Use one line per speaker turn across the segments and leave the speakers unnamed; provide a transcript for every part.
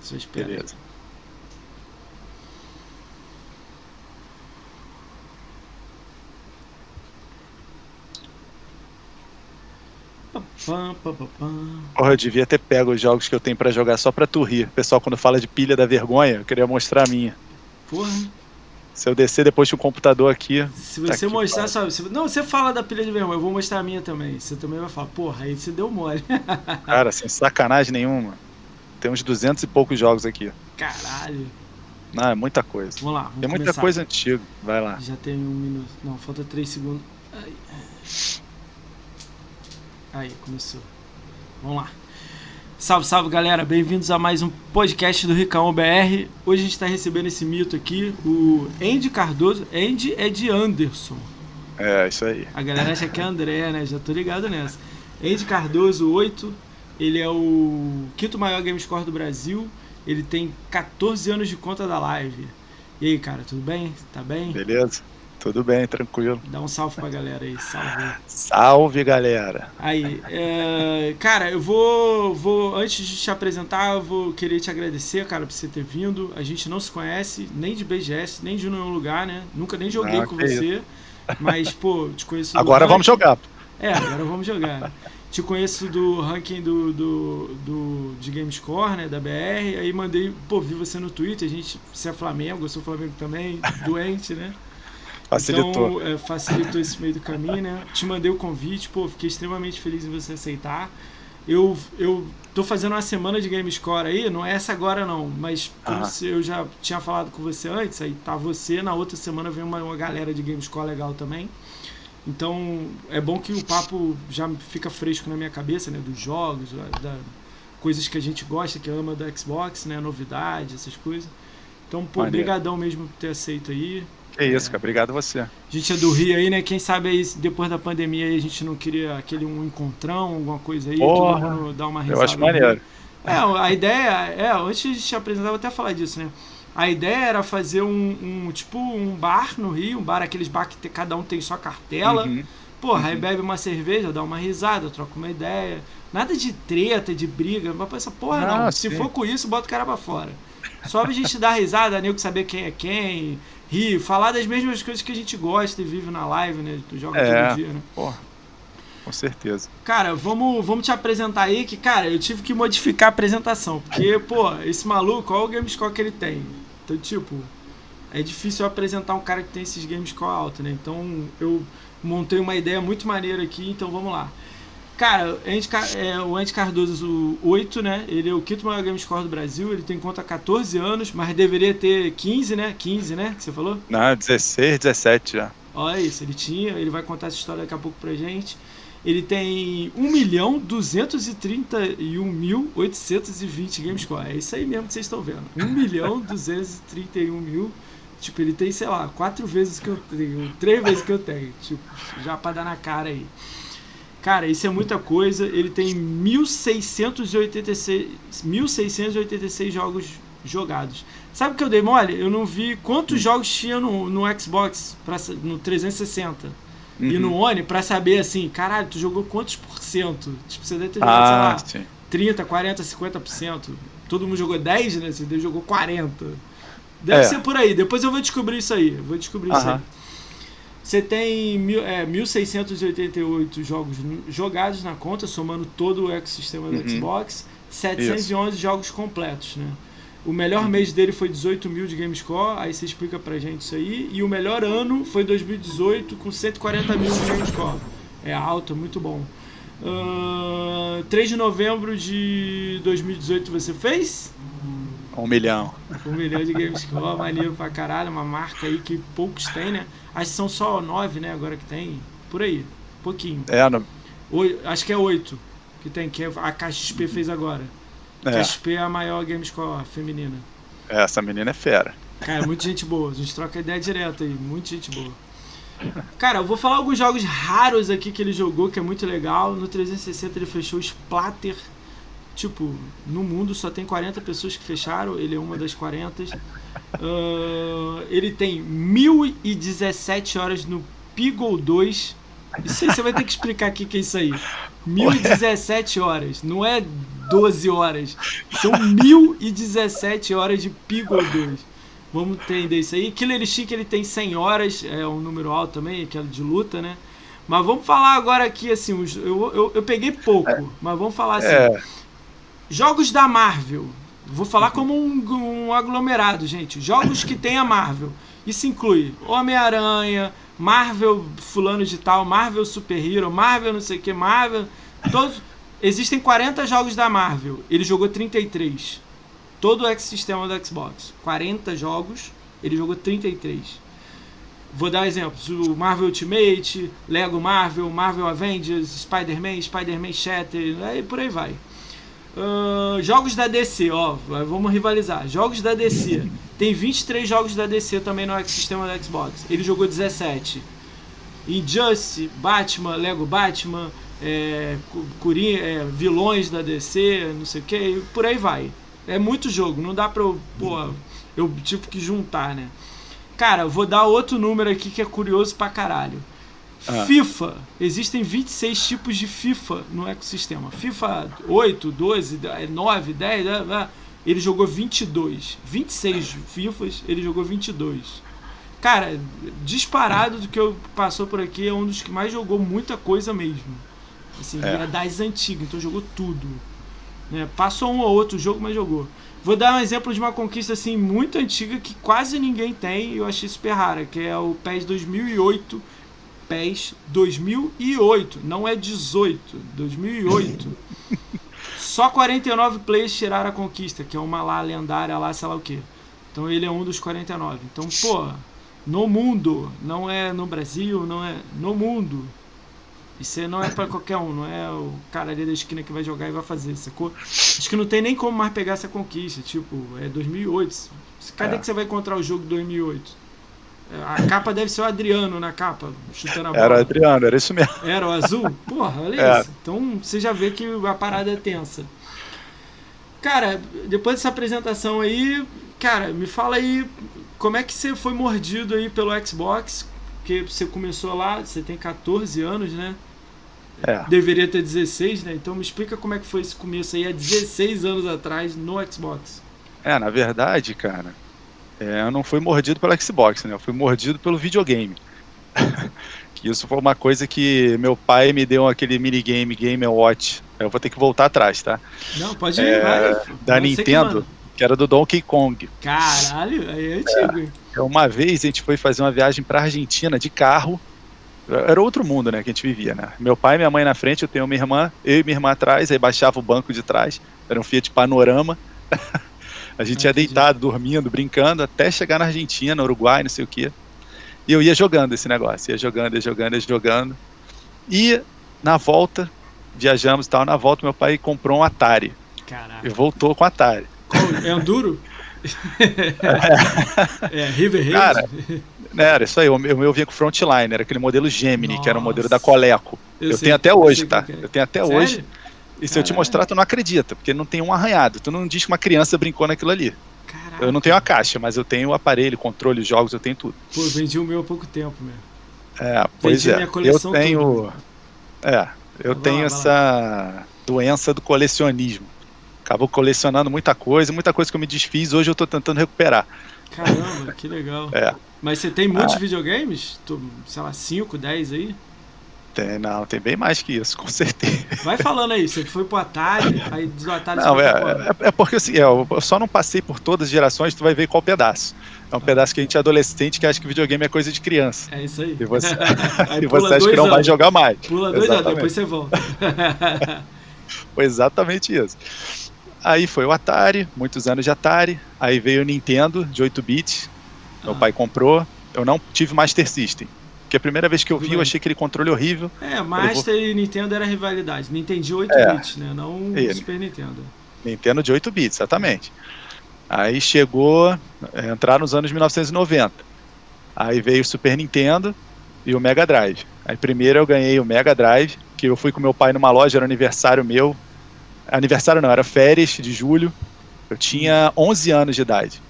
Só espera.
Beleza. Porra, eu devia ter pego os jogos que eu tenho pra jogar só pra tu rir. O pessoal, quando fala de pilha da vergonha, eu queria mostrar a minha.
Porra.
Se eu descer depois de um computador aqui.
Se
Tá
você
que
mostrar só. se- não, você fala da pilha de vergonha, eu vou mostrar a minha também. Você também vai falar, porra, aí você deu mole.
Cara, sem sacanagem nenhuma. Tem uns 200 e poucos jogos aqui.
Caralho.
Não, é muita coisa.
Vamos lá, vamos
Tem muita
começar.
coisa antiga. Vai lá.
Já tem um minuto. Não, falta três segundos. Ai. Aí, começou. Vamos lá. Salve, salve galera, bem-vindos a mais um podcast do Ricão BR. Hoje a gente está recebendo esse mito aqui, o Andy Cardoso. Andy é de Anderson.
É, isso aí.
A galera acha que é André, né? Já tô ligado nessa. Andy Cardoso, 8. Ele é o quinto maior game score do Brasil. Ele tem 14 anos de conta da live. E aí, cara, tudo bem? Tá bem?
Beleza? Tudo bem, tranquilo.
Dá um salve pra galera aí, salve.
Salve, galera.
Aí, é, cara, eu vou, vou, antes de te apresentar, eu vou querer te agradecer, cara, por você ter vindo. A gente não se conhece, nem de BGS, nem de nenhum lugar, né? Nunca nem joguei
Ah,
com você, mas, pô, te conheço
Agora vamos jogar.
É, agora vamos jogar. Te conheço do ranking do, do, do, de Gamescore, né, da BR, aí mandei, pô, vi você no Twitter, a gente, você é Flamengo, eu sou Flamengo também, doente, né?
Facilitou.
Então, é, facilitou esse meio do caminho, né? Te mandei o convite, pô, fiquei extremamente feliz em você aceitar. Eu, eu tô fazendo uma semana de Game Score aí, não é essa agora não, mas como se eu já tinha falado com você antes, aí tá você, na outra semana vem uma, uma galera de Game Score legal também. Então, é bom que o papo já fica fresco na minha cabeça, né? Dos jogos, da, da- coisas que a gente gosta, que ama do Xbox, né? Novidade, essas coisas. Então, pô,
Maneiro.
brigadão mesmo por ter aceito aí.
Que isso, cara. Obrigado você.
A gente é do Rio aí, né? Quem sabe aí, depois da pandemia aí, a gente não queria aquele um encontrão, alguma coisa aí,
Porra,
todo mundo dar uma risada.
Eu acho maneiro.
É, a ideia, é, antes de te apresentar, eu vou até falar disso, né? A ideia era fazer um, um, tipo, um bar no Rio, um bar, aqueles bar que cada um tem sua cartela.
Uhum.
Porra, aí
Uhum.
bebe uma cerveja, dá uma risada, troca uma ideia. Nada de treta, de briga, mas essa porra não.
Ah,
Se for com isso, bota o cara pra fora. Só pra gente dar risada, nego saber quem é quem, rir, falar das mesmas coisas que a gente gosta e vive na live, né? Tu joga
É.
todo dia, né?
Porra. Com certeza.
Cara, vamos, vamos te apresentar aí que, cara, eu tive que modificar a apresentação. Porque, pô, esse maluco, olha o game score que ele tem. Então, tipo, é difícil eu apresentar um cara que tem esses game score alto, né? Então, eu montei uma ideia muito maneira aqui, então vamos lá. Cara, é, o Andy Cardoso 8, né? Ele é o quinto maior game score do Brasil, ele tem conta há 14 anos, mas deveria ter 15, né? 15, né? Que você falou?
Não, 16, 17 já.
Olha isso, ele tinha, ele vai contar essa história daqui a pouco pra gente. Ele tem 1 milhão 231 mil 820 game score. É isso aí mesmo que vocês estão vendo. 1 milhão 231 mil. Tipo, ele tem, sei lá, quatro vezes que eu tenho, três vezes que eu tenho. Tipo, já pra dar na cara aí. Cara, isso é muita coisa. Ele tem 1686, 1686 jogos jogados. Sabe o que eu dei mole? Eu não vi quantos jogos tinha no, no Xbox, pra, no 360 e
Uhum.
no One, pra saber assim, caralho, tu jogou quantos por cento? Tipo, você deve ter jogado, sei
Ah,
lá,
sim.
30, 40, 50%. Todo mundo jogou 10, né? Você jogou 40. Deve
É.
ser por aí. Depois eu vou descobrir isso aí. Eu vou descobrir isso aí. Você tem mil, é, 1.688 jogos jogados na conta, somando todo o ecossistema do
Uhum.
Xbox. 711 jogos completos, né? O melhor mês dele foi 18 mil de GameScore, aí você explica pra gente isso aí. E o melhor ano foi 2018, com 140 mil de GameScore. É alto, é muito bom. Ahn, 3 de novembro de 2018 você fez?
Um milhão.
Um milhão de GameScore, maneiro pra caralho, uma marca aí que poucos têm, né? Acho que são só nove, né, agora que tem. Por aí, pouquinho.
É, no,
Oi, acho que é oito que tem, que a KXP fez agora.
É,
KXP é a maior GameScore feminina.
essa menina é fera.
Cara, muita gente boa. A gente troca ideia direto aí. Muita gente boa. Cara, eu vou falar alguns jogos raros aqui que ele jogou, que é muito legal. No 360 ele fechou Splatter. Tipo, no mundo só tem 40 pessoas que fecharam. Ele é uma das 40. Ah, ele tem 1017 horas no Pigol 2. Isso aí você vai ter que explicar o que que é isso aí. 1017 horas. Não é 1012 horas. São 1017 horas de Piggle 2. Vamos entender isso aí. Killer Instinct ele tem 100 horas, é um número alto também, aquela de luta, né? Mas vamos falar agora aqui, assim, eu, eu, eu peguei pouco, é. mas vamos falar assim. É. Jogos da Marvel. Vou falar como um, um aglomerado, gente. Jogos que tem a Marvel. Isso inclui Homem-Aranha, Marvel fulano de tal, Marvel Super Hero, Marvel não sei o que, Marvel. Todos. Existem 40 jogos da Marvel. Ele jogou 33. Todo o ecossistema do Xbox. 40 jogos, ele jogou 33. Vou dar exemplos: o Marvel Ultimate, Lego Marvel, Marvel Avengers, Spider-Man, Spider-Man Shatter, aí por aí vai. Uh, jogos da DC, ó, vamos rivalizar. Jogos da DC. Tem 23 jogos da DC também no sistema do Xbox. Ele jogou 17. Injustice, Batman, Lego Batman, é, é, vilões da DC, não sei o que, por aí vai. É muito jogo, não dá pra eu. Pô, eu tive que juntar, né? Cara, vou dar outro número aqui que é curioso pra caralho. Ah. FIFA. Existem 26 tipos de FIFA no ecossistema. FIFA 8, 12, 9, 10. Ele jogou 22. 26 FIFAs, ele jogou 22. Cara, disparado do que eu passou por aqui, é um dos que mais jogou muita coisa mesmo. Assim, é. das antigas, então jogou tudo. Né? Passou um ou outro jogo, mas jogou. Vou dar um exemplo de uma conquista assim muito antiga que quase ninguém tem e eu achei super rara, que é o PES 2008 PES 2008, não é 18, 2008. Só 49 players tiraram a conquista, que é uma lá lendária lá, sei lá o que. Então ele é um dos 49. Então, pô, no mundo, não é no Brasil, não é no mundo. Isso não é para qualquer um, não é o cara ali da esquina que vai jogar e vai fazer, sacou? Acho que não tem nem como mais pegar essa conquista, tipo, é 2008. Cadê é. que você vai encontrar o jogo 2008? A capa deve ser o Adriano na capa, chutando a bola.
Era o Adriano, era isso mesmo.
Era o azul? Porra, olha é. isso. Então você já vê que a parada é tensa. Cara, depois dessa apresentação aí, cara, me fala aí como é que você foi mordido aí pelo Xbox, porque você começou lá, você tem 14 anos, né? É. Deveria ter 16, né? Então me explica como é que foi esse começo aí há 16 anos atrás no Xbox.
É, na verdade, cara, é, eu não fui mordido pelo Xbox, né? Eu fui mordido pelo videogame. isso foi uma coisa que meu pai me deu aquele minigame Game Watch. Eu vou ter que voltar atrás, tá?
Não, pode ir, é, vai.
Da Nintendo, que, que, era do Donkey Kong.
Caralho, aí é antigo.
É, uma vez a gente foi fazer uma viagem pra Argentina de carro. Era outro mundo, né, que a gente vivia, né? Meu pai e minha mãe na frente, eu tenho minha irmã, eu e minha irmã atrás, aí baixava o banco de trás, era um Fiat Panorama. A gente ia deitado, dormindo, brincando, até chegar na Argentina, Uruguai, não sei o quê. E eu ia jogando esse negócio, ia jogando, ia jogando, ia jogando. E na volta, viajamos e tal, na volta meu pai comprou um Atari. Caraca. E voltou com o Atari.
É um duro? é, River Raid?
Cara, era isso aí, o meu, o meu vinha com Frontline, era aquele modelo Gemini, Nossa. que era o modelo da Coleco. Eu, eu tenho até hoje, tá? É. Eu tenho até Sério? hoje. E se eu te mostrar, tu não acredita, porque não tem um arranhado. Tu não diz que uma criança brincou naquilo ali. Caraca. Eu não tenho a caixa, mas eu tenho o aparelho, controle, jogos, eu tenho tudo.
Pô, eu vendi o meu há pouco tempo mesmo.
É, pois vendi é. eu tenho. Tudo, é, eu tenho lá, essa doença do colecionismo. Acabo colecionando muita coisa, muita coisa que eu me desfiz, hoje eu tô tentando recuperar.
Caramba, que legal.
É.
Mas você tem muitos ah. videogames? Sei lá, 5, 10 aí?
Tem, não, tem bem mais que isso, com certeza.
Vai falando aí, você foi pro Atari, aí do Atari
Não, é, é, é, porque assim, é, eu só não passei por todas as gerações, tu vai ver qual pedaço. É um ah. pedaço que a gente é adolescente que acha que videogame é coisa de criança.
É isso aí.
E você, e você acha que não anos. vai jogar mais.
Pula dois anos, depois você volta.
foi exatamente isso. Aí foi o Atari, muitos anos de Atari. Aí veio o Nintendo de 8 bits. Meu ah. pai comprou. Eu não tive Master System. Porque a primeira vez que eu vi, eu achei aquele controle horrível.
É, Master vou... e Nintendo era rivalidade. Nintendo 8 é, bits, né? Não e, Super Nintendo.
Nintendo de 8 bits, exatamente. Aí chegou, é, entrar nos anos 1990. Aí veio o Super Nintendo e o Mega Drive. Aí primeiro eu ganhei o Mega Drive, que eu fui com meu pai numa loja, era aniversário meu. Aniversário não, era férias de julho. Eu tinha 11 anos de idade.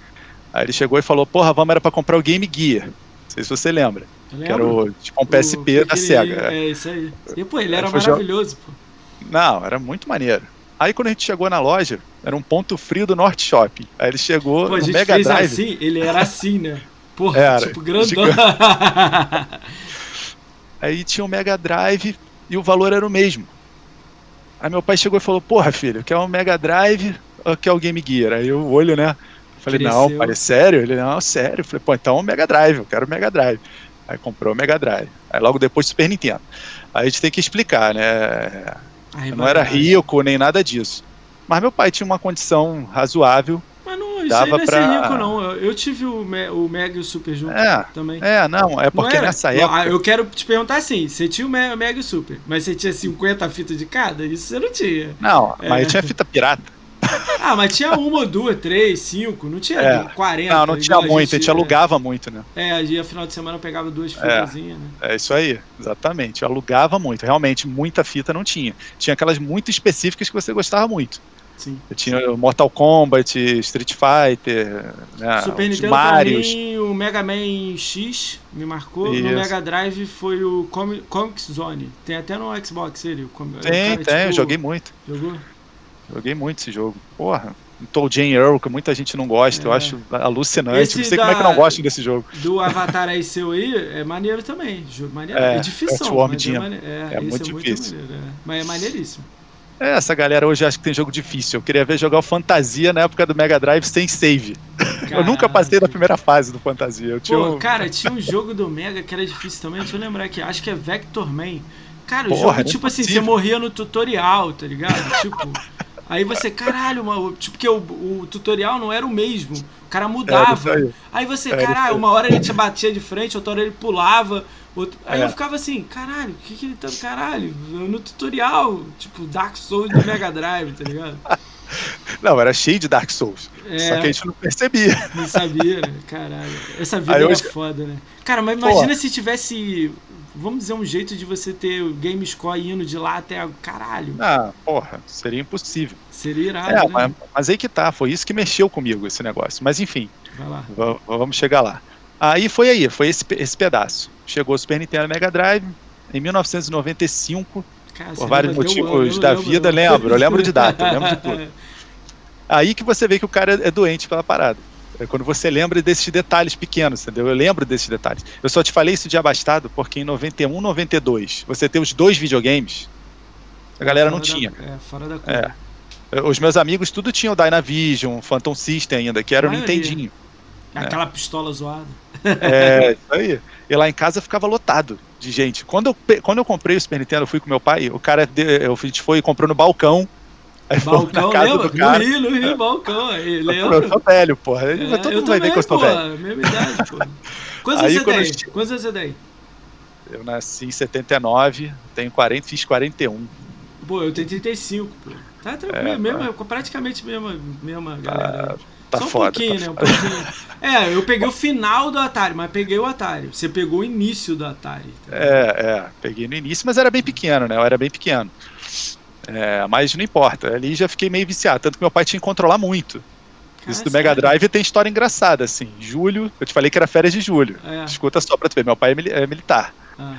Aí ele chegou e falou: Porra, vamos era pra comprar o Game Gear. Não sei se você lembra. Que era o, tipo um PSP o, da SEGA.
É, isso aí. E, pô, ele era maravilhoso, pô.
Não, era muito maneiro. Aí quando a gente chegou na loja, era um ponto frio do Norte Shopping. Aí ele chegou
Pô, a gente
Mega
fez
Drive.
assim, ele era assim, né? Porra,
Era,
tipo, grandão.
Aí tinha o Mega Drive e o valor era o mesmo. Aí meu pai chegou e falou: Porra, filho, quer um Mega Drive ou quer o Game Gear? Aí eu olho, né? Falei: Não,
Cresceu.
pai, é sério? Ele: Não, sério. Falei: Pô, então o Mega Drive, eu quero o Mega Drive. Aí comprou o Mega Drive. Aí logo depois Super Nintendo. Aí a gente tem que explicar, né? Eu não era
vai.
rico nem nada disso. Mas meu pai tinha uma condição razoável.
Mas não, isso
Dava
aí não é ser
pra-
rico, não. Eu, eu tive o, Me- o Mega e o Super junto
É,
também.
É, não, é
Não
porque
era?
nessa época.
Eu quero te perguntar assim: você tinha o Me- Mega e o Super, mas você tinha 50 fitas de cada? Isso você não tinha.
Não,
É.
mas tinha fita pirata.
Ah, mas tinha uma, duas, três, cinco, não tinha
É.
40.
Não, não tinha muito, a gente alugava muito, né?
É, a dia final de semana eu pegava duas fitazinhas, né?
É isso aí, exatamente. Eu alugava muito. Realmente, muita fita não tinha. Tinha aquelas muito específicas que você gostava muito.
Sim.
Eu tinha Mortal Kombat, Street Fighter, né,
Super Nintendo
Marios.
mim, o Mega Man X me marcou.
Isso.
No Mega Drive foi o Comi- Comics Zone. Tem até no Xbox ele. O Com- o
Tem,
cara,
tem,
tipo,
joguei muito.
Jogou?
Joguei muito esse jogo. Porra, o Toad Jane Earl, que muita gente não gosta, eu
É.
acho alucinante.
Esse
não sei como é que não
da-
gostam desse jogo.
Do Avatar aí seu aí, é maneiro também. Jogo maneiro.
É,
É, difícil. É, maneiro. é,
É
esse
muito difícil.
maneiro, é. Mas é maneiríssimo.
É, essa galera hoje acha que tem jogo difícil. Eu queria ver jogar o Fantasia na época do Mega Drive sem save. Eu nunca passei da primeira fase do Fantasia. Eu tinha
Pô,
um-
cara, tinha um jogo do Mega que era difícil também, deixa eu lembrar aqui, acho que é Vector Man. Cara, o
Porra,
jogo,
era
tipo assim, você morria no tutorial, tá ligado? tipo, aí você, caralho, mano, tipo, porque o, o tutorial não era o mesmo, o cara mudava.
isso aí.
Você,
isso
caralho, uma hora ele te batia de frente, outra hora ele pulava. outro- Aí
É.
eu ficava assim, caralho, o que que ele tá. Caralho, no tutorial, tipo, Dark Souls do Mega Drive, tá ligado?
Não, era cheio de Dark Souls.
É.
Só que a gente não percebia.
Não sabia, né? Caralho. Essa vida
Aí
era
hoje-
foda, né? Cara, mas imagina se tivesse. Vamos dizer, um jeito de você ter o Game Score indo de lá até. a- Caralho.
Ah, porra, seria impossível.
Seria irado,
É,
né?
mas, mas aí que tá, foi isso que mexeu comigo, esse negócio. Mas enfim, vamos chegar lá. Aí foi aí, foi esse, esse pedaço. Chegou o Super Nintendo Mega Drive em 1995,
Cara,
por vários
o
motivos da
lembro,
vida,
eu
lembro, eu lembro de data, lembro de tudo. Aí que você vê que o cara é doente pela parada. É quando você lembra desses detalhes pequenos, entendeu? Eu lembro desses detalhes. Eu só te falei isso de abastado porque em 91, 92, você tem os dois videogames, a galera não
Fora da-
tinha.
É, fora da curva.
É. Os meus amigos tudo tinham Dynavision, Phantom System ainda, que era o
A maioria.
Nintendinho.
Aquela pistola zoada.
É, isso aí. E lá em casa ficava lotado de gente. Quando eu, quando eu comprei o Super Nintendo, eu fui com meu pai, o cara, eu, a gente foi e comprou no balcão. Aí
Balcão, lembra?
do cara.
No Rio, no Rio, balcão. Aí,
Eu
lembra?
sou velho, porra.
É,
Todo
eu
mundo vai ver que eu sou velho.
mesma idade, pô. Quantos
Aí,
anos você
eu
tem?
che-
Quantos anos você tem?
Eu nasci em 79, tenho 40, fiz 41.
Pô, eu tenho 35, pô. Tá tranquilo,
É,
mesmo,
tá.
praticamente mesma, mesma galera.
Tá
Só um
foda.
pouquinho,
tá
né? Um pouquinho. É, eu peguei o final do Atari, mas peguei o Atari. Você pegou o início do Atari. tá?
É, é, peguei no início, mas era bem pequeno, né? Eu era bem pequeno. É, mas não importa, ali já fiquei meio viciado, tanto que meu pai tinha que controlar muito.
Cara,
Isso do Mega? Drive tem história engraçada, assim. Julho, eu te falei que era férias de julho.
É.
Escuta só pra tu ver, meu pai é, mili- é militar.
Ah,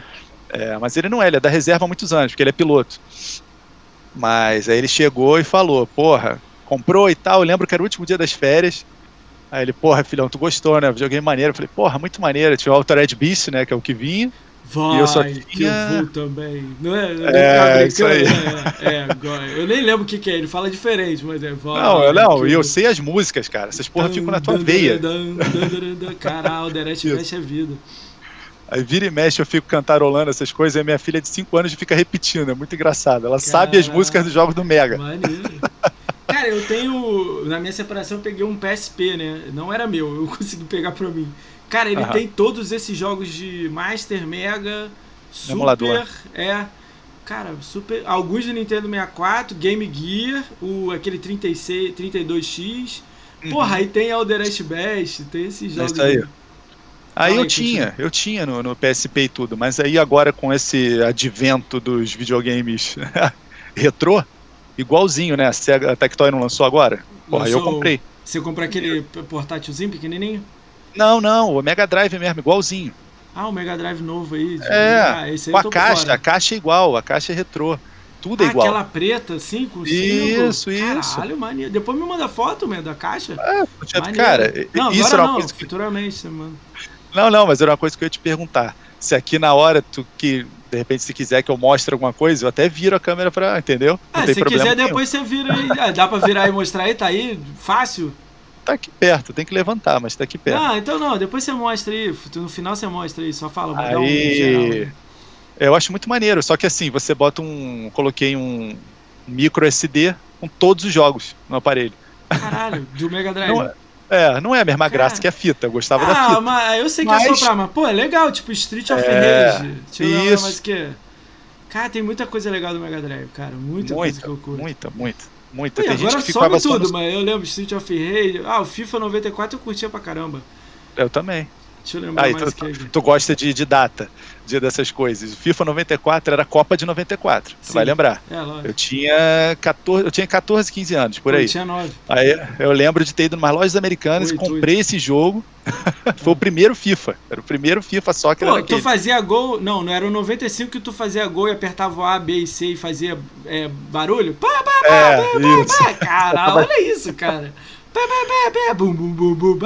É, mas ele não é, ele é da reserva há muitos anos, porque ele é piloto. Mas aí ele chegou e falou, porra, comprou e tal, eu lembro que era o último dia das férias. Aí ele, porra, filhão, tu gostou, né? Videogame maneiro. Eu falei, porra, muito maneiro. Tinha o Altered Beast, né, que é o que vinha.
Vai,
E eu só
que eu
tinha-
vou também. Não é? Eu
É,
nem-
isso aí.
É, é, agora. eu nem lembro o que, que é, ele fala diferente, mas é vai.
não, eu não, e eu sei as músicas, cara. Essas porra ficam na tua veia.
Caralho,
Isso.
mexe a vida.
Aí vira e mexe, eu fico cantarolando essas coisas, e a minha filha de 5 anos fica repetindo, é muito engraçado. Ela sabe as músicas dos jogos do Mega.
Maneiro. Cara, eu tenho. Na minha separação eu peguei um PSP, né? Não era meu, eu consegui pegar pra mim. Cara, ele
Aham.
tem todos esses jogos de Master, Mega, Super.
Emulador.
É. Cara, super. Alguns do Nintendo 64, Game Gear, o, aquele 36, 32X. Porra, aí tem Alderash Best, tem esses
Uhum. É
jogos.
isso aí. Aí
Fala
eu
aí,
tinha,
continua.
eu tinha no, no PSP e tudo, mas aí agora com esse advento dos videogames retrô, igualzinho, né? A Sega a Tectoy não lançou agora? Porra, eu
Lançou-
comprei.
Você comprou aquele portátilzinho pequenininho?
Não, não, o Mega Drive mesmo, igualzinho.
Ah, o Mega Drive novo aí. de-
É,
ah, esse aí
Com a caixa, a caixa é igual, a caixa é retrô. Tudo é
Ah,
igual.
aquela preta, assim, com.
Isso, isso.
Caralho, maneiro. Depois me manda foto, meu, da caixa.
É,
Maneiro.
cara,
não,
isso era uma
não,
coisa que
futuramente, você manda.
Não, não, mas era uma coisa que eu ia te perguntar. Se aqui na hora tu que de repente se quiser que eu mostre alguma coisa, eu até viro a câmera pra, entendeu? Não tem
se quiser,
nenhum.
depois você vira aí. Ah, dá pra virar e mostrar aí, tá aí, fácil.
Tá aqui perto, tem que levantar, mas tá aqui perto.
Não, então não, depois você mostra aí. No final você mostra aí, só fala, dar um geral.
Aí, eu acho muito maneiro, só que assim, você bota um, coloquei um micro SD com todos os jogos no aparelho.
Caralho, do Mega Drive.
Não é, é, não é a mesma graça
Cara.
que a fita, eu gostava da
ah,
fita.
mas eu sei que
Mas-
é soprar, mas pô, é legal, tipo Street of
É,
Rage. Deixa eu lembrar
isso.
mais que. Cara, tem muita coisa legal do Mega Drive, cara. Muita, coisa que
Muita,
eu curto.
muita, muita, muita. Tem gente que ficava
some
só
tudo,
no...
mas eu lembro Street of Rage. Ah, o FIFA 94 eu curtia pra caramba.
Eu também.
Deixa eu lembrar
Ah,
mais o que.
Tu gosta de, de data, de dessas coisas. FIFA 94 era a Copa de 94, tu
Sim.
vai lembrar.
É, lógico.
Eu tinha 14, eu tinha 14, 15 anos, por aí.
Eu tinha 9.
Aí eu lembro de ter ido numas lojas americanas,
Oito,
comprei esse jogo. Foi o primeiro FIFA. Era o primeiro FIFA só que era
Pô, tu
daquele.
fazia gol. Não, não era o 95 que tu fazia gol e apertava o A, B e C e fazia é, barulho? Pá, pá, pá,
É,
pá, pá, pá. Caralho, olha isso, cara. Bum, bum, bum, bum.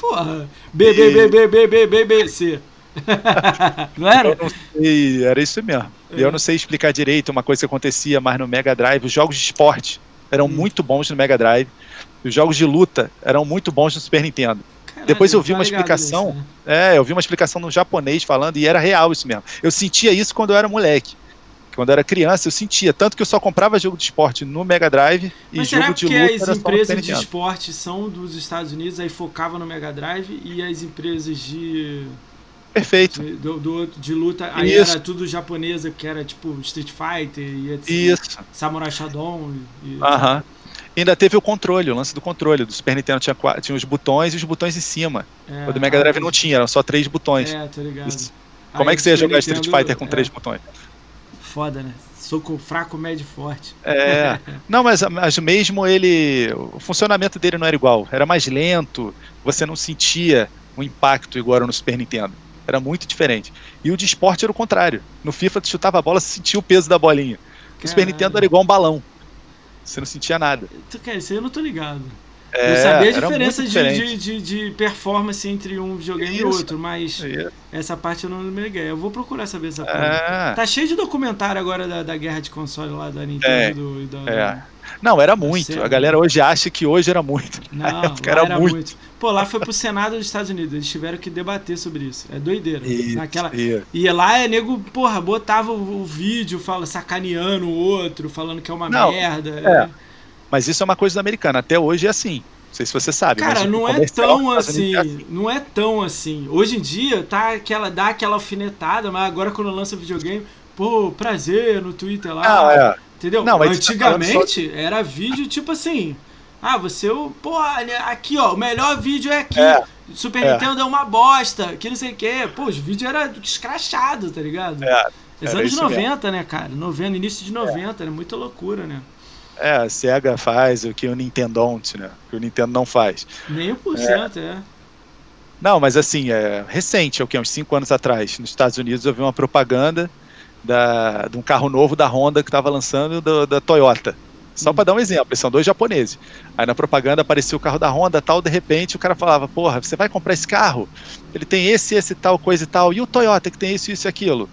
Porra. B, B, B, B, B, B, B, B, C. Não era?
Eu não sei, era isso mesmo.
É.
Eu não sei explicar direito uma coisa que acontecia, mas no Mega Drive, os jogos de esporte eram
Hum.
muito bons no Mega Drive. Os jogos de luta eram muito bons no Super Nintendo.
Caralho,
Depois eu vi
tá
uma explicação.
nisso, né?
É, eu vi uma explicação no japonês falando e era real isso mesmo. Eu sentia isso quando eu era moleque. Quando eu era criança, eu sentia. Tanto que eu só comprava jogo de esporte no Mega Drive e
Mas
jogo
será
de luta
as
no Super
empresas de esporte são dos Estados Unidos, aí focava no Mega Drive, e as empresas de,
Perfeito.
de, do- do de luta, aí
Isso.
era tudo japonesa, que era tipo Street Fighter e etc.
Isso.
Samurai Shodown.
Aham. Ainda teve o controle, o lance do controle. Do Super Nintendo tinha, tinha os botões e os botões em cima.
é,
o do Mega Drive não tinha, eram só três botões.
É, tô ligado.
Isso. Como
Aí
é que você ia jogar Street
Nintendo,
Fighter com
é,
três botões?
Foda, né? Soco fraco, médio e forte.
É. Não, mas, mas mesmo ele. O funcionamento dele não era igual. Era mais lento, você não sentia o impacto igual era no Super Nintendo. Era muito diferente. E o de esporte era o contrário. No FIFA, tu chutava a bola, você sentia o peso da bolinha. O Super. Nintendo era igual um balão. Você não sentia nada.
Cara, isso aí eu não tô ligado.
É,
eu sabia a diferença de, de, de, performance entre um videogame e
Isso.
outro, mas
É.
essa parte eu não me liguei. Eu vou procurar saber essa porra.
É.
Tá cheio de documentário agora da, da guerra de console lá da
É,
Nintendo e da.
é. Não, era muito. A galera hoje acha que hoje era muito.
Não,
era,
era
muito.
muito. Pô, lá foi pro Senado dos Estados Unidos. Eles tiveram que debater sobre isso. É doideira.
Isso,
Naquela...
isso.
E lá é nego, porra, botava o, o vídeo, fala, sacaneando o outro, falando que é uma
Não,
merda.
é. Mas isso é uma coisa americana. Até hoje é assim. Não sei se você sabe.
Cara, não é tão assim,
é
não é tão assim. Hoje em dia, tá aquela, dá aquela alfinetada, mas agora quando lança videogame, pô, prazer no Twitter lá.
Não, é.
Entendeu?
Não, tá
Antigamente era vídeo tipo assim. Ah, você, pô, aqui ó, o melhor vídeo é aqui.
É,
Super
é.
Nintendo é uma bosta, que não sei o quê. Pô, os vídeos eram escrachados, tá ligado?
É,
Os anos
isso
90, né, cara? 90, início de 90, né? Muita loucura, né?
É, a SEGA faz o que o Nintendo don't, né? O que o Nintendo não faz.
Nem por cento, é.
Não, mas assim, é recente, é o que? Uns 5 anos atrás, nos Estados Unidos, eu vi uma propaganda da, de um carro novo da Honda que estava lançando do- da Toyota. Só
Hum.
para dar um exemplo, são dois japoneses. Aí na propaganda aparecia o carro da Honda tal, de repente o cara falava: Porra, você vai comprar esse carro? Ele tem esse, esse tal, coisa e tal. E o Toyota que tem isso, isso e aquilo.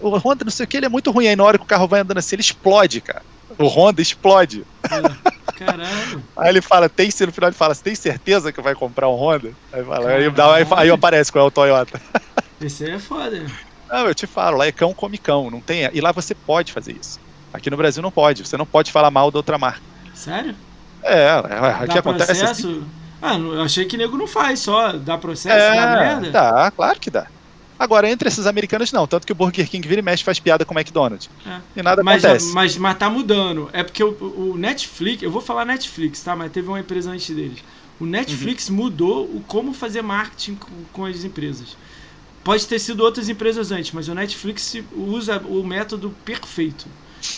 O Honda, não sei o que, ele é muito ruim. Aí na hora que o carro vai andando assim, ele explode, cara. O Honda explode.
é. Caralho.
Aí ele fala, tem no final ele fala, você tem certeza que vai comprar um Honda? Aí, fala, aí, dá, aí, aí aparece qual é o Toyota.
Esse aí é foda.
Não, eu te falo, lá é cão come cão, não tem. E lá você pode fazer isso. Aqui no Brasil não pode, você não pode falar mal da outra marca.
Sério?
É, é, aqui
Dá
acontece assim.
Ah, eu achei que nego não faz, só dá processo,
É,
dá merda.
dá, claro que dá. Agora, entre esses americanos, não. Tanto que o Burger King vira e mexe faz piada com o McDonald's.
É.
E nada
Mas,
acontece.
mas, mas tá mudando. É porque o, o Netflix, eu vou falar Netflix, tá? Mas teve uma empresa antes deles. O Netflix
Uhum.
mudou o como fazer marketing com, com as empresas. Pode ter sido outras empresas antes, mas o Netflix usa o método perfeito.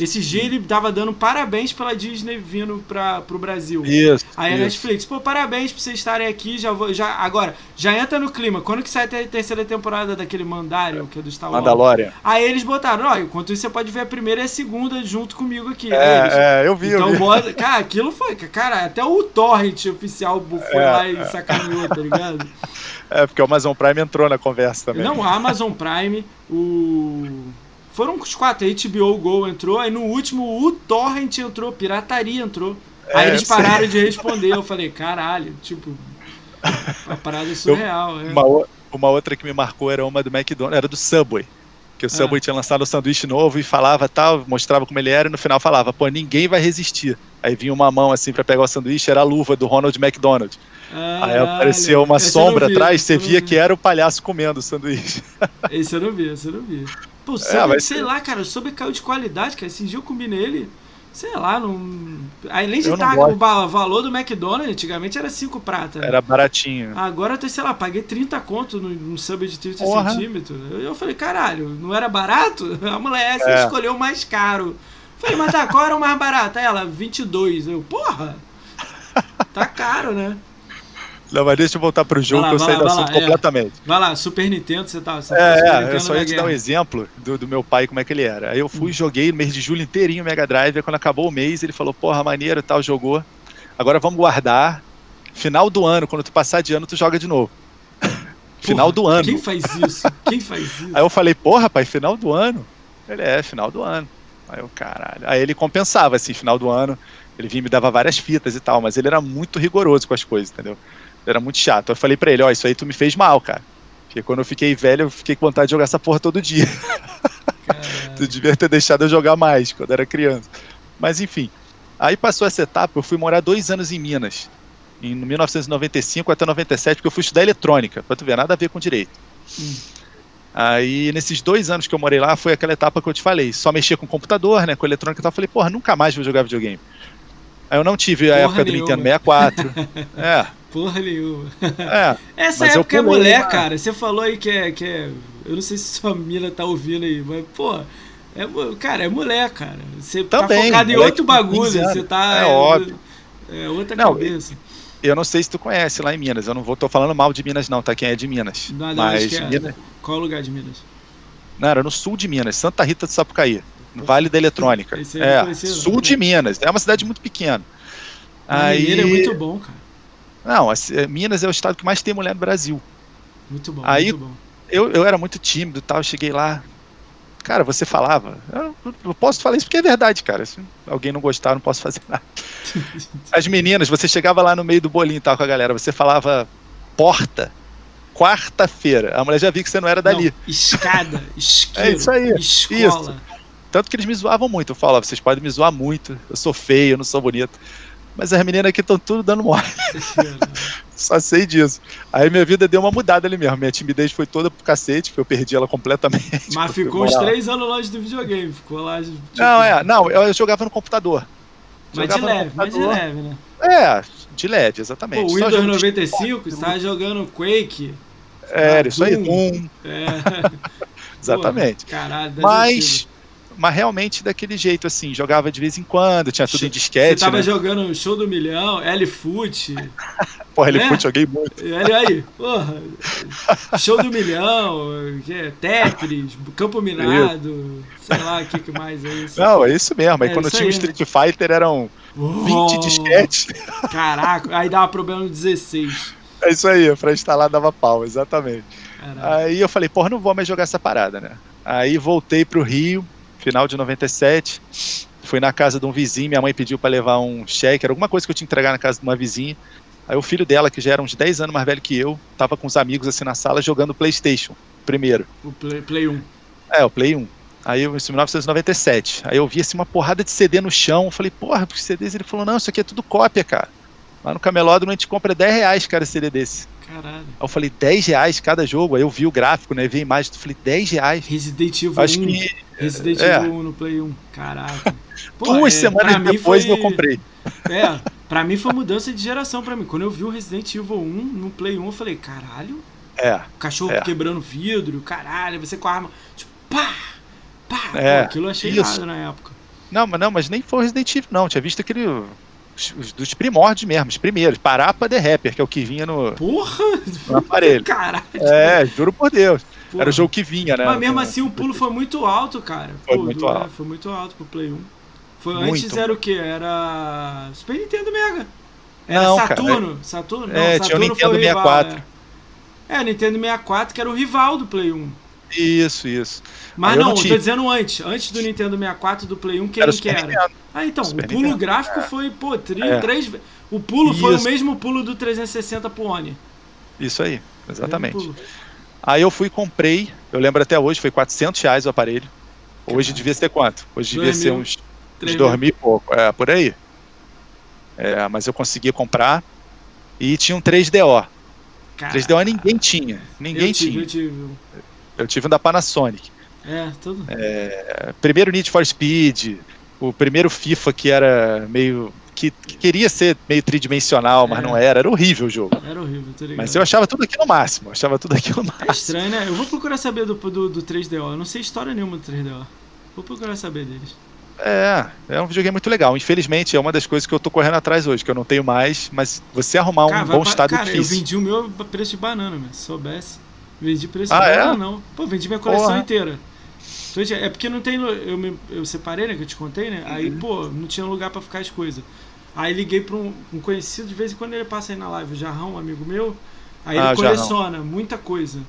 Esse dia ele tava dando parabéns pela Disney vindo pra, pro Brasil.
Isso.
Aí a. Netflix, pô, parabéns por vocês estarem aqui, já vou, já, agora, já entra no clima. Quando que sai a ter- terceira temporada daquele Mandalorian, que é do Star Wars?
Mandalorian.
Aí eles botaram, ó, enquanto isso você pode ver a primeira e a segunda junto comigo aqui. Aí eles,
É, é, eu vi, eu
então,
vi.
bota, cara, aquilo foi, cara, até o Torrent oficial foi
É,
lá e sacaneou, tá ligado?
É, porque o Amazon Prime entrou na conversa também.
Não, a Amazon Prime, o. Foram os quatro, a HBO Go entrou, aí no último o Torrent entrou, pirataria entrou. aí
É,
eles
eu sei.
pararam de responder, eu falei, caralho, tipo, a parada surreal. é.
Uma, uma outra que me marcou era uma do McDonald's, era do Subway. Que o
Ah.
Subway tinha lançado um sanduíche novo e falava tal, mostrava como ele era, e no final falava, pô, ninguém vai resistir. Aí vinha uma mão assim pra pegar o sanduíche, era a luva do Ronald McDonald. Aí
Caralho.
apareceu uma
eu
sombra
vi,
atrás, você
eu
via
vi.
que era o palhaço comendo o sanduíche.
Esse eu não vi, esse eu não vi. Pô,
É,
sei lá, cara, o Subway caiu de qualidade, cara. Esse dia eu comi nele, sei lá, não. Além de estar o valor do McDonald's, antigamente era 5 prata. né?
Era baratinho.
Agora, eu, sei lá, paguei 30 conto no, no sub de 30
Porra.
centímetros. Eu, eu falei, caralho, não era barato? A mulher essa
É.
escolheu o mais caro. Falei, mas tá, qual era o mais barato? Aí Ela, 22. Eu, porra, tá caro, né?
Não, mas deixa eu voltar pro jogo
Vai lá,
que eu saí
lá,
do
vai lá,
assunto
é.
completamente.
Vai lá, Super Nintendo, você tá. Você
É,
tá
é, eu só
na
ia te dar um exemplo do, do meu pai, como é que ele era. Aí eu
Hum.
fui, joguei no mês de julho inteirinho o Mega Drive, aí quando acabou o mês, ele falou, porra, maneiro e tal, jogou. Agora vamos guardar. Final do ano, quando tu passar de ano, tu joga de novo. final
Porra,
do ano.
Quem faz isso? Quem faz isso?
Aí eu falei, porra, pai, final do ano? Ele é, final do ano. Aí eu, caralho. Aí ele compensava, assim, final do ano. Ele vinha e me dava várias fitas e tal, mas ele era muito rigoroso com as coisas, entendeu? Era muito chato. Eu falei pra ele, ó, isso aí tu me fez mal, cara. Porque quando eu fiquei velho, eu fiquei com vontade de jogar essa porra todo dia. Tu devia ter deixado eu jogar mais quando era criança. Mas enfim. Aí passou essa etapa, eu fui morar dois anos em Minas. Em 1995 até 97, porque eu fui estudar eletrônica, pra tu ver, nada a ver com direito.
Hum.
Aí, nesses dois anos que eu morei lá, foi aquela etapa que eu te falei. Só mexia com computador, né? Com eletrônica e tal. Eu falei, porra, nunca mais vou jogar videogame. Aí eu não tive a
Porra
época do
nenhuma.
Nintendo 64. é,
Porra nenhuma.
é.
Essa
eu
época é mulher,
uma-
cara. Você falou aí que é, que é. Eu não sei se sua mina tá ouvindo aí, mas, pô. É, cara, é mulher, cara. Você tá
Também,
focado em outro
com 15
bagulho. Você tá.
É óbvio.
É outra
Não,
cabeça.
Eu não sei se tu conhece lá em Minas. Eu não vou tô falando mal de Minas, não, tá? Quem é de Minas.
Não,
Mas
que é.
Minas.
Qual o lugar de Minas?
Não, era no sul de Minas, Santa Rita do Sapucaí, no Vale da Eletrônica.
Eu
É, sul de Minas. É uma cidade muito pequena.
Aí... Mineiro é muito bom, cara.
Não, a ci- Minas é o estado que mais tem mulher no Brasil.
Muito bom,
Aí-
muito bom.
Eu, eu era muito tímido e tal, eu cheguei lá. Cara, você falava. Eu, eu posso falar isso porque é verdade, cara. Se alguém não gostar, eu não posso fazer nada. As meninas, você chegava lá no meio do bolinho e tal com a galera, você falava porta, quarta-feira. A mulher já viu que você não era dali.
Não, escada, isqueiro,
É isso aí,
escola.
Tanto que eles me zoavam muito. Eu falava, vocês podem me zoar muito, eu sou feio, eu não sou bonito. Mas as meninas aqui estão tudo dando mole, só sei disso. Aí minha vida deu uma mudada ali mesmo. Minha timidez foi toda pro cacete, porque eu perdi ela completamente.
Mas ficou uns três anos longe do videogame. Ficou lá. Tipo,
Não, é, não, eu, eu jogava no computador.
Mas de
jogava no
leve, mas de leve, né?
É, de leve, exatamente.
o Windows
jogo de
95, você tava jogando Quake.
É, isso aí,
Doom. É.
exatamente.
Pô, caralho,
Mas, mas realmente daquele jeito, assim, jogava de vez em quando, tinha tudo em
Você
disquete,
tava
né?
jogando Show do Milhão, L-Foot.
Porra, ele
É?
foi, joguei muito.
Olha aí, porra. Show do Milhão, é Tetris, Campo Minado, sei lá o que, que mais é isso.
Não, é isso mesmo. Aí
É
quando tinha o
né?
Street Fighter eram 20
Oh,
disquetes.
Caraca, aí dava problema no 16.
É isso aí, pra instalar dava pau, exatamente.
Caraca.
Aí eu falei, porra, não vou mais jogar essa parada, né? Aí voltei pro Rio, final de 97. Fui na casa de um vizinho, minha mãe pediu pra levar um cheque, era alguma coisa que eu tinha que entregar na casa de uma vizinha. Aí o filho dela, que já era uns 10 anos mais velho que eu, tava com os amigos assim na sala jogando PlayStation, primeiro.
O Play, Play 1.
É, o Play 1. Aí eu, em 1997. Aí eu vi assim uma porrada de CD no chão. Eu falei, porra, porque CDs? Ele falou, não, isso aqui é tudo cópia, cara. Lá no Camelódromo a gente compra 10 reais, cara, CD desse.
Caralho.
Aí eu falei, 10 reais cada jogo. Aí eu vi o gráfico, né? Vi a imagem, eu falei, 10 reais.
Resident Evil
Acho
1.
que
Resident
é.
Evil 1 no Play 1. Caraca. Pô,
duas
é,
semanas depois
foi-
eu comprei.
É, pra mim foi mudança de geração pra mim. Quando eu vi o Resident Evil 1 no Play 1, eu falei, caralho,
É,
o cachorro
É.
quebrando vidro, caralho, você com a arma, tipo, pá, pá.
É,
Pô, aquilo eu achei
isso.
irado na época.
Não, mas não, mas nem foi Resident Evil, não. Tinha visto aquele. Os, os dos primórdios mesmo, os primeiros. Parapa The Rapper, que é o que vinha no,
Porra!
no aparelho.
Caralho!
É, juro por Deus.
Porra.
Era o jogo que vinha, né?
Mas mesmo assim o pulo foi muito alto, cara.
Foi
Pô,
muito
do- é,
alto.
Foi muito alto pro Play 1. Foi,
Muito.
antes era o quê? Era. Super Nintendo Mega. Era
Não, cara,
Saturno. Saturno? Não,
É, tinha o
Saturno
Nintendo
foi rival,
64.
É. é, Nintendo 64, que era o rival do Play 1.
Isso, isso.
Mas
eu
não,
não
tô dizendo antes. Antes do Nintendo 64 e do Play 1, quem
Era o
que era?
Nintendo.
Ah, então,
Super
o pulo
Nintendo.
gráfico
É.
foi, pô, tri,
É.
três O pulo foi o
Isso.
mesmo pulo do 360 pro Oni.
Isso aí, exatamente. Aí eu fui e comprei, eu lembro até hoje, foi 400 reais o aparelho. Hoje
Caralho.
devia ser quanto? Hoje devia ser uns, uns 2 mil e pouco, é, por aí. É, mas eu consegui comprar e tinha um 3DO.
Cara,
3DO ninguém tinha, ninguém
eu tive,
tinha.
Eu tive.
Eu tive um da Panasonic.
É, tudo.
É, primeiro Need for Speed, o primeiro FIFA que era meio. que, que queria ser meio tridimensional, mas
É.
não era, era horrível o jogo.
Era horrível, tá ligado?
Mas eu achava tudo aqui no máximo, eu achava tudo aqui no máximo.
É estranho, né? Eu vou procurar saber do, do, do 3DO. Eu não sei história nenhuma do 3DO. Vou procurar saber deles.
É, é um videogame muito legal. Infelizmente, é uma das coisas que eu tô correndo atrás hoje, que eu não tenho mais, mas você arrumar um
Cara, vai
bom estado
cara, eu
difícil.
vendi o meu preço de banana, meu. Se soubesse. Vendi preço
Ah,
de
é?
banana, não. Pô, vendi minha coleção
Porra.
inteira. Então, É porque não tem. Eu, me, eu separei, né? Que eu te contei, né? Aí,
Uhum.
pô, não tinha lugar pra ficar as coisas. Aí liguei pra um, um conhecido, de vez em quando ele passa aí na live, o Jarrão, um amigo meu. Aí
Ah,
ele
Jarrão.
coleciona muita coisa.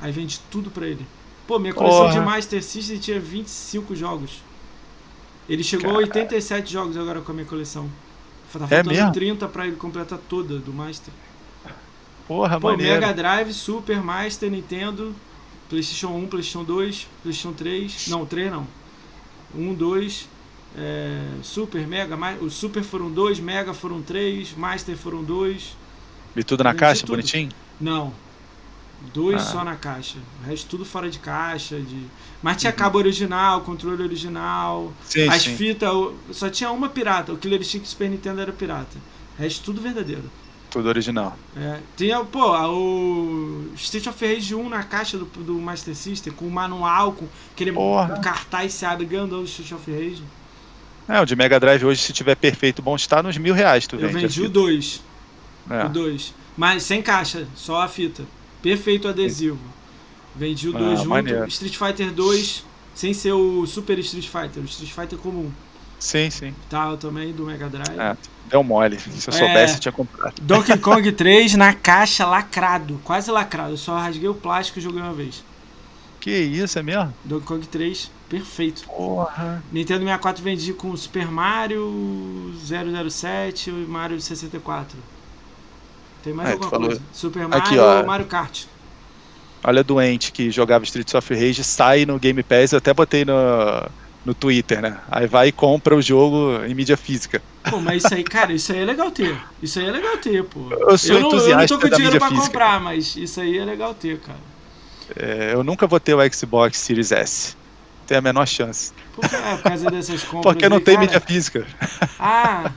Aí vende tudo pra ele. Pô, minha coleção
Porra.
de Master System tinha 25 jogos. Ele chegou a
Cara.
87 jogos agora com a minha coleção. Tá
É
faltando
mesmo?
30 pra ele completar toda do Master.
Porra,
Pô,
maneiro.
Mega Drive, Super, Master, Nintendo, PlayStation 1, PlayStation 2, PlayStation 3. Não, 3 não. 1, 2, é, Super, Mega. Ma- O Super foram 2, Mega foram 3, Master foram 2.
E tudo na caixa,
tudo.
bonitinho?
Não. Dois
Ah.
só na caixa. O resto tudo fora de caixa. De... Mas tinha
Uhum.
cabo original, controle original.
Sim,
As fitas, só tinha uma pirata. O Killer Instinct Super Nintendo era pirata. O resto tudo verdadeiro.
Tudo original.
É, tinha, pô, o Street of Rage 1 na caixa do, do Master System, com o manual, com aquele
Porra.
cartaz se abre grandão do Street of Rage.
É, o de Mega Drive hoje, se tiver perfeito, bom estado, uns mil reais tu
Eu
vende.
vendi o
fita.
2.
É.
O 2. Mas sem caixa, só a fita. Perfeito adesivo. Vendi o
Ah,
2 junto.
maneiro.
Street Fighter 2, sem ser o Super Street Fighter, o Street Fighter comum.
Sim, sim.
Tá, também do Mega Drive.
É, deu mole. Se eu
É.
soubesse, eu tinha comprado.
Donkey Kong 3 na caixa, lacrado. Quase lacrado. Eu só rasguei o plástico e joguei uma vez.
Que isso, é mesmo?
Donkey Kong 3, perfeito.
Porra.
Nintendo 64 vendi com Super Mario 007 e Mario 64. Tem mais
É,
alguma
falou-
coisa? Super Mario
Aqui, ó.
ou Mario Kart?
Olha, doente que jogava Streets of Rage, sai no Game Pass, eu até botei no, no Twitter, né? Aí vai e compra o jogo em mídia física.
Pô, mas isso aí, cara, isso aí é legal ter. Isso aí é legal ter, pô.
Eu sou
eu, não, eu não
entusiasta
tô com dinheiro pra
física.
comprar, mas isso aí é legal ter, cara.
É, eu nunca vou ter o Xbox Series S. Tem a menor chance.
Por, que, é, por causa dessas compras.
Porque não
aí,
tem
cara.
mídia física.
Ah,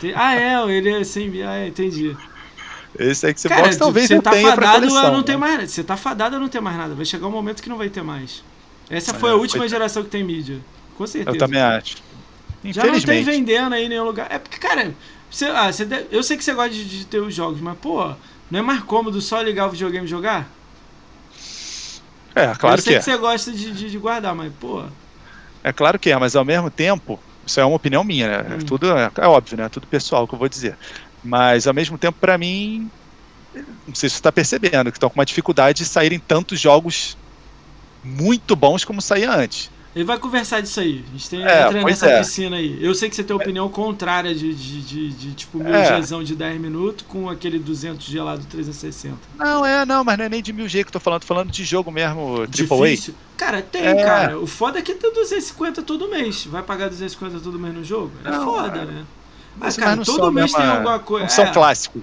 tem- ah, é, ele é sem. Ah, é, entendi.
Esse Xbox
Cara,
talvez
você
não
tá
tenha
fadado
coleção.
a não ter
né?
mais. Você tá fadado a não ter mais nada. Vai chegar um momento que não vai ter mais. Essa
É,
foi a última
foi-
geração que tem mídia. Com certeza.
Eu também acho.
Já não tem vendendo aí em nenhum lugar. É porque, cara, você, ah, você deve- eu sei que você gosta de, de ter os jogos, mas, pô, não é mais cômodo só ligar o videogame e jogar?
É, claro
eu sei
que é.
que você gosta de, de, de guardar, mas, pô.
É claro que é, mas ao mesmo tempo, isso é uma opinião minha, né?
Hum.
Tudo é, é óbvio, né? Tudo pessoal que eu vou dizer. Mas ao mesmo tempo, pra mim, não sei se você tá percebendo, que estão com uma dificuldade de saírem tantos jogos muito bons como saía antes.
Ele vai conversar disso aí. A gente tem
É,
entra nessa
é.
piscina aí. Eu sei que você tem opinião contrária de, de, de, de, tipo, mil
É.
Gzão de 10 minutos com aquele 200 gelado 360.
Não, é, não, mas não é nem de mil G que eu tô falando, tô falando de jogo mesmo, AAA.
Difícil. Cara, tem,
É.
cara. O foda é que tem 250 todo mês. Vai pagar 250 todo mês no jogo? É
Não,
foda,
é.
né? Ah,
Mas-
cara,
mas
todo mês
mesma-
tem alguma coisa.
Não são
É,
clássicos.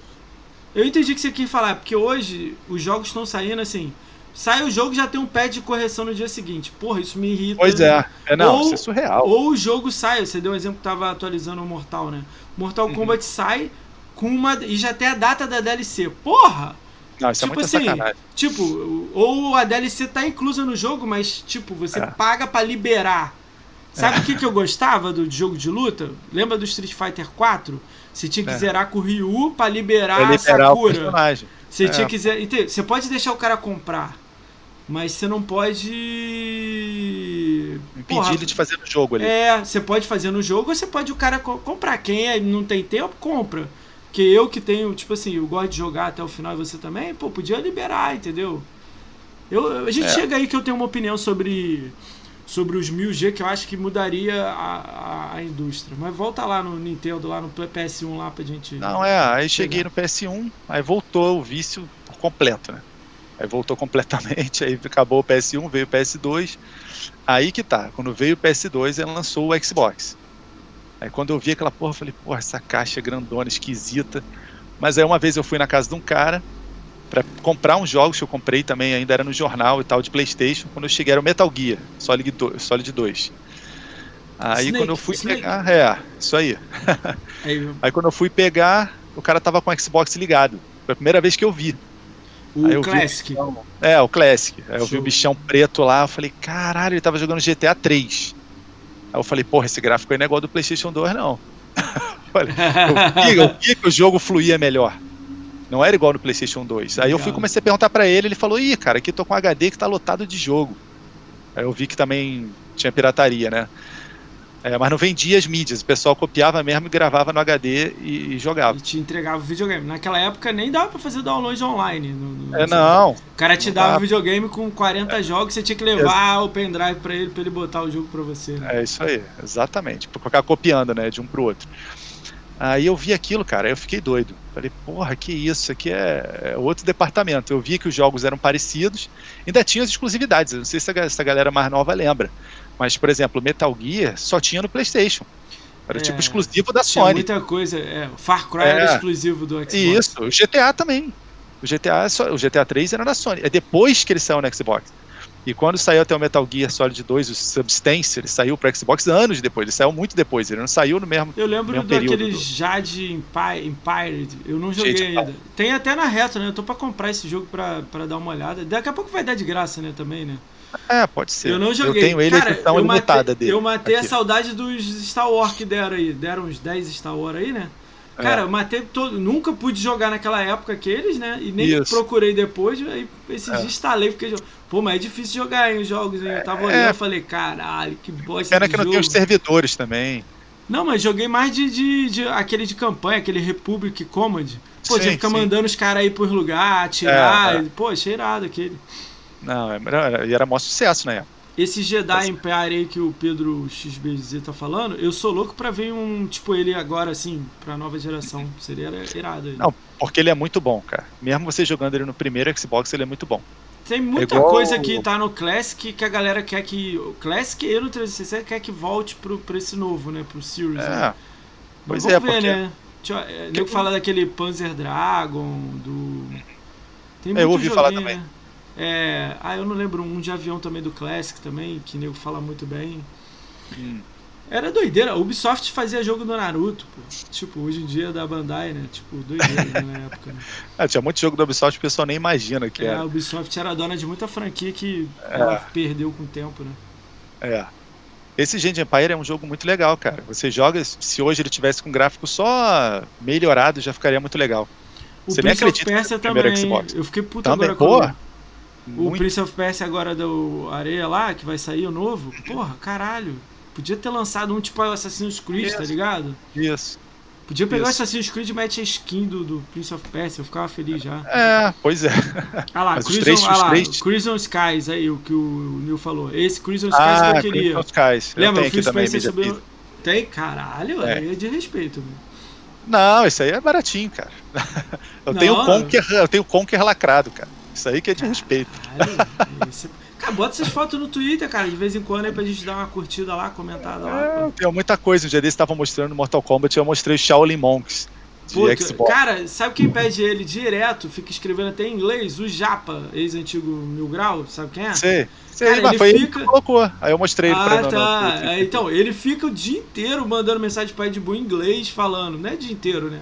Eu entendi o que você quis falar, porque hoje os jogos estão saindo assim. Sai o jogo já tem um pad de correção no dia seguinte. Porra, isso me irrita.
Pois é. É, não,
Ou-
isso é surreal.
Ou o jogo sai, você deu um exemplo que tava atualizando o Mortal, né? Mortal
Uhum.
Kombat sai com uma. E já tem a data da DLC. Porra!
Não, isso
tipo
é muita
assim,
sacanagem.
Tipo, ou a DLC tá inclusa no jogo, mas tipo, você
É.
paga pra liberar. Sabe o que, que eu gostava do jogo de luta? Lembra do Street Fighter 4? Você tinha que
É.
zerar com o Ryu pra liberar,
Pra
a
liberar o
Sakura. Você
É.
tinha que zer- entende? Você pode deixar o cara comprar, mas você não pode.
Impedir
Porra,
ele de fazer no jogo ali.
É, você pode fazer no jogo ou você pode o cara co- comprar. Quem é- não tem tempo, compra. Porque eu que tenho, tipo assim, eu gosto de jogar até o final e você também, pô, podia liberar, entendeu? Eu, a gente
É.
chega aí que eu tenho uma opinião sobre, sobre os 1000G que eu acho que mudaria a, a, a indústria. Mas volta lá no Nintendo, lá no PS1 lá pra gente.
Não, é, aí cheguei no PS1, aí voltou o vício por completo, né? Aí voltou completamente, aí acabou o PS1, veio o PS2. Aí que tá, quando veio o PS2, ele lançou o Xbox. Aí quando eu vi aquela porra, eu falei, porra, essa caixa grandona, esquisita. Mas aí uma vez eu fui na casa de um cara pra comprar uns jogos que eu comprei também, ainda era no jornal e tal, de Playstation. Quando eu cheguei era o Metal Gear, Solid 2. Solid 2. Aí
Snake,
quando eu fui
Snake.
pegar, é, isso aí.
Aí,
Aí quando eu fui pegar, o cara tava com o Xbox ligado. Foi a primeira vez que eu vi.
O
o
Classic.
bichão- É, o Classic. Aí eu vi o bichão preto lá, eu falei, caralho, ele tava jogando GTA 3. Aí eu falei, porra, esse gráfico aí não é igual do PlayStation 2, não. Olha, eu, eu vi que o jogo fluía melhor. Não era igual no PlayStation 2. Aí eu fui comecei a perguntar pra ele, ele falou, ih, cara, aqui tô com HD que tá lotado de jogo. Aí eu vi que também tinha pirataria, né? É, mas não vendia as mídias, o pessoal copiava mesmo e gravava no HD e, e jogava.
E te entregava o videogame. Naquela época nem dava pra fazer download online. no- no-
É, não,
O cara te dava o videogame com 40 jogos, você tinha que levar o pendrive pra ele, pra ele botar o jogo pra você. né?
É isso aí, exatamente. Pra ficar copiando, né, de um pro outro. Aí eu vi aquilo, cara, aí eu fiquei doido. Falei, porra, que isso, isso aqui é, é outro departamento. Eu vi que os jogos eram parecidos, ainda tinha as exclusividades. Eu não sei se a, ga- se a galera mais nova lembra. Mas, por exemplo, Metal Gear só tinha no PlayStation. Era
É,
tipo exclusivo da Sony.
muita coisa. É, Far Cry
É.
era exclusivo do Xbox.
Isso, o GTA também. O GTA, o GTA 3 era da Sony. É depois que ele saiu no Xbox. E quando saiu até o Metal Gear Solid 2, o Substance, ele saiu pro Xbox anos depois. Ele saiu muito depois. Ele não saiu no mesmo.
Eu lembro
Mesmo
daquele
do-
Jade Empire, Empire, eu não joguei
Jade
ainda. Tem até na reta, né? Eu tô pra comprar esse jogo pra dar uma olhada. Daqui a pouco vai dar de graça, né, também, né?
É, pode ser.
Eu não joguei.
Eu tenho ele
Cara,
a edição limitada
matei,
dele.
Eu matei
aqui.
a saudade dos Star Wars que deram aí. Deram uns 10 Star Wars aí, né?
É.
Cara, eu matei todo. Nunca pude jogar naquela época aqueles, né? E nem
Isso.
procurei depois. Aí esses
É.
instalei, fiquei jogando. Pô, mas é difícil jogar hein, os jogos, hein? Eu tava
É.
olhando e falei, caralho, que bosta.
Pena que não
jogo.
tem os servidores também.
Não, mas joguei mais de, de, de- aquele de campanha, aquele Republic Command. Pô,
Sim,
tinha que ficar
sim.
mandando os caras aí pros lugares, atirar.
É, é.
Pô, cheirado aquele.
Não, era, e era maior sucesso na época.
Esse Jedi
Mas-
Empire aí que o Pedro XBZ tá falando, eu sou louco pra ver um, tipo, ele agora, assim, pra nova geração. Seria irado aí.
Não, porque ele é muito bom, cara. Mesmo você jogando ele no primeiro Xbox, ele é muito bom.
Tem muita
igual-
coisa que tá no Classic que a galera quer que. O Classic e no 360 quer que volte pro, pra esse novo, né? Pro Series. né?
É.
Mas
Pois
vamos
é,
ver,
porque
né? Deixa eu, é, nego fala daquele Panzer Dragon, do. Tem
É, eu ouvi falar
joguinho,
também.
Né? É, ah, eu não lembro um de avião também do Classic também, que nego fala muito bem.
Hum.
Era doideira. A Ubisoft fazia jogo do Naruto, pô. Tipo, hoje em dia é da Bandai, né? Tipo, doideira né, na época. Né?
Ah, tinha muito jogo do Ubisoft que o pessoal nem imagina que
É, a
era.
Ubisoft era dona de muita franquia que ela perdeu com o tempo, né?
É. Esse Gente Empire é um jogo muito legal, cara. Você joga, se hoje ele tivesse com gráfico só melhorado, já ficaria muito legal.
O
Você nem
Prince of
acredita
Persia
é o
também.
Xbox.
Eu fiquei puto
Também,
agora
boa.
Com o
Muito.
Prince of Persia agora do Areia lá, que vai sair o novo. Porra, caralho. Podia ter lançado um tipo Assassin's Creed, tá
Isso.
ligado?
Isso.
Podia pegar o. Assassin's Creed e mete a skin do, do Prince of Persia, eu ficava feliz já.
É, pois é.
Ah lá,
Mas
Crimson,
três-
ah lá,
três-
Crimson Skies aí, o que o Neil falou. Esse Crimson Skies
Ah,
que eu queria.
Crimson Skies. Eu
Lembra,
aqui
Phil
também,
subiu. Tem? Caralho,
É.
aí é de respeito, meu.
Não, isso aí é baratinho, cara. Eu
Não,
tenho
eu-
o Conker, eu tenho o Conker lacrado, cara. Isso aí que é de respeito.
Caralho, esse- Cara, bota essas fotos no Twitter, cara, de vez em quando aí pra gente dar uma curtida lá, comentada lá.
É, tenho muita coisa. Um dia desse tava mostrando Mortal Kombat, eu mostrei Shaolin Monks de
Puta, cara, sabe quem pede ele direto, fica escrevendo até em inglês? O Japa, ex-antigo Mil Grau, sabe quem é?
Sei,
Cara, ele
foi ele
fica-
que colocou. Aí eu mostrei ele pra
Ah,
ele no-
tá.
no-
É, então, ele fica o dia inteiro mandando mensagem pra Ed Boon em inglês, falando. Não é dia inteiro, né?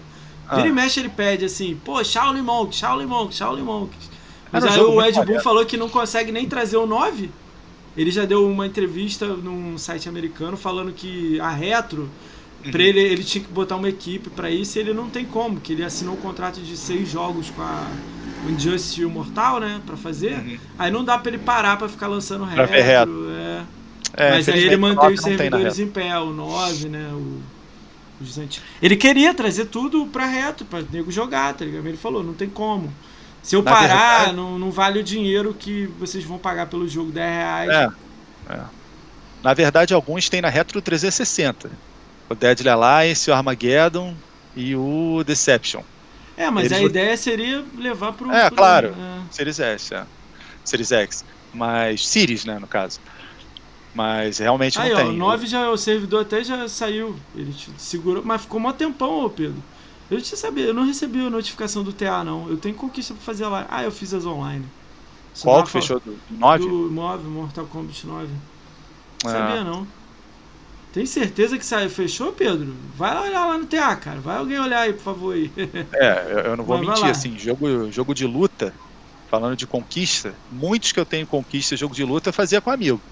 Vira
Ah.
e mexe, ele pede assim, pô, Shaolin Monk, Shaolin Monk, Shaolin Monk. Mas aí o Ed Boon falou que não consegue nem trazer o 9. Ele já deu uma entrevista num site americano falando que a Retro, uhum. pra ele, ele tinha que botar uma equipe para isso e ele não tem como, que ele assinou um contrato de seis jogos com a Injustice e o Mortal, né, pra fazer. Uhum. Aí não dá pra ele parar pra ficar lançando Retro. retro. É. É, Mas aí ele mantém os servidores em pé, o 9, né, o... Ele queria trazer tudo pra reto, pra nego jogar, tá ligado? Ele falou, não tem como. Se eu Na parar, verdade... não, não vale o dinheiro que vocês vão pagar pelo jogo, 10 reais. É,
é. Na verdade, alguns têm na Retro 360. O Deadly Alliance, o Armageddon e o Deception.
É, mas Eles a ideia seria levar pro.
É, pro... claro. É. Series S, é. Series X. Mas. Series, né, no caso. Mas realmente
Aí,
não
ó,
tem.
O 9 já, o servidor até já saiu. Ele segurou, mas ficou um tempão, ô Pedro. Eu te sabia, eu não recebi a notificação do TA, não. Eu tenho conquista pra fazer lá. Ah, eu fiz as online.
Qual que fechou? Do 9?
Do 9, Mortal Kombat 9. Não é. sabia, não. Tem certeza que saiu, fechou, Pedro? Vai olhar lá no TA, cara. Vai alguém olhar aí, por favor. Aí.
É, eu não vou Mas mentir, assim, jogo, jogo de luta, falando de conquista, muitos que eu tenho conquista, jogo de luta, eu fazia com amigo.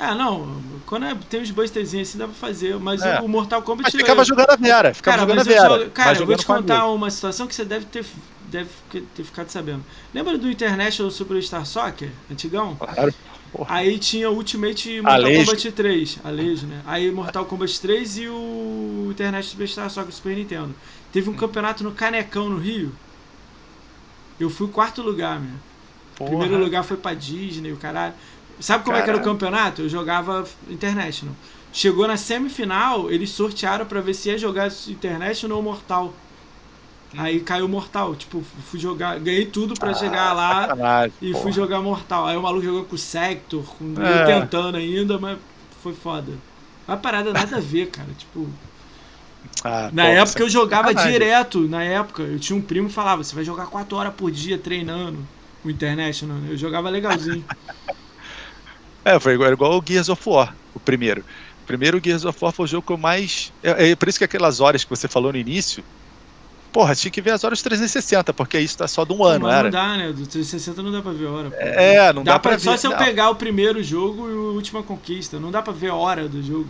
Ah, não. Quando é, tem uns busterzinhos assim, dá pra fazer. Mas é. o Mortal Kombat.
Mas ficava jogando a Vera. Ficava cara, jogando a Vera.
Eu, cara, eu vou te contar uma situação que você deve ter, deve ter ficado sabendo. Lembra do International Superstar Soccer? Antigão?
Claro.
Porra. Aí tinha o Ultimate Mortal Alejo. Kombat 3, Alejo, né? Aí Mortal Kombat 3 e o International Superstar Soccer Super Nintendo. Teve um campeonato no Canecão, no Rio. Eu fui quarto lugar, meu. Porra. Primeiro lugar foi pra Disney, o caralho. Sabe como é que era o campeonato? Eu jogava International. Chegou na semifinal, eles sortearam para ver se ia jogar International ou Mortal. Aí caiu Mortal. Tipo, fui jogar. Ganhei tudo para ah, chegar lá sacanagem, e porra. fui jogar Mortal. Aí o maluco jogou com o Sector, com é. eu tentando ainda, mas foi foda. Uma parada nada a ver, cara. Tipo. Ah, na época eu jogava sacanagem. direto. Na época, eu tinha um primo que falava: você vai jogar 4 horas por dia treinando o International. Eu jogava legalzinho.
É, foi igual, igual o Gears of War, o primeiro. O primeiro Gears of War foi o jogo que eu mais. É, é por isso que aquelas horas que você falou no início. Porra, tinha que ver as horas 360, porque isso tá só de um ano,
Mas
era.
Não dá, né? Do 360 não dá pra ver hora.
Pô. É, não dá, dá pra, pra ver.
Só se eu pegar o primeiro jogo e a última conquista. Não dá pra ver a hora do jogo.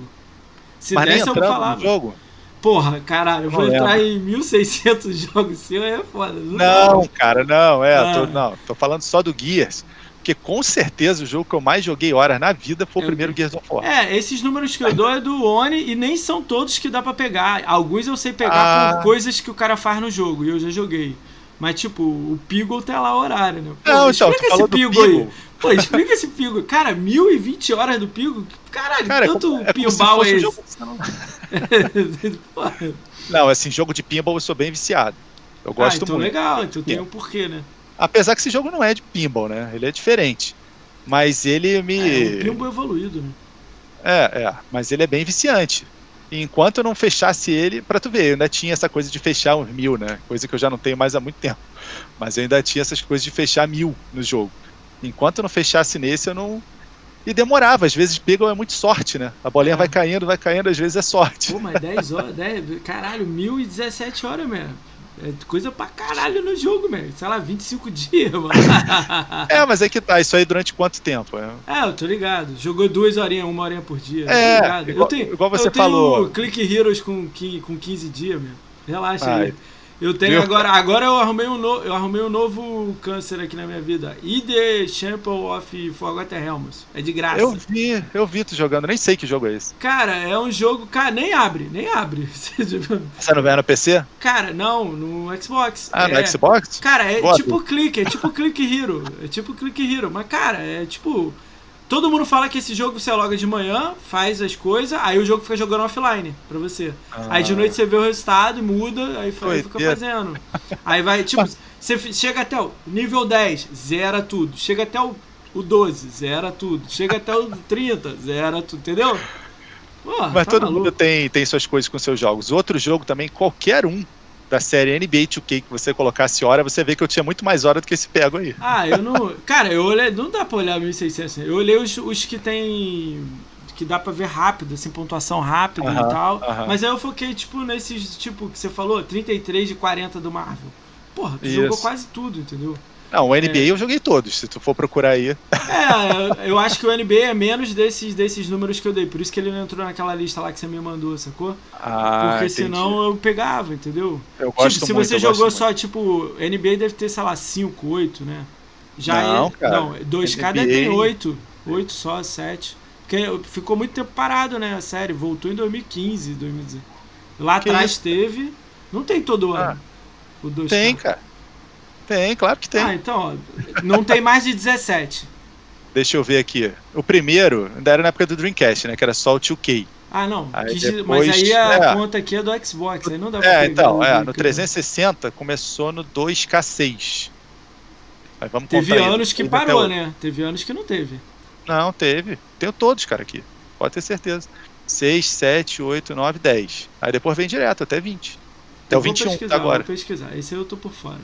Se
Mas desse, eu falava. No jogo?
Porra, caralho, eu vou não entrar lembro. em 1600 jogos seu, é foda.
Não, não cara, não, é. Ah. Tô, não, tô falando só do Gears. Porque com certeza o jogo que eu mais joguei horas na vida foi o primeiro Gears of War.
É, esses números que eu dou é do Oni e nem são todos que dá para pegar. Alguns eu sei pegar ah. por coisas que o cara faz no jogo e eu já joguei. Mas, tipo, o Pigo tá lá horário, né?
Pô, não, explica então, esse Pigo aí.
Pô, explica esse Pigo. Cara, 1020 horas do Pigo? Caralho, cara, tanto é pinball é esse? Jogo...
não, assim, jogo de pinball eu sou bem viciado. Eu gosto ah,
então
muito.
legal, então tem um porquê, né?
Apesar que esse jogo não é de pinball, né? Ele é diferente. Mas ele me.
É, um pinball evoluído, né?
É, é. Mas ele é bem viciante. E enquanto eu não fechasse ele, para tu ver, eu ainda tinha essa coisa de fechar uns mil, né? Coisa que eu já não tenho mais há muito tempo. Mas eu ainda tinha essas coisas de fechar mil no jogo. Enquanto eu não fechasse nesse, eu não. E demorava, às vezes pegam é muito sorte, né? A bolinha é. vai caindo, vai caindo, às vezes é sorte.
Pô, mas 10 horas, 10, caralho, 1017 horas mesmo. É coisa pra caralho no jogo, velho. Sei lá, 25 dias, mano.
é, mas é que tá. Isso aí durante quanto tempo?
É, é eu tô ligado. Jogou duas horinhas, uma horinha por dia.
É, igual, eu tenho, igual você eu falou.
Tenho Click Heroes com, com 15 dias, meu. Relaxa Ai. aí. Eu tenho agora. Agora eu arrumei um, no, eu arrumei um novo câncer aqui na minha vida. E The Champion of Forgotten Realms. É de graça.
Eu vi, eu vi tu jogando, nem sei que jogo é esse.
Cara, é um jogo. Cara, nem abre, nem abre.
Você não vê no PC?
Cara, não, no Xbox.
Ah,
é,
no Xbox?
Cara, é Boa tipo clique, é tipo clique hero. É tipo clique hero. Mas, cara, é tipo. Todo mundo fala que esse jogo você loga de manhã, faz as coisas, aí o jogo fica jogando offline pra você. Ah. Aí de noite você vê o resultado e muda, aí fica fazendo. Aí vai, tipo, você chega até o nível 10, zera tudo. Chega até o, o 12, zera tudo. Chega até o 30, zera tudo, entendeu?
Mas tá todo maluco. mundo tem, tem suas coisas com seus jogos. Outro jogo também, qualquer um da série NBA 2K que você colocasse hora, você vê que eu tinha muito mais hora do que esse pego aí.
Ah, eu não. Cara, eu olhei. Não dá pra olhar 1600. Eu olhei os, os que tem. Que dá pra ver rápido, assim, pontuação rápida e tal. Mas aí eu foquei, tipo, nesses, tipo, que você falou, 33 de 40 do Marvel. Porra, tu Isso. jogou quase tudo, entendeu?
Não, o NBA é. eu joguei todos, se tu for procurar aí.
É, eu acho que o NBA é menos desses, desses números que eu dei, por isso que ele não entrou naquela lista lá que você me mandou, sacou?
Ah,
Porque
entendi.
senão eu pegava, entendeu?
Eu gosto
tipo, se
muito,
você
eu
jogou só, tipo, NBA deve ter, sei lá, 5, 8, né? Já
Não,
é.
cara.
Não, 2K
NBA
deve ter 8. 8 só, 7. Porque ficou muito tempo parado, né? A série. Voltou em 2015, 2016. Lá
Que
atrás
isso?
teve. Não tem todo
Ah,
ano. o 2K.
Tem, cara. Tem, claro que tem.
Ah, então, ó, não tem mais de 17.
Deixa eu ver aqui. O primeiro, ainda era na época do Dreamcast, né? Que era só o 2K.
Ah, não.
Aí
quis-
depois-
mas aí a
é.
conta aqui é do Xbox. Aí não dá pra
É, então, é, no
né?
360 começou no 2K6. Aí vamos
Teve
contar aí,
anos que parou, né? Teve anos que não teve.
Não, teve. Tenho todos, cara, aqui. Pode ter certeza. 6, 7, 8, 9, 10. Aí depois vem direto, até 20. Até
Eu
o
vou
21
pesquisar,
tá agora.
Vou pesquisar. Esse eu tô por fora.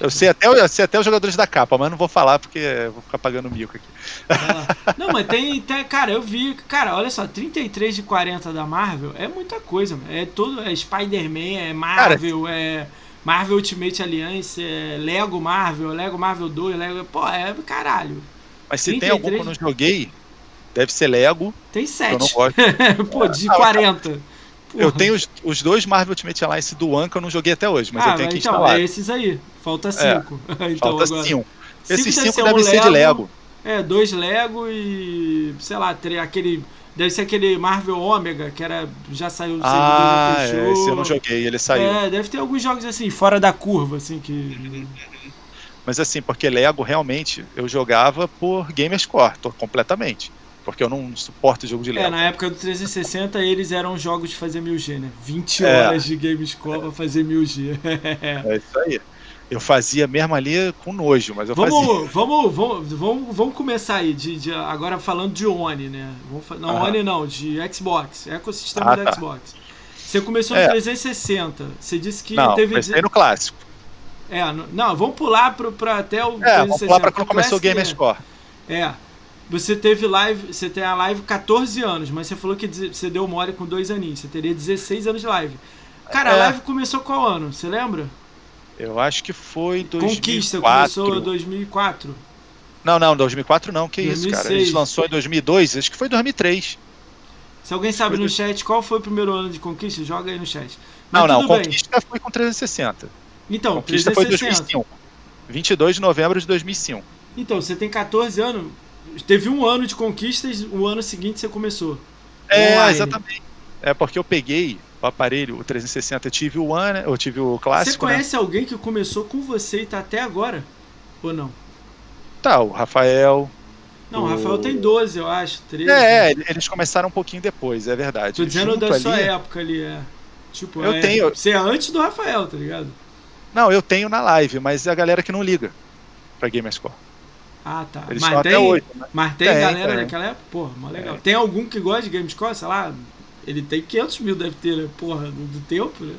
Eu sei, até, eu sei até os jogadores da capa, mas não vou falar porque eu vou ficar pagando mico aqui.
Não, mas tem, tem- Cara, eu vi. Cara, olha só, 33 de 40 da Marvel é muita coisa, mano. É todo. É Spider-Man, é Marvel, é. Marvel Ultimate Alliance, é Lego Marvel, Lego Marvel 2, Lego. Pô, é caralho.
Mas se tem
33.
algum que eu não joguei, deve ser Lego.
Tem
que Eu não
7.
gosto.
Pô, de
Ah,
40.
Eu
Porra.
tenho os, os dois Marvel Ultimate Alliance do One que eu não joguei até hoje, mas
ah,
eu tenho aqui
então,
instalado.
é esses aí. Falta 5. então,
Falta
agora.
5. Esses 5
ser
devem
um
ser de Lego.
É, dois Lego e. sei lá, aquele. Deve ser aquele Marvel Ômega, que era. Já saiu do
Ah, é, esse eu não joguei, ele saiu.
É, deve ter alguns jogos assim, fora da curva, assim, que.
Mas assim, porque Lego realmente eu jogava por Gamerscore, completamente. Porque eu não suporto jogo de Lego.
É, na época do 360 eles eram jogos de fazer 1000G, né? 20
É.
horas de Gamescore pra fazer 1000G.
É isso aí. Eu fazia mesmo ali com nojo, mas eu fazia.
Vamos, vamos, vamos, vamos, vamos começar aí, de, de- agora falando de One, né? Vamos não,
Aham.
One não, de Xbox, ecossistema
Ah,
do
tá.
Xbox. Você começou
É.
no 360, você disse que
Não,
teve...
comecei no clássico.
É, no- não, vamos pular pro, pra até o
É, vamos pular pra quando começou o.
É, é. Você teve live, você tem a live 14 anos, mas você falou que você deu mole com dois aninhos, você teria 16 anos de live. Cara, a
É.
live começou qual ano? Você lembra?
Eu acho que foi 2004.
Conquista começou em 2004.
Não, não, 2004 não, que isso, cara. A
2006.
gente lançou em 2002, acho que foi 2003.
Se alguém sabe
Foi
no chat qual foi o primeiro ano de conquista, joga aí no chat.
Não,
Mas
não,
bem.
Conquista foi com 360.
Então,
Conquista foi
360.
2005. 22 de novembro de 2005.
Então, você tem 14 anos, teve um ano de conquistas, o ano seguinte você começou.
É,
Online.
exatamente. É porque eu peguei o aparelho, o 360, eu tive o One, né, eu tive o clássico,
você conhece alguém que começou com você e tá até agora? Ou não?
né? Tá, o Rafael.
Não, o Rafael tem 12, eu acho, 13.
É, eles começaram um pouquinho depois, é verdade.
Tô dizendo
Junto
da sua
ali-
época ali, é. Tipo,
Eu
é,
tenho-
Você é antes do Rafael, tá ligado?
Não, eu tenho na live, mas é a galera que não liga pra Gamerscore.
Ah, tá.
Eles
Mas tem,
8, né?
mas tem,
Tem,
galera
tem.
daquela época? Porra, mó legal.
É.
Tem algum que gosta de Gamescore? Sei lá, ele tem 500 mil, deve ter, né? Porra, do, do tempo, né?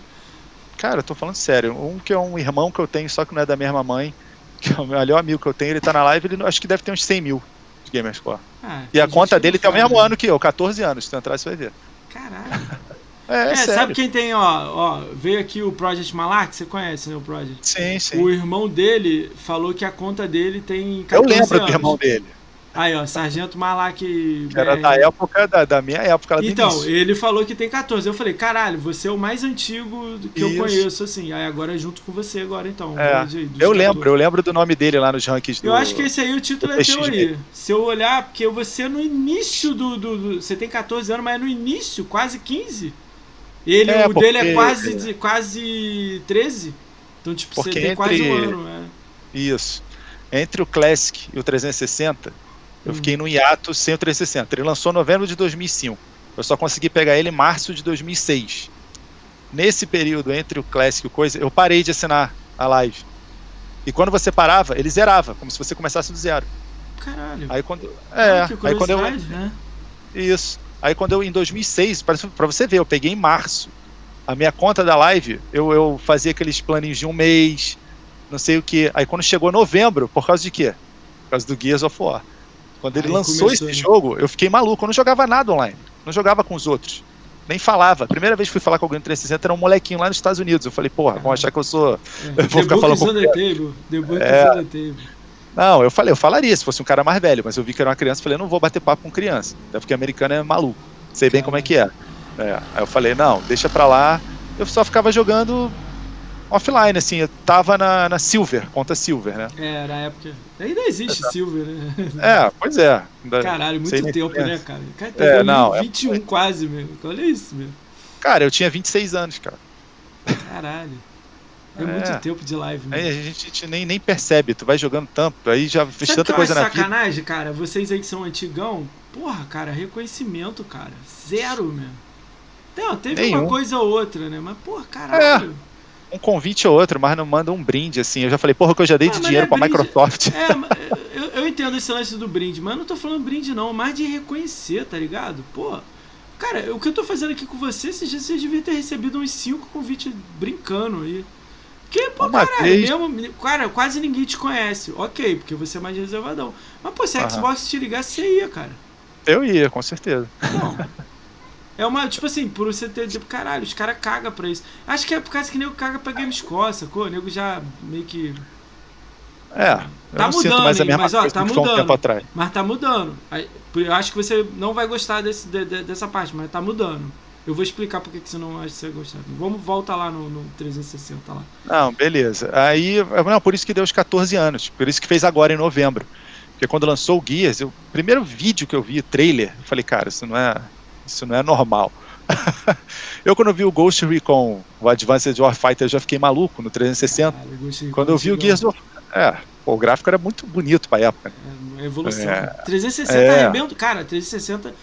Cara, eu tô falando sério. Um que é um irmão que eu tenho, só que não é da mesma mãe, que é o melhor amigo que eu tenho, ele tá na live, ele acho que deve ter uns 100 mil de Gamerscore.
Ah,
E a conta dele tem o mesmo
né?
ano que eu, 14 anos. Se tu entrar, você vai ver.
Caralho.
É,
É,
sério.
sabe quem tem, ó, ó, veio aqui o Project Malak, você conhece, né, o Project?
Sim, sim.
O irmão dele falou que a conta dele tem
Eu
14
lembro
anos.
do irmão dele.
Aí, ó, Sargento Malak.
Que era
BR.
da época, da, da minha época
Então, ele falou que tem 14. Eu falei, caralho, você é o mais antigo que eu
Isso.
conheço, assim. Aí agora é junto com você agora, então.
É,
dos
Eu
14.
lembro, eu lembro do nome dele lá nos rankings do...
Eu acho que esse aí o título é teu aí. Se eu olhar, porque você é no início do, do, do- Você tem 14 anos, mas é no início, quase 15. Ele,
É,
o dele é
porque-
quase, de- quase 13. Então, tipo, você
Porque
tem quase um
entre-
ano, né?
Isso. Entre o Classic e o 360, eu
Hum.
fiquei no hiato sem o 360. Ele lançou em novembro de 2005. Eu só consegui pegar ele em março de 2006. Nesse período entre o Classic e o coisa, eu parei de assinar a live. E quando você parava, ele zerava, como se você começasse do zero.
Caralho.
Aí quando é,
Ah, que
aí quando eu
né?
Isso. Aí quando eu, em 2006, pra, pra você ver, eu peguei em março. A minha conta da live, eu, eu fazia aqueles planinhos de um mês, não sei o que. Aí quando chegou novembro, por causa de quê? Por causa do Gears of War. Quando ele
Aí
lançou
começou,
esse
né?
jogo, eu fiquei maluco. Eu não jogava nada online. Não jogava com os outros. nem falava. A primeira vez que fui falar com alguém no 360 era um molequinho lá nos Estados Unidos. Eu falei, porra, vão achar que eu sou.
É.
Eu vou ficar falando.
on the table. Debug
É. Não, eu falei, eu falaria se fosse um cara mais velho, mas eu vi que era uma criança, falei, não vou bater papo com criança. Até porque americano é maluco. Sei bem como é que é. É, Aí eu falei, não, deixa pra lá. Eu só ficava jogando offline, assim, eu tava na, na Silver, conta Silver, né?
É, na época. Ainda existe Silver, né?
É, pois é. Ainda-
Caralho, muito tempo,
criança.
né, cara? Cara, tá
É,
é,
não, é
21 quase, meu. Olha isso, meu.
Cara, eu tinha 26 anos, cara.
Caralho. É,
É.
muito tempo de live,
Aí
meu.
a gente, a gente nem, nem percebe, tu vai jogando tanto, aí já fez
Sabe
tanta coisa
acho
na vida.
sacanagem, cara? Vocês aí que são antigão, porra, cara, reconhecimento, cara. Zero, meu. Não, teve
Nenhum.
uma coisa ou outra, né? Mas, porra, caralho.
Um convite ou outro, mas não manda um brinde, assim. Eu já falei, porra, que eu já dei
Ah,
de dinheiro pra
é brinde.
Microsoft.
É, eu, eu entendo esse lance do brinde, mas eu não tô falando brinde, não. Mais de reconhecer, tá ligado? Pô, cara, o que eu tô fazendo aqui com você, esses dias vocês deviam ter recebido uns 5 convites brincando aí. Porque, pô,
Uma
caralho,
vez-
mesmo, cara, quase ninguém te conhece. Ok, porque você é mais reservadão. Mas, pô, se a. Xbox te ligasse, você ia, cara.
Eu ia, com certeza.
Não. É uma, tipo assim, por você ter. Tipo, caralho, os caras cagam pra isso. Acho que é por causa que o nego caga pra Gamescore, sacou? O nego já meio que.
É, eu
Tá mudando,
mais a mesma
mas, ó, tá
que um
mudando.
tempo atrás.
Mas tá mudando. Eu acho que você não vai gostar desse, de- de- dessa parte, mas tá mudando. Eu vou explicar por que que você não acha que você gostar. Vamos voltar lá no, no 360 lá.
Não, beleza. Aí, não, por isso que deu os 14 anos. Por isso que fez agora em novembro. Porque quando lançou o Gears, eu- o primeiro vídeo que eu vi, trailer, eu falei, cara, isso não é, isso não é normal. eu quando vi o Ghost Recon, o Advanced Warfighter, eu já fiquei maluco no 360.
Caralho,
Quando eu vi o Gears of... É, pô, o gráfico era muito bonito pra época.
É, é evolução.
É.
360
É.
Cara, 360.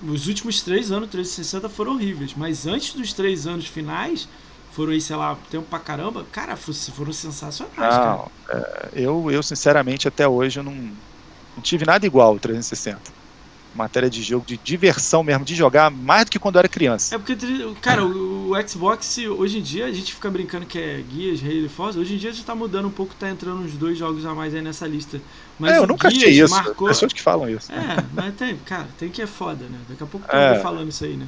Os últimos três anos 360 foram horríveis. Mas antes dos três anos finais, foram aí, sei lá, tempo pra caramba. Cara, fo- foram sensacionais, cara.
Não, é, eu, eu sinceramente até hoje eu não, não tive nada igual ao 360. Matéria de jogo, de diversão mesmo, de jogar mais do que quando eu era criança.
É porque, cara, o, o Xbox, hoje em dia, a gente fica brincando que é Gears, Halo e Forza. Hoje em dia já tá mudando um pouco, tá entrando uns dois jogos a mais aí nessa lista. Mas
é, eu nunca
Gears
achei isso.
marcou...
Pessoas que falam isso.
É, mas tem, cara, tem que é foda, né? Daqui a pouco tem
É.
falando isso aí, né?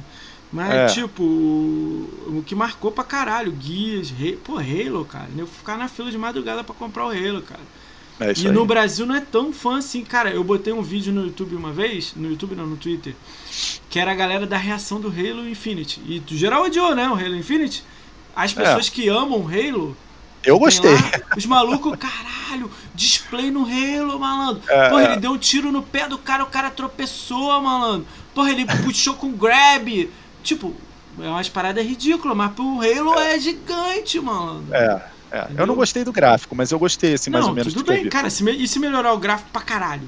Mas,
É.
tipo, o, o que marcou pra caralho, Gears, Halo, pô, Halo, cara. Eu ficar na fila de madrugada pra comprar o Halo, cara.
É
E
aí.
no Brasil não é tão fã assim, cara. Eu botei um vídeo no YouTube uma vez, no YouTube não, no Twitter, que era a galera da reação do Halo Infinite. E tu geral odiou, né? O Halo Infinite. As pessoas que amam o Halo.
Eu gostei.
lá, os malucos, caralho, display no Halo, malandro.
É,
Porra,
é.
ele deu um tiro no pé do cara, o cara tropeçou, malandro. Porra, ele puxou com grab. Tipo, é umas paradas ridículas, mas pro Halo é, gigante, malandro.
É, é. Eu não gostei do gráfico, mas eu gostei, assim, mais
não,
ou menos
tudo
do que eu
bem, cara. Se me- e se melhorar o gráfico pra caralho?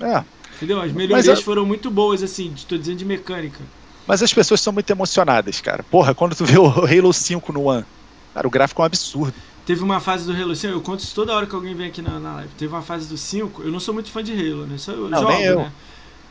É,
Entendeu? As melhorias
eu-
foram muito boas, assim, tô dizendo de mecânica.
mas as pessoas são muito emocionadas, cara. Porra, quando tu vê o Halo 5 no One, cara, o gráfico é um absurdo.
Teve uma fase do Halo 5, eu conto isso toda hora que alguém vem aqui na, na live. Teve uma fase do 5, eu não sou muito fã de Halo, né? Só eu
Não,
jogo,
nem eu.
né?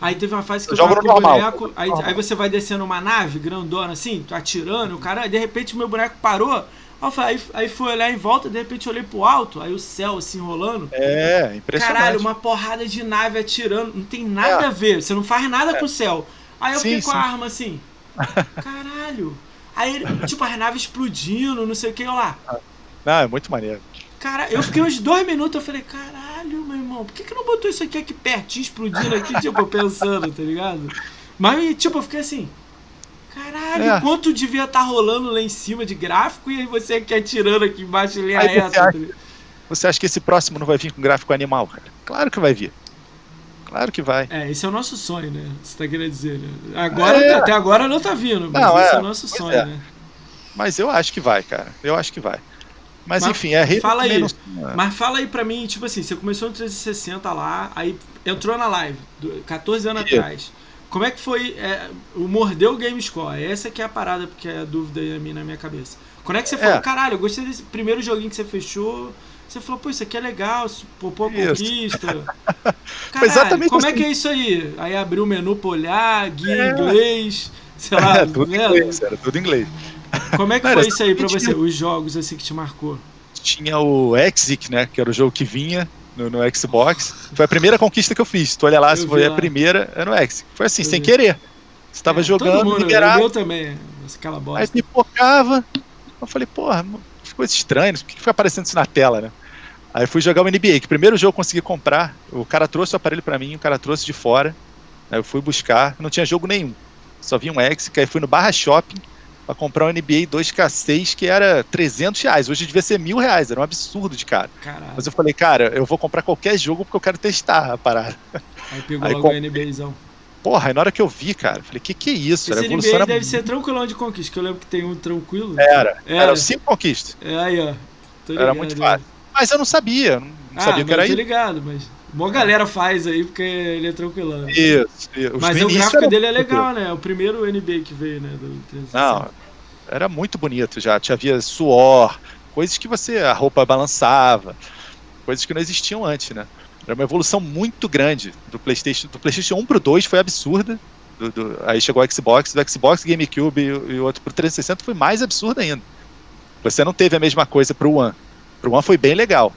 Aí teve uma fase que
Eu
eu,
jogo
tava com o boneco, aí, aí você vai descendo uma nave grandona assim, atirando, o cara, de repente meu boneco parou. Aí, falei- aí, fui olhar em volta, de repente olhei pro alto, aí o céu assim rolando.
É, impressionante.
Caralho, uma porrada de nave atirando, não tem nada
É.
a ver, você não faz nada com o céu. Aí eu
Sim,
fiquei com a arma assim, caralho. Aí, tipo, as naves explodindo, não sei o que, eu lá.
Não, é muito maneiro.
Cara, eu fiquei uns dois minutos, eu falei, caralho, meu irmão, por que, que não botou isso aqui aqui pertinho, explodindo aqui, tipo, pensando, tá ligado? Mas, tipo, eu fiquei assim, caralho,
É.
quanto devia estar rolando lá em cima de gráfico e aí você aqui atirando aqui embaixo em linha
Aí você
reta. tá
acha-
ligado?
Você acha que esse próximo não vai vir com gráfico animal, cara? Claro que vai vir. Claro que vai.
É, esse é o nosso sonho, né? Você tá querendo dizer, né? Agora,
É.
até agora não tá vindo, mas
Não,
esse é,
é,
o nosso sonho,
é.
né?
Mas eu acho que vai, cara. Eu acho que vai. Mas,
Mas
enfim, é Halo
fala aí.
não-
Mas fala aí pra mim, tipo assim, você começou no 360 lá, aí entrou na live, do- 14 anos
Isso.
atrás. Como é que foi é, o mordeu o Game Score? Essa que é a parada, porque é a dúvida aí na minha cabeça. Quando é que você falou,
É.
caralho, eu gostei desse primeiro joguinho que você fechou, você falou, pô, isso aqui é legal, isso- pô, pô,
Isso.
conquista. Caralho,
exatamente
como é
assim.
que é isso aí? Aí abriu o menu pra olhar, guia
É.
inglês, sei lá,
É, tudo
né?
inglês, era tudo inglês.
Como é que foi isso aí pra você? Os jogos assim que te marcou?
Tinha o Exit, né? Que era o jogo que vinha no, no Xbox. Foi a primeira conquista que eu fiz. Tu olha lá,
Eu
se foi
lá.
a primeira, é no Exit. Foi assim,
Eu
sem
vi.
querer. Você tava é, jogando, mundo, liberava.
Eu também, aquela bosta.
Aí pipocava. Eu falei, porra, ficou estranho, por que fica aparecendo isso na tela, né? Aí fui jogar o NBA, que primeiro jogo eu consegui comprar. O cara trouxe o aparelho para mim, o cara trouxe de fora. Aí eu fui buscar, não tinha jogo nenhum. Só vi um X, aí fui no Barra Shopping para comprar um NBA 2K6 que era 300 reais. Hoje devia ser mil reais, era um absurdo de cara.
Caralho.
Mas eu falei, cara, eu vou comprar qualquer jogo porque eu quero testar a parada.
Aí pegou aí, logo o NBAzão.
Porra, aí na hora que eu vi, cara, falei, que que é isso?
Esse NBA era... deve ser tranquilão de conquista, que eu lembro que tem um tranquilo.
Era, era, era cinco conquistas.
É, aí, ó.
era muito fácil. Mas eu não sabia, não
ah,
sabia que era isso.
ligado, mas... Boa galera faz aí, porque ele é tranquilão.
Isso, isso.
Mas o gráfico dele é legal, né? É o primeiro NBA que veio, né? Do
não, era muito bonito já. Tinha havia suor, coisas que você. a roupa balançava, coisas que não existiam antes, né? Era uma evolução muito grande do PlayStation. Do PlayStation 1 pro 2 foi absurda. Do, do, aí chegou o Xbox, do Xbox, GameCube e, o outro pro 360 foi mais absurdo ainda. Você não teve a mesma coisa pro One. Pro One foi bem legal,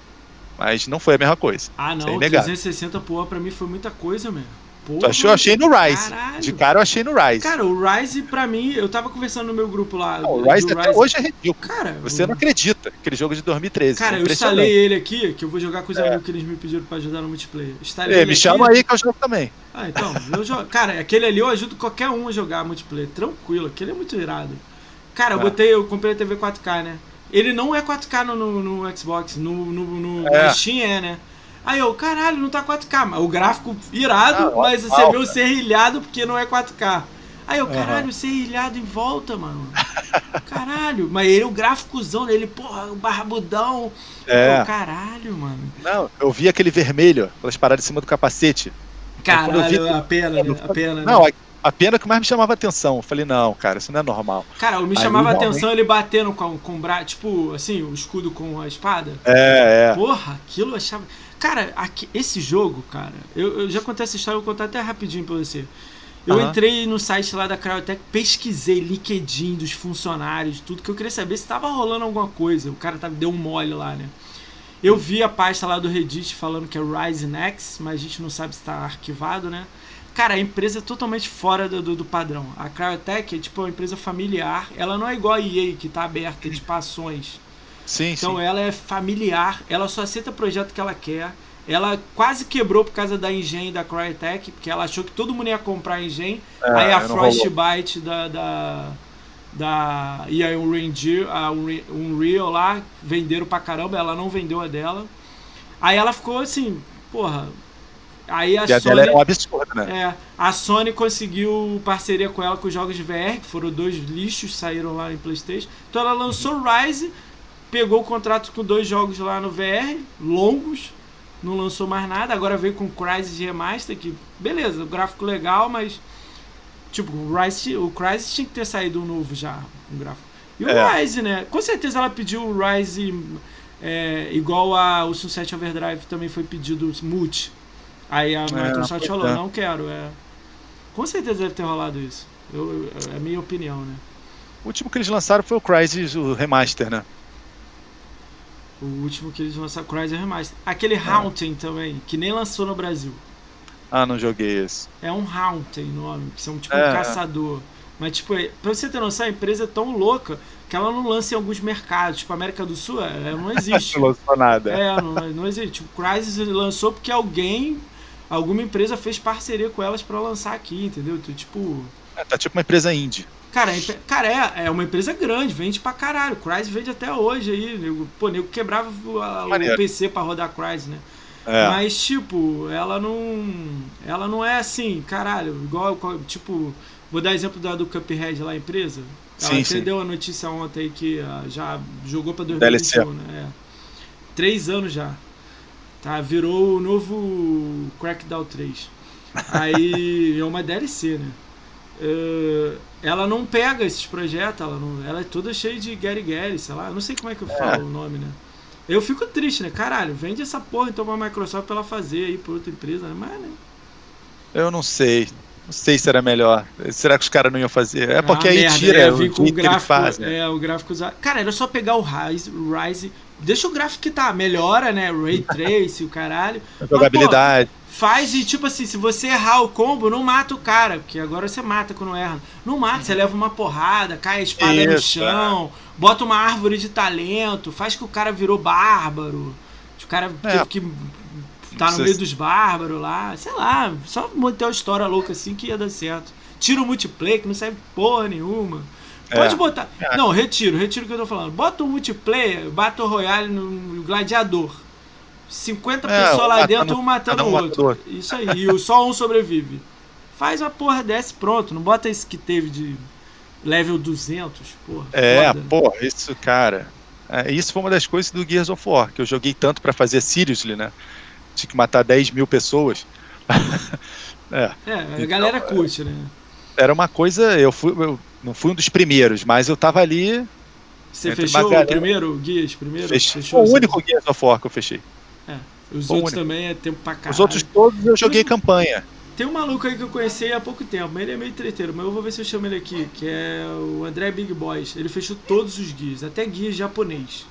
mas não foi a mesma coisa.
Ah, não, o 360 pro One pra mim foi muita coisa mesmo.
Porra, eu achei no Rise. Caralho. De cara eu achei no Rise.
Cara, o Rise, pra mim, eu tava conversando no meu grupo lá.
Não, o Rise até Rise. hoje é ridículo. Cara, Você não acredita. Aquele jogo de 2013.
Cara, eu instalei ele aqui, que eu vou jogar com os é. amigos que eles me pediram pra ajudar no multiplayer. Instalei
é, me chama aí que eu jogo também.
Ah, então, eu jogo. Cara, aquele ali eu ajudo qualquer um a jogar multiplayer. Tranquilo, aquele é muito irado. Cara, eu é. botei, eu comprei a TV 4K, né? Ele não é 4K no, no, no Xbox, no, no, no, é. no Steam é, né? Aí eu, caralho, não tá 4K. O gráfico irado, ah, mas você vê o serrilhado porque não é 4K. Aí eu, caralho, uhum. serrilhado em volta, mano. Caralho. Mas ele, o gráficozão dele, porra, o barbudão. É. Eu, caralho, mano.
Não, eu vi aquele vermelho, aquelas paradas em cima do capacete.
Caralho, vi... a pena, né? A pena,
Não, né? a pena que mais me chamava atenção. Eu falei, não, cara, isso não é normal.
Cara, me chamava Aí, atenção realmente... ele batendo com, com o braço, tipo, assim, o escudo com a espada.
É, é.
Porra, aquilo eu achava. Cara, aqui, esse jogo, cara, eu, eu já contei essa história, eu vou contar até rapidinho pra você. Eu uhum. entrei no site lá da Cryotech, pesquisei LinkedIn dos funcionários, tudo, que eu queria saber se tava rolando alguma coisa. O cara tava, deu um mole lá, né? Eu vi a pasta lá do Reddit falando que é Ryzen X, mas a gente não sabe se tá arquivado, né? Cara, a empresa é totalmente fora do, do, do, padrão. A Cryotech é tipo uma empresa familiar. Ela não é igual a EA, que tá aberta de ações.
Sim,
então
sim.
ela é familiar, ela só aceita projeto que ela quer. Ela quase quebrou por causa da Engen da Crytek, porque ela achou que todo mundo ia comprar a Engen. É, aí a Frostbite da, da, da. E aí Unreal, a Unreal lá venderam pra caramba, ela não vendeu a dela. Aí ela ficou assim, porra. Aí a,
e a
Sony.
Dela é um absurdo, né?
É, a Sony conseguiu parceria com ela com os jogos de VR, que foram dois lixos, saíram lá em PlayStation. Então ela lançou Rise pegou o contrato com dois jogos lá no VR, longos, não lançou mais nada, agora veio com Crysis Remaster, que beleza, gráfico legal, mas tipo, o, Rise, o Crysis tinha que ter saído um novo já, com gráfico. E o é. Rise, né? Com certeza ela pediu o Rise é, igual a, o Sunset Overdrive também foi pedido multi. Aí a é, Microsoft falou, é. não quero. É. Com certeza deve ter rolado isso. Eu, é a minha opinião, né?
O último que eles lançaram foi o Crysis, o remaster, né?
O último que eles lançaram, Crysis Remaster. Aquele é. Haunting também, que nem lançou no Brasil.
Ah, não joguei esse.
É um Haunting nome, que são tipo é. um caçador. Mas, tipo, é, pra você ter noção, a empresa é tão louca que ela não lança em alguns mercados. Tipo, América do Sul, ela não existe.
não lançou nada.
É, não, não existe. Tipo, Crysis lançou porque alguém, alguma empresa fez parceria com elas para lançar aqui, entendeu? Então, tipo...
É, tá tipo uma empresa indie.
Cara, cara é, é uma empresa grande, vende pra caralho. Crysis vende até hoje aí. Nego, pô, nego quebrava o, o PC pra rodar Crysis, né? É. Mas, tipo, ela não. Ela não é assim, caralho, igual. Tipo, vou dar exemplo da do Cuphead lá, a empresa. Ela sim, sim. a notícia ontem que uh, já jogou pra 2021, né? É. Três anos já. Tá, virou o novo Crackdown 3. Aí é uma DLC, né? Uh, ela não pega esses projetos, ela, não, ela é toda cheia de Gary Gary, sei lá, não sei como é que eu falo é. o nome, né? Eu fico triste, né? Caralho, vende essa porra então pra Microsoft pra ela fazer aí por outra empresa, né? Mas, né?
Eu não sei. Não sei se era melhor. Será que os caras não iam fazer? É porque
ah,
aí
merda,
tira
é, o
o
gráfico,
faz,
né? É, o gráfico usado. Cara, era só pegar o Rise, Rise deixa o gráfico que tá, melhora, né? Ray Trace, o caralho.
A jogabilidade.
Mas, pô, Faz e, tipo assim, se você errar o combo, não mata o cara. Porque agora você mata quando erra. Não mata, você leva uma porrada, cai a espada no
Isso,
chão, bota uma árvore de talento, faz que o cara virou bárbaro. O cara
É.
teve que tá no meio dos bárbaros lá. Sei lá, só manter uma história louca assim que ia dar certo. Tira o multiplayer, que não serve porra nenhuma. Pode
É.
botar. Não, retiro, retiro o que eu tô falando. Bota um multiplayer, Battle Royale no Gladiador. 50
É,
pessoas lá
matando-
dentro, um matando o
um
outro. Isso aí, e só um sobrevive. Faz uma porra dessa e pronto. Não bota esse que teve de level 200, porra.
É,
foda.
pô, isso, cara. é, isso foi uma das coisas do Gears of War, que eu joguei tanto pra fazer Seriously, né? Tinha que matar 10 mil pessoas. é,
É, a
Então,
galera
é.
curte, né?
era uma coisa. Eu fui. Eu não fui um dos primeiros, mas eu tava ali.
Você fechou o primeiro, Guias, primeiro? Fechou
Foi o único Gears of War que eu fechei.
Os
foi o
outros
único.
também é tempo pra caralho.
Os outros todos eu joguei campanha.
Tem um maluco aí que eu conheci há pouco tempo, mas ele é meio treteiro, mas eu vou ver se eu chamo ele aqui, que é o André Big Boys. Ele fechou todos os guias, até guias japonês.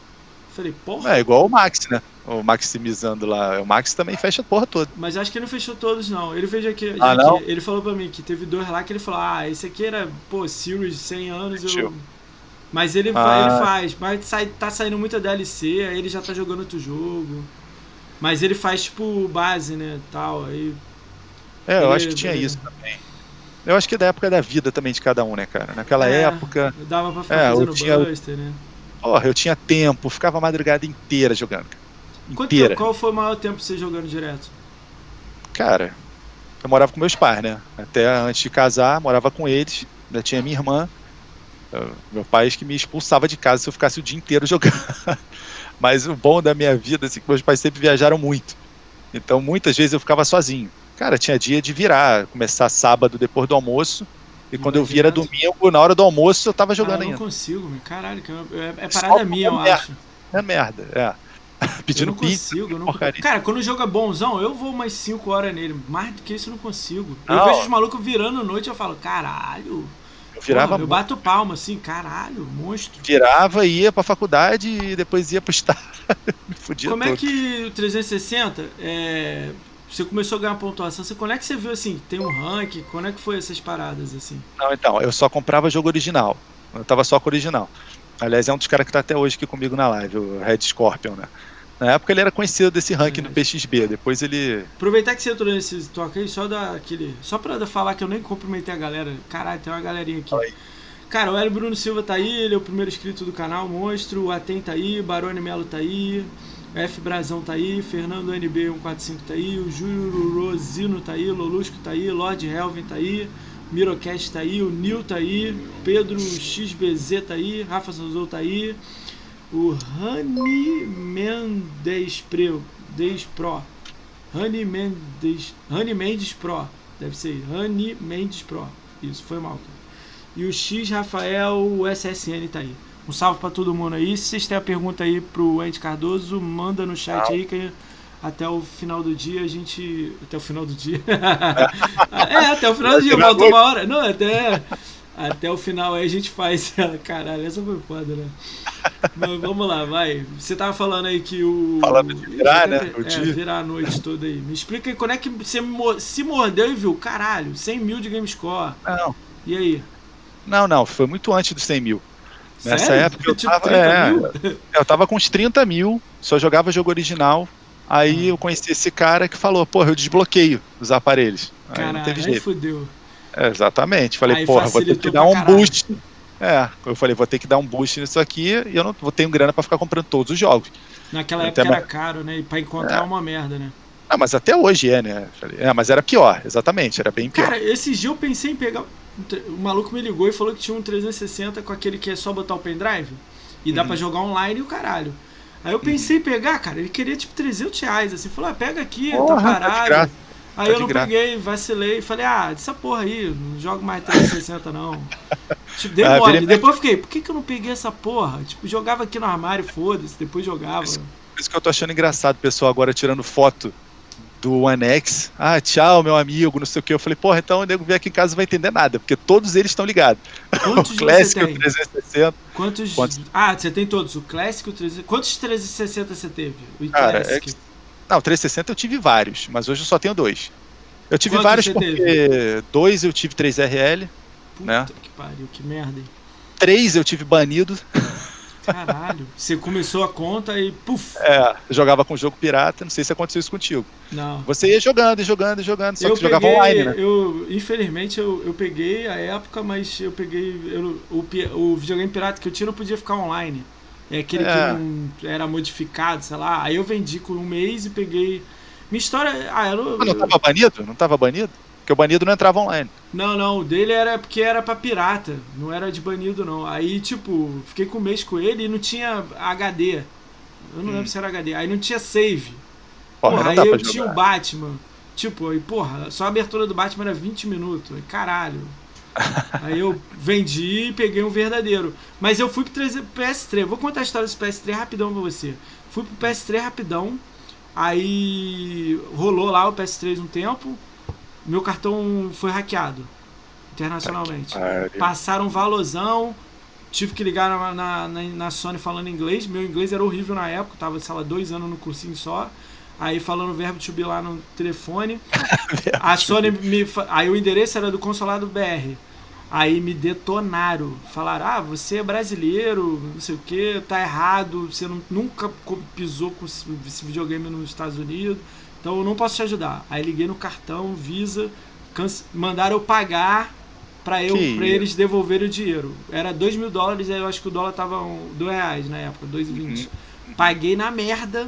Falei, porra,
É igual o Max, né? O maximizando lá. O Max também fecha a porra toda.
mas acho que ele não fechou todos, não. Ele fez aqui.
Ah, não?
ele falou pra mim que teve dois lá que ele falou: Ah, esse aqui era, pô, Series 100 anos. Eu... Mas ele,
Ah.
ele faz, mas sai, tá saindo muita DLC, aí ele já tá jogando outro jogo. Mas ele faz, tipo, base, né? Tal. Aí.
É, eu acho que tinha isso também. Eu acho que é da época da vida também de cada um, né, cara? Naquela
É,
época,
Dava pra ficar
É, eu
fazendo
tinha-
Buster, né?
porra, eu tinha tempo, ficava a madrugada inteira jogando. cara. Inteira.
tempo, qual foi o maior tempo você jogando direto?
Cara, eu morava com meus pais, né? Até antes de casar, morava com eles. Ainda tinha minha irmã. Eu- Meu pai que me expulsava de casa se eu ficasse o dia inteiro jogando. Mas o bom da minha vida, assim, que meus pais sempre viajaram muito. Então, muitas vezes eu ficava sozinho. Cara, tinha dia de virar, começar sábado depois do almoço. E quando eu via era
direto?
domingo, na hora do almoço eu tava
Ah,
jogando
eu não
ainda.
consigo, meu. Caralho, é, é- é
Só
parada minha, eu
é
acho.
É merda, é.
Eu
Pedindo
não
pizza.
consigo, eu não...
porcaria.
Cara, quando o jogo é bonzão, eu vou umas 5 horas nele. Mais do que isso eu não consigo. Eu
Não.
vejo os malucos virando noite e eu falo, caralho.
Eu virava,
Porra, eu bato palma assim, caralho, monstro.
virava, ia pra faculdade e depois ia pro estado.
Como
todo.
é que o 360, é, você começou a ganhar pontuação, você, quando é que você viu assim, tem um rank, quando é que foi essas paradas assim?
Não, então, eu só comprava jogo original. Eu tava só com o original. Aliás, é um dos caras que tá até hoje aqui comigo na live, o Red Scorpion, né? Na época ele era conhecido desse ranking do PXB, depois ele.
Aproveitar que você entrou nesse toque aí, só dar aquele. Só pra falar que eu nem cumprimentei a galera. Caralho, tem uma galerinha aqui.
Oi.
Cara, o Hélio Bruno Silva tá aí, ele é o primeiro inscrito do canal, monstro. O Atem tá aí, Barone Melo tá aí, F Brazão tá aí, Fernando NB145 tá aí, o Júlio Rosino tá aí, Lolusco tá aí, Lord Helvin tá aí, Mirocast tá aí, o Nil tá aí, Pedro XBZ tá aí, Rafa Souzou tá aí, o Rani Mendes Pro, Des Pro, Rani Mendes, Rani Mendes Pro, deve ser Rani Mendes Pro, isso, foi mal. E o X Rafael SSN tá aí. Um salve pra todo mundo aí. Se vocês têm a pergunta aí pro Andy Cardoso, manda no chat aí que até o final do dia a gente. Até o final do dia. é, até o final do dia, faltou uma hora. Não, até. Até o final aí a gente faz ela. Caralho, essa foi foda, né? Mas vamos lá, vai. Você tava falando aí que o.
Falando de virar, né,
É,
dia.
virar a noite toda aí. Me explica aí quando é que você se mordeu e viu, caralho, 100 mil de game score.
Não,
E aí?
não, não, foi muito antes dos 100 mil. Nessa
Sério?
época eu
Tipo,
tava.
30
é, eu tava com uns 30 mil, só jogava jogo original. Aí eu conheci esse cara que falou, porra, eu desbloqueio os aparelhos. Aí não
Caralho,
teve
aí
jeito.
fudeu.
É, exatamente. Falei,
Aí
porra, vou ter que dar um
caralho.
boost. É, eu falei, vou ter que dar um boost nisso aqui e eu não vou ter grana pra ficar comprando todos os jogos.
Naquela época
até
era caro, né? E pra encontrar
É.
uma merda, né?
Ah, mas até hoje é, né? Falei, É, mas era pior, exatamente, era bem pior.
Cara, esse dia eu pensei em pegar. O maluco me ligou e falou que tinha um 360 com aquele que é só botar o pendrive. E dá
Uhum.
pra jogar online e o caralho. Aí eu pensei em pegar, cara, ele queria tipo 300 reais, assim. Falou, ah, pega aqui,
Porra,
tá
tá
parado.
graça,
aí
tá
eu não
graça.
peguei, vacilei. Falei, ah, essa porra aí, não jogo mais 360 não. tipo, dei
Ah,
mole.
virei-
Depois eu fiquei, por que, que eu não peguei essa porra? Tipo, jogava aqui no armário, foda-se, depois jogava.
Isso. Por isso que eu tô achando engraçado pessoal agora tirando foto do One X. Ah, tchau, meu amigo, não sei o que. Eu falei, porra, então o nego vier aqui em casa não vai entender nada, porque todos eles estão ligados.
Quantos
o Classic,
tem?
o 360.
Quantos...
Quantos?
Ah, você tem todos. O Classic, o 360. Quantos 360 você teve? O
Cara,
Classic.
Não, 360 eu tive vários, mas hoje eu só tenho dois. Eu tive
Quantos
vários porque
teve?
dois eu tive 3RL,
Puta
Né?
que pariu, que merda, hein?
três eu tive banido.
Caralho. Você começou a conta e puf.
É, eu jogava com jogo pirata, não sei se aconteceu isso contigo.
Não.
Você ia jogando e jogando e jogando, só
eu
que você jogava
peguei,
online, né?
eu, infelizmente eu, eu peguei a época, mas eu peguei eu- o, o videogame pirata que eu tinha não podia ficar online. É aquele
É.
que era modificado, sei lá. Aí eu vendi com um mês e peguei. Minha história. Ah, eu, não-
não tava banido? Não tava banido? Porque o banido não entrava online.
Não, não, o dele era porque era pra pirata, não era de banido não. Aí, tipo, fiquei com um mês com ele e não tinha HD. Eu não
Hum.
lembro se era HD. Aí não tinha save.
Porra,
Porra, aí eu
jogar.
tinha o Batman. Tipo, aí, porra, só a abertura do Batman era 20 minutos. Caralho. aí eu vendi e peguei um verdadeiro. Mas eu fui pro 3 PS3. Vou contar a história desse PS3 rapidão pra você. Fui pro PS3 rapidão. Aí rolou lá o PS3 um tempo. Meu cartão foi hackeado internacionalmente. Passaram um valosão. Tive que ligar na, na, na- na Sony falando inglês. Meu inglês era horrível na época. Tava, sei lá, dois anos no cursinho só. Aí falando o verbo to be lá no telefone. A Sony me. Aí o endereço era do consulado BR. Aí me detonaram. Falaram: ah, você é brasileiro, não sei o que, tá errado. Você não- nunca pisou com esse videogame nos Estados Unidos. Então eu não posso te ajudar. Aí liguei no cartão, Visa, mandaram eu pagar pra, eu,
Que
pra eles devolverem o dinheiro. Era 2 mil dólares, aí eu acho que o dólar tava 2 reais na época, 2,20. Paguei na merda.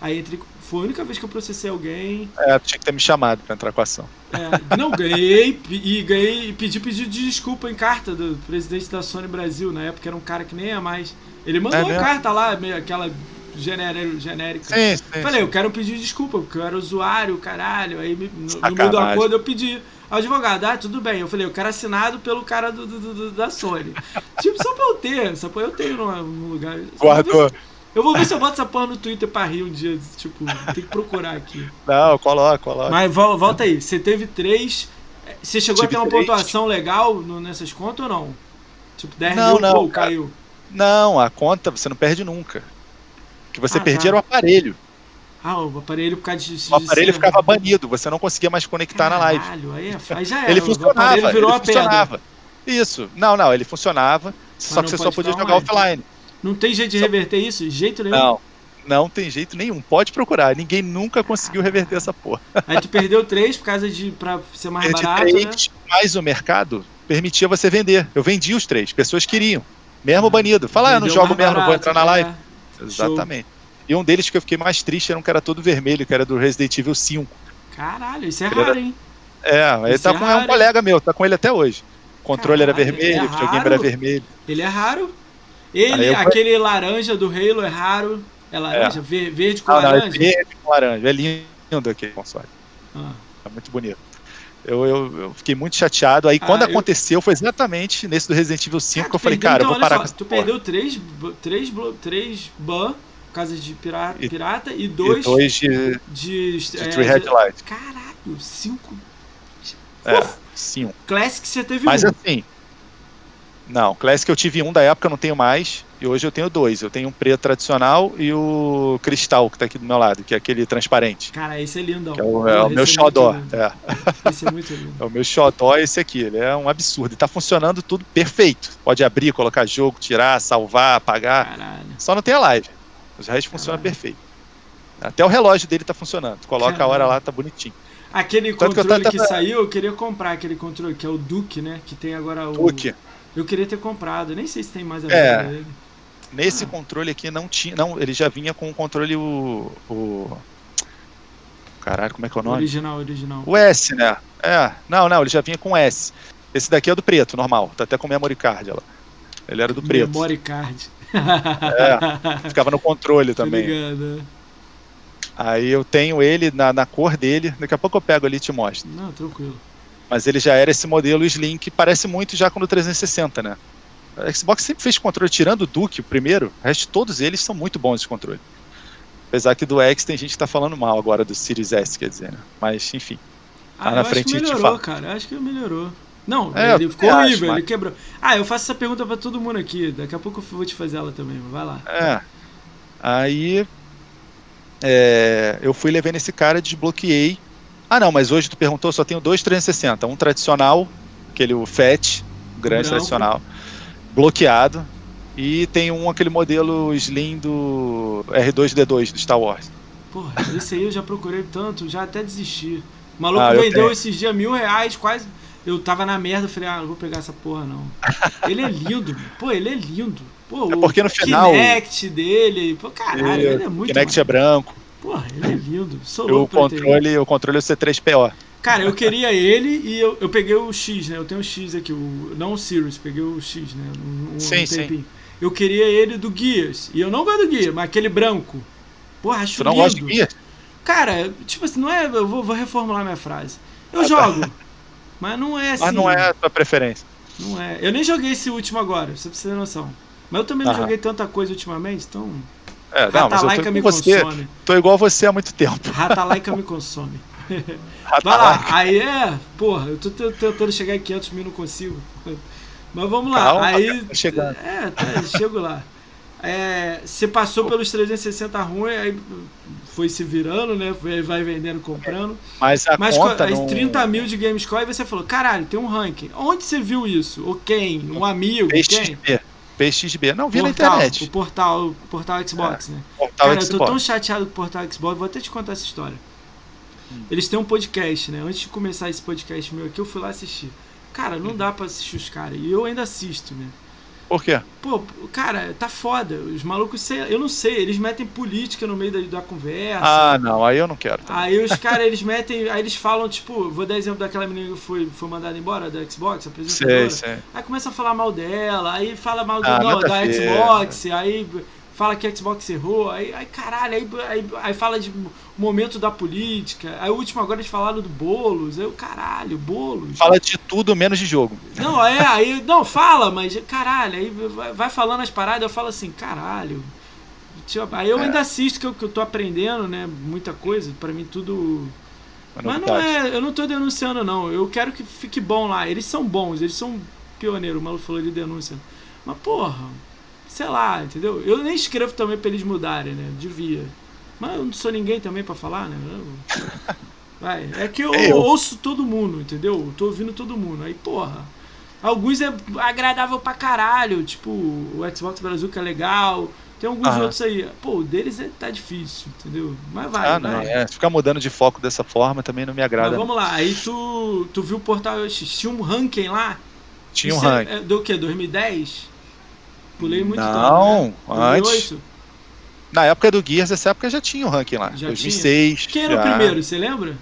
Aí entrei, foi a única vez que eu processei alguém.
É, tinha que ter me chamado pra entrar com a ação.
É, não, ganhei e ganhei e pedi pedido de desculpa em carta do presidente da Sony Brasil. Na época era um cara que nem é mais. Ele mandou
É
uma carta lá, meio aquela genérica. genérica.
Sim, sim.
Falei, eu quero pedir desculpa, porque eu era usuário, caralho. Aí me- no, no meio do acordo eu pedi. ao Advogado, ah, tudo bem. Eu falei, eu quero assinado pelo cara do, do- do- da Sony. tipo, só pra eu ter, só pra eu ter num, num lugar.
Guardou.
Eu vou ver se eu boto essa porra no Twitter pra rir um dia. Tipo, tem que procurar aqui.
Não, coloca, coloca.
Mas vol- volta aí, você teve três. Você chegou a
Tive
ter uma
três.
pontuação legal no- nessas contas ou não? Tipo, 10
Não,
mil,
não,
pô, caiu.
Não, a conta você não perde nunca. O que você
Ah,
perdia
tá.
era o aparelho.
Ah, o aparelho por causa de. de
O aparelho
ser-
ficava banido, você não conseguia mais conectar na live.
Caralho, aí, é- aí já era.
Ele funcionava, ele
a pedra.
funcionava. Isso. Não, não, ele funcionava, só que você só podia jogar offline.
Não tem jeito de reverter isso? Jeito nenhum.
Não, não tem jeito nenhum. Pode procurar. Ninguém nunca conseguiu reverter essa porra.
Aí tu perdeu três por causa de. pra ser mais
Perdi
barato, né?
três, mas o mercado permitia você vender. Eu vendi os três, pessoas queriam. Mesmo banido. Fala, ah, eu não
Vendeu
jogo mesmo, não vou
barato,
entrar na live.
é.
Exatamente. E um deles que eu fiquei mais triste era um que era todo vermelho, que era do Resident Evil 5.
Caralho, isso é
Ele
raro, hein?
É, ele
Isso
tá
é
com é
raro,
um colega meu, tá com ele até hoje. O controle era
Caralho,
vermelho,
é
o videogame era vermelho.
Ele é raro. Ele,
eu-
aquele laranja do Halo é raro. É laranja? Ver- Verde com
Não, não, é
laranja?
verde com laranja. É lindo aquele console.
Ah.
É muito bonito. Eu, eu, eu fiquei muito chateado. Aí quando
Ah, eu-
aconteceu, foi exatamente nesse do Resident Evil 5
Cara,
que eu falei,
perdeu,
cara, eu
então,
vou
olha
parar
só, Tu
porra.
perdeu três, três, três ban por causa de pirata,
E-
pirata e
E
dois,
dois de,
de,
de
é,
Headlight.
Caralho, cinco.
É,
Uf. Classic você teve
Mas
um.
assim. Não, Classic eu tive um da época, não tenho mais. E hoje eu tenho dois. Eu tenho um preto tradicional e o cristal, que tá aqui do meu lado, que é aquele transparente.
Cara, esse é lindão.
Que é o, é o meu
muito
xodó.
lindo.
É,
Esse é muito lindo.
é o meu xodó esse aqui. Ele é um absurdo. E tá funcionando tudo perfeito. Pode abrir, colocar jogo, tirar, salvar, apagar.
Caralho.
Só não tem a live. Os restos funcionam
Caralho.
perfeito. Até o relógio dele tá funcionando. Tu coloca a hora
Caralho.
lá, tá bonitinho.
Aquele
Tanto que eu
controle que,
tava-
saiu, eu queria comprar aquele controle, que é o Duke, né? Que tem agora o.
Duke.
Eu queria ter comprado. Nem sei se tem mais a
É.
dele.
Nesse
Ah.
controle aqui não tinha. Não, ele já vinha com o controle o. o... Caralho, como é que é o nome?
Original, original.
O S, né? É. Não, não, ele já vinha com S. Esse daqui é do preto, normal. Tá até com memory card ela. Ele era do preto.
Memory card.
É, ficava no controle
Tô
também.
ligado. é.
Aí eu tenho ele na, na cor dele. Daqui a pouco eu pego ali e te mostro.
Não, tranquilo.
Mas ele já era esse modelo Slim que parece muito já com o 360, né? A Xbox sempre fez controle, tirando o Duke, o primeiro, o resto todos eles são muito bons de controle. Apesar que do X tem gente que tá falando mal agora do Series S, quer dizer, né? Mas, enfim.
Ah,
na frente
acho que melhorou, cara. Acho que melhorou. Não,
É,
ele ficou horrível,
acho,
ele
mas-
quebrou. Ah, eu faço essa pergunta pra todo mundo aqui. Daqui a pouco eu vou te fazer ela também, mas vai lá.
É. Aí. é, eu fui levando esse cara, desbloqueei. Ah, não, mas hoje tu perguntou, só tenho dois 360. Um tradicional, aquele o FAT, o grande tradicional, bloqueado. E tem um, aquele modelo Slim do R2D2 do Star Wars.
Porra, esse aí eu já procurei tanto, já até desisti. O maluco ah, vendeu esses dias mil reais, quase. Eu tava na merda, falei, ah, não vou pegar essa porra não. Ele é lindo, pô, ele é lindo. Pô,
é porque no final.
O Kinect dele, pô, caralho, ele é muito.
Kinect é branco.
Porra, ele é lindo. Sou
o controle, o controle é o C3PO.
Cara, eu queria ele e eu, eu peguei o X, né? Eu tenho o X aqui, o, não o Sirius, peguei o X, né? Um, um
sim, um sim.
Eu queria ele do Guias. E eu não gosto do Guia, mas aquele branco. Porra, acho
Você não lindo. gosta de Guia?
Cara, tipo assim, não é. Eu vou, vou reformular minha frase. Eu ah, tá. jogo. Tá. Mas não é assim.
Mas não é a tua preferência.
Não é. Eu nem joguei esse último agora, você precisa ter noção. Mas eu também não joguei tanta coisa ultimamente, então.
É, não, mas eu tô me você. consome. Tô igual você há muito tempo.
Ratalaika me consome. Vai lá, aí é. Porra, eu tô tentando chegar em 500 mil, não consigo. Mas vamos lá. Calma, aí.
Chegando.
É, tá, chego lá. É, você passou pelos 360 ruim, aí foi se virando, né? Vai vendendo, comprando.
Mas a Mas conta
não... 30 mil de Gamescore e você falou, caralho, tem um ranking. Onde você viu isso? Ou quem? Um amigo? Quem?
PXB. Não, vi portal, na internet.
O portal, o portal Xbox,
é,
né?
Portal
Cara,
Xbox.
eu tô tão chateado com o portal Xbox, vou até te contar essa história. Hum. Eles têm um podcast, né? Antes de começar esse podcast meu aqui, eu fui lá assistir. Cara, não hum. dá para assistir os caras. E eu ainda assisto, né?
Por quê?
Pô, cara, tá foda. Os malucos, eu não sei, eles metem política no meio da, da conversa.
Ah, não, aí eu não quero.
Também. Aí os caras, eles metem, aí eles falam, tipo, vou dar exemplo daquela menina que foi, foi mandada embora da Xbox, apresentadora.
Sei, sei.
Aí começa a falar mal dela, aí fala mal do, ah, não, da Xbox, aí fala que a Xbox errou, aí, aí caralho, aí, aí, aí fala de momento da política, aí o último agora eles falaram do Boulos, aí o caralho, Boulos.
Fala de tudo menos de jogo.
Não, é, aí, não, fala, mas caralho, aí vai falando as paradas, eu falo assim, caralho. Aí eu é. ainda assisto que eu, que eu tô aprendendo, né, muita coisa, para mim tudo... Mas não é, eu não tô denunciando não, eu quero que fique bom lá, eles são bons, eles são pioneiros, o maluco falou de denúncia. Mas porra, sei lá, entendeu? Eu nem escrevo também pra eles mudarem, né? Devia. Mas eu não sou ninguém também para falar, né? Vai. É que eu, eu, ouço todo mundo, entendeu? Eu tô ouvindo todo mundo. Aí, porra. Alguns é agradável pra caralho, tipo o Xbox Brasil que é legal. Tem alguns ah. outros aí. Pô, o deles é, tá difícil, entendeu? Mas vai. Ah, não. Vai.
É, ficar mudando de foco dessa forma também não me agrada. Mas
vamos lá. Aí tu, tu viu o portal. Tinha um ranking lá?
Tinha um ranking.
É, do que? 2010? Pulei muito
Não, tempo, né? antes. Na época do Gears, essa época já tinha o ranking lá. Já 2006.
Tinha? Quem era já. o primeiro, você lembra?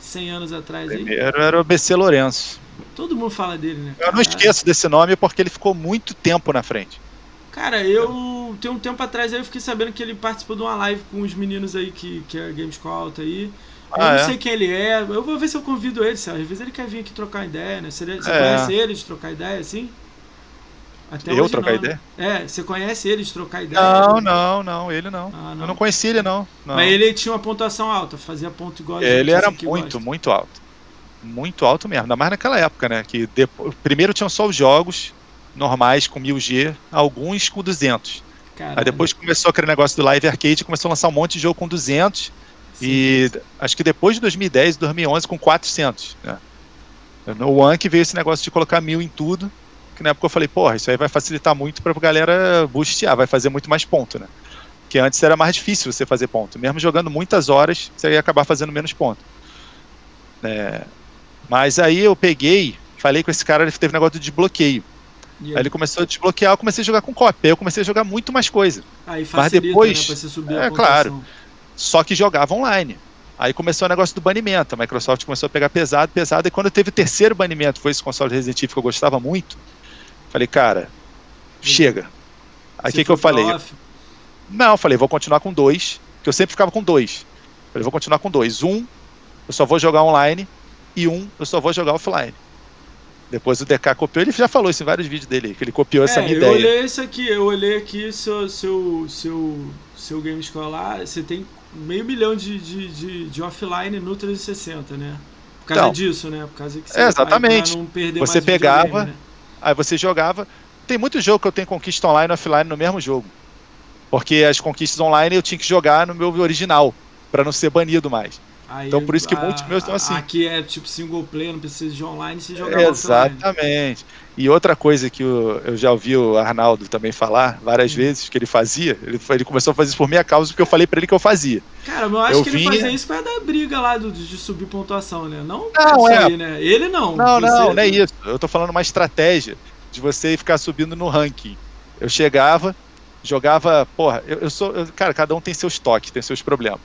100 anos atrás
aí. Primeiro era o BC Lourenço.
Todo mundo fala dele, né?
Eu não esqueço desse nome porque ele ficou muito tempo na frente.
Cara, eu tem um tempo atrás aí eu fiquei sabendo que ele participou de uma live com os meninos aí que, que é Gamescom Alta aí. Eu ah, não é? sei quem ele é. Eu vou ver se eu convido ele. Às vezes ele quer vir aqui trocar ideia, né? Você, você é. conhece ele de trocar ideia assim?
Até eu trocar não, ideia?
É, você conhece ele de trocar ideia?
Não, não, não, ele não. Ah, não. Eu não conhecia ele, não, não,
Mas ele tinha uma pontuação alta, fazia ponto igual a
Ele era muito, gosta. muito alto. Muito alto mesmo, ainda mais naquela época, né? Que depois, primeiro tinham só os jogos normais com 1000G, alguns com 200. Caralho. Aí depois começou aquele negócio do Live Arcade, começou a lançar um monte de jogo com 200. Sim, e sim. acho que depois de 2010, 2011 com 400. Né? No One que veio esse negócio de colocar mil em tudo que na época eu falei, porra, isso aí vai facilitar muito pra galera boostear, vai fazer muito mais ponto, né? Que antes era mais difícil você fazer ponto. Mesmo jogando muitas horas, você ia acabar fazendo menos ponto. É, mas aí eu peguei, falei com esse cara, ele teve negócio de desbloqueio. Aí ele começou a desbloquear, eu comecei a jogar com cópia. Aí eu comecei a jogar muito mais coisa.
Aí facilita, Mas depois, né, você subir
é claro. Só que jogava online. Aí começou o negócio do banimento. A Microsoft começou a pegar pesado, pesado. E quando teve o terceiro banimento, foi esse console Resident Evil que eu gostava muito. Falei, cara, chega. Aí o que, que eu falei? Off? Não, falei, vou continuar com dois, que eu sempre ficava com dois. Falei, vou continuar com dois. Um, eu só vou jogar online, e um, eu só vou jogar offline. Depois o DK copiou, ele já falou isso em vários vídeos dele, que ele copiou é, essa minha
eu
ideia.
Eu olhei isso aqui, eu olhei aqui seu, seu, seu, seu game escolar, você tem meio milhão de, de, de, de offline no 360, né? Por causa então, disso, né? Por causa que você
é, exatamente. não perder você pegava, né? Aí você jogava. Tem muito jogo que eu tenho conquista online e offline no mesmo jogo. Porque as conquistas online eu tinha que jogar no meu original, para não ser banido mais.
Aí,
Então por isso que
a-
muitos meus estão assim.
Aqui é tipo single player, não precisa de online, se jogar.
Exatamente. E outra coisa que o- eu já ouvi o Arnaldo também falar várias
Hum.
vezes, que ele fazia, ele, ele começou a fazer isso por minha causa, porque eu falei pra ele que eu fazia.
Cara, mas eu acho
Eu
que ele
vinha-
fazia isso pra dar briga lá do, de subir pontuação, né? Não,
Não, é.
aí, né? Ele não.
Não, não,
Você-
não é isso. Eu tô falando uma estratégia de você ficar subindo no ranking. Eu chegava, jogava, porra, eu, eu sou, eu- cara, cada um tem seus toques, tem seus problemas.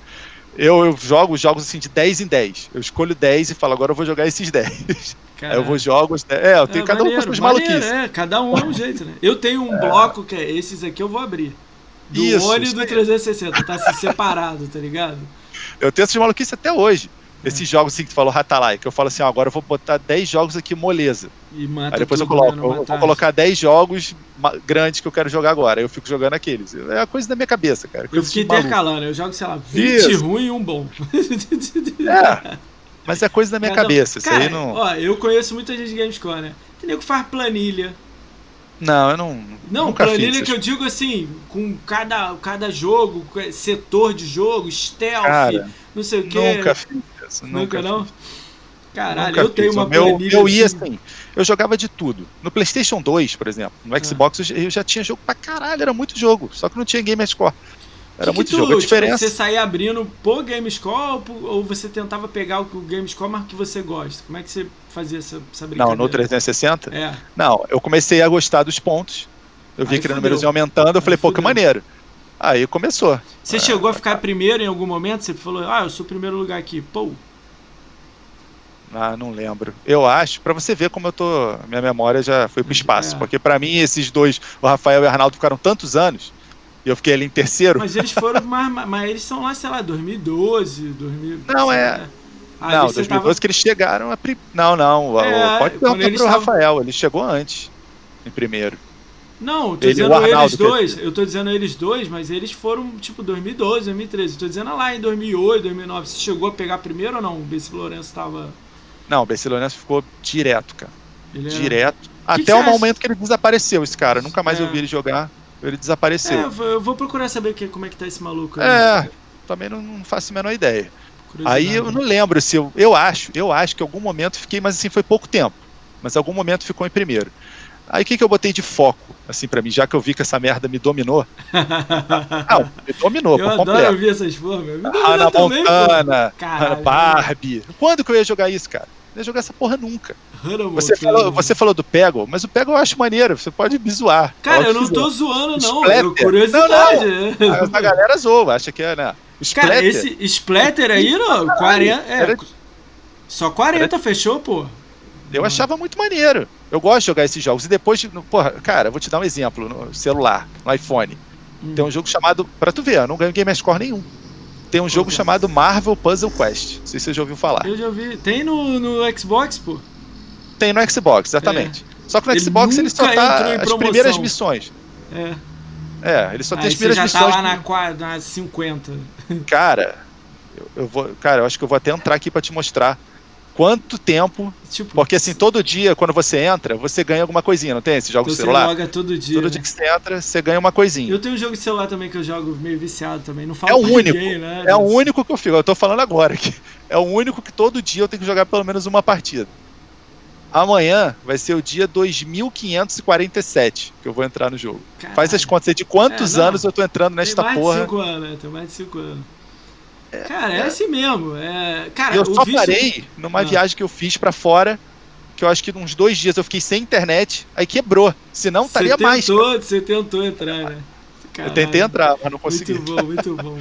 Eu, eu jogo jogos assim de 10 em 10. Eu escolho 10 e falo, agora eu vou jogar esses 10. Aí eu vou jogos. É, eu tenho
É,
cada um com
maneiro, maneiro,
maluquices.
É, cada um é um jeito, né? Eu tenho um bloco que é esses aqui eu vou abrir. Do
Isso, isso
do
aí.
360, tá se separado, tá ligado?
Eu tenho essas maluquices até hoje. Esses jogos assim que tu falou, Ratalai, que eu falo assim, ó, agora eu vou botar 10 jogos aqui moleza.
E mata
Aí depois eu coloco, eu vou colocar 10 jogos grandes que eu quero jogar agora. Aí eu fico jogando aqueles. É a coisa da minha cabeça, cara.
Eu fiquei intercalando, eu jogo, sei lá, 20
Isso.
ruim e um bom.
É, mas é coisa da minha
Cada
cabeça. Isso
Cara,
aí não.
ó, eu conheço muita gente de Gamescom, né? Tem nego que faz planilha.
Não, eu não.
Não, planilha
fiz.
que eu digo assim, com cada, cada jogo, setor de jogo, stealth,
Cara,
não sei o que.
Nunca fiz isso.
Nunca,
Nunca,
não? Caralho,
Nunca
eu tenho
fiz.
uma
meu. Eu ia
assim,
assim. Eu jogava de tudo. No PlayStation 2, por exemplo,
Ah.
no Xbox, eu já- eu já tinha jogo pra caralho, era muito jogo. Só que não tinha Gamer Score. Era
que
muito
que tu,
jogo. A
tipo,
diferença.
você saía abrindo por Gamescore ou, por- ou você tentava pegar o o Gamescore, mas que você gosta? Como é que você fazia essa, essa
Não,
brincadeira?
no 360?
É.
Não, eu comecei a gostar dos pontos. Eu vi
Aí
aquele
fudeu.
númerozinho aumentando, eu falei, pô, que
fudeu.
maneiro. Aí começou.
Você chegou a ficar primeiro em algum momento? Você falou, ah, eu sou o primeiro lugar aqui. Pô,
Ah, não lembro. Eu acho, pra você ver como eu tô. Minha memória já foi pro espaço.
É.
Porque pra mim, esses dois, o Rafael e o Arnaldo, ficaram tantos anos. E eu fiquei ali em terceiro.
mas eles foram, mas, mas- eles são lá, sei lá, 2012, 2000.
Não, é-.
Aí
não,
você
2012 que eles chegaram. A pri... Não, não.
É,
pode perguntar pro
tavam-
Rafael. Ele chegou antes. Em primeiro.
Não, eu tô
Ele-
dizendo eles
quer
dois. Eu tô dizendo eles dois, mas eles foram tipo 2012, 2013. Eu tô dizendo lá em 2008, 2009. Você chegou a pegar primeiro ou não? O Bessi Lourenço tava.
Não, o Becilonense ficou direto, cara.
Ele
Direto.
que
Até
você
o
acha?
momento que ele desapareceu, esse cara. Nunca mais
É.
eu vi ele jogar. Ele
É,
desapareceu.
eu vou- eu vou procurar saber que, como é que tá esse maluco aí.
É, também não, não faço a menor ideia. Aí eu não lembro se eu. Eu acho, eu acho que em algum momento fiquei, mas assim, foi pouco tempo. Mas em algum momento ficou em primeiro. Aí o que, que eu botei de foco, assim, pra mim, já que eu vi que essa merda me dominou? Não, me dominou
eu
por
adoro
completo.
ouvir essas meu. Me
Hannah
também.
Montana. Hannah Barbie. Quando que eu ia jogar isso, cara? Não ia jogar essa porra nunca.
Hannah
Você falou, você falou do Peggle, mas o Peggle eu acho maneiro, você pode me zoar.
Cara, eu não tô zoando, não.
Splatter.
Eu, curiosidade.
Mas a galera zoa, acha que é, né? O
Cara,
Splatter,
esse Splatter aí, não, 40. É, só 40 fechou, pô.
Eu achava muito maneiro. Eu gosto de jogar esses jogos. E depois, de- porra, cara, vou te dar um exemplo no celular, no iPhone.
Hum.
Tem um jogo chamado. Pra tu ver, eu não ganho Game Score nenhum. Tem um jogo
é?
chamado Marvel Puzzle Quest. Não sei se você já ouviu falar.
Eu já vi. Tem no, no Xbox, pô.
Tem no Xbox, exatamente. Só que no
É. Ele
Xbox ele só tá as primeiras missões.
É.
É, ele só tem
Aí
as
você
primeiras
já tá
missões.
lá na, qua- na 50.
Cara, eu, eu vou. Cara, eu acho que eu vou até entrar aqui pra te mostrar quanto tempo.
Tipo,
Porque assim, todo dia, quando você entra, você ganha alguma coisinha, não tem? Esse jogo
então
de
você
celular?
loga todo dia.
Todo
né?
dia que você entra, você ganha uma coisinha.
Eu tenho um jogo de celular também que eu jogo meio viciado também. Não falo
É o único.
ninguém, né?
É o único que eu fico. Eu tô falando agora aqui. É o único que todo dia eu tenho que jogar pelo menos uma partida. Amanhã vai ser o dia 2547 que eu vou entrar no jogo.
Caralho.
Faz as contas aí de quantos
É,
anos eu tô entrando nesta
Tem mais
porra.
de 5 anos, né? Tem mais de 5 anos. Cara, é, assim mesmo. É... Cara,
eu só parei numa
Ah.
viagem que eu fiz pra fora, que eu acho que uns dois dias eu fiquei sem internet, aí quebrou. Senão estaria mais.
Você tentou entrar, né?
Eu tentei entrar, mas não consegui.
Muito bom, muito bom.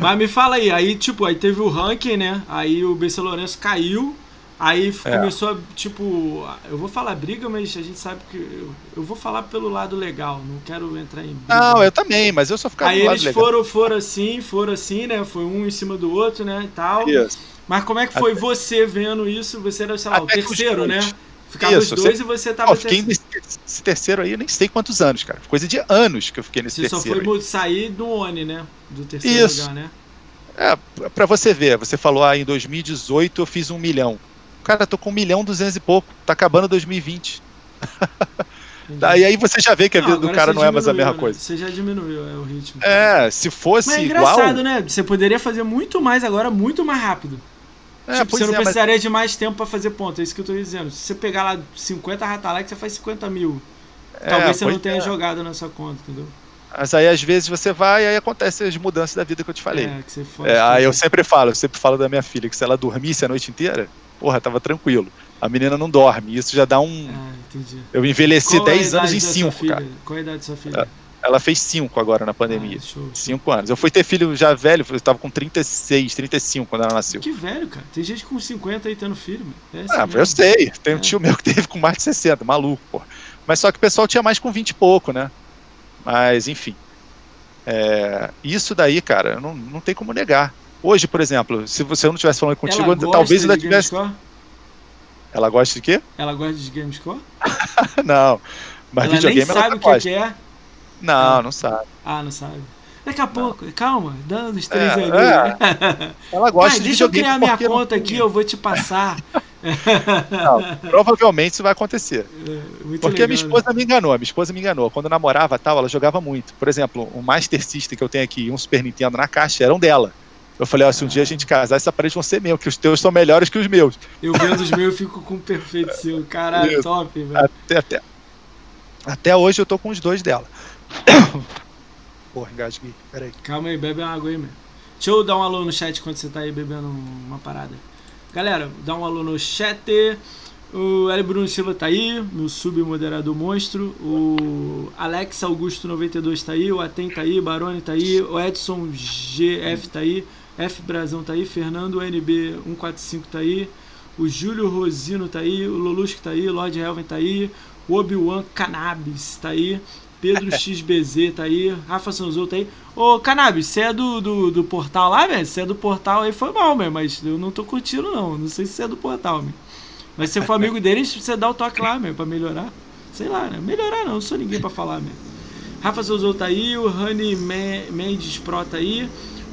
Mas me fala aí, aí tipo, aí teve o ranking, né? Aí o BC Lourenço caiu. Aí
É.
começou a, tipo, eu vou falar briga, mas a gente sabe que eu, eu vou falar pelo lado legal, não quero entrar em briga.
Não, eu também, mas eu só ficava
Aí eles
legal.
foram, foram assim, foram assim, né? Foi um em cima do outro, né? E tal.
Isso.
Mas como é que foi você vendo isso? Você era, sei lá, o
Até os
terceiro, né? Ficava
Isso,
os dois
você-
e você
Não,
tava
eu fiquei
terceiro.
nesse esse terceiro aí, eu nem sei quantos anos, cara. Coisa de anos que eu fiquei nesse
Você só
terceiro.
foi
aí.
sair do ONI, né? Do terceiro
Isso.
lugar, né?
É, pra você ver, você falou, ah, em 2018 eu fiz um milhão. Cara, tô com um milhão duzentos e pouco. Tá acabando 2020. Daí aí você já vê que a vida do cara não é mais a mesma
né?
coisa.
Você já diminuiu é, o ritmo.
É, se fosse
Mas é
igual.
engraçado, né? Você poderia fazer muito mais agora, muito mais rápido.
É,
tipo, você não
é, mas-
precisaria de mais tempo pra fazer ponto, é isso que eu tô dizendo. Se você pegar lá 50 Ratalac, você faz 50 mil.
É,
Talvez você não tenha
é.
jogado na sua conta, entendeu?
Mas aí às vezes você vai e aí acontece as mudanças da vida que eu te falei.
É, que você fode
É, aí eu sempre falo, eu sempre falo da minha filha, que se ela dormisse a noite inteira, porra, tava tranquilo. A menina não dorme, isso já dá um.
Ah, entendi.
Eu envelheci
Qual é a
10 anos em
da sua
5,
filha?
cara.
Qual a idade da sua filha?
Ela fez 5 agora na pandemia.
Ah, show.
5 anos. Eu fui ter filho já velho, eu tava com 36, 35 quando ela nasceu.
Que velho, cara. Tem gente com 50 aí tendo filho, mano. É assim
Ah,
mesmo.
eu sei. Tem um
É.
tio meu que teve com mais de 60, maluco, pô. Mas só que o pessoal tinha mais com 20 e pouco, né? Mas, enfim. É, isso daí, cara, não, não tem como negar. Hoje, por exemplo, se você não estivesse falando contigo,
Ela
talvez ainda tivesse.
Gamescore?
Ela gosta de quê?
Ela gosta de Gamescore?
não. Mas
ela nem
videogame ela
sabe o que, que é.
Não, não sabe.
Ah, não sabe. Daqui a pouco, calma, dando os três
É,
ali.
Ela gosta
Vai,
de
deixa eu criar minha conta aqui, eu vou te passar.
Não, provavelmente isso vai acontecer.
É, muito
Porque a minha
legal,
esposa me enganou, a minha esposa me enganou. Quando eu namorava tal, ela jogava muito. Por exemplo, o Master System que eu tenho aqui e um Super Nintendo na caixa eram dela. Eu falei, ó, se um dia a gente casar, esses aparelhos vão ser meus, que os teus são melhores que os meus.
Eu vendo os meus, eu fico com o perfeito seu. Caralho,
Isso.
top, velho.
Até, até, até hoje eu tô com os dois dela. Porra, engasguei. Peraí.
Calma aí, bebe uma água aí, meu. Deixa eu dar um alô no chat enquanto você tá aí bebendo uma parada. Galera, dá um alô no chat. O L. Bruno Silva tá aí, meu submoderador monstro. O Alex Augusto 92 tá aí, o Aten tá aí, Barone tá aí, o Edson GF tá aí, F Brazão tá aí, Fernando NB 145 tá aí, o Júlio Rosino tá aí, o Lolusco tá aí, Lord Helven tá aí, o Obi-Wan Cannabis tá aí, Pedro XBZ tá aí, Rafa Sanzou tá aí. Ô, Cannabis, você é do, do, do portal lá, velho? Você é do portal aí, foi mal, mesmo, mas eu não tô curtindo, não. Não sei se você é do portal, velho. Mas se você for amigo deles, você dá o toque lá, mesmo, pra melhorar. Sei lá, né? Melhorar não, não sou ninguém pra falar, mesmo. Rafa Sanzou tá aí, o Me- Mendes Pro tá aí,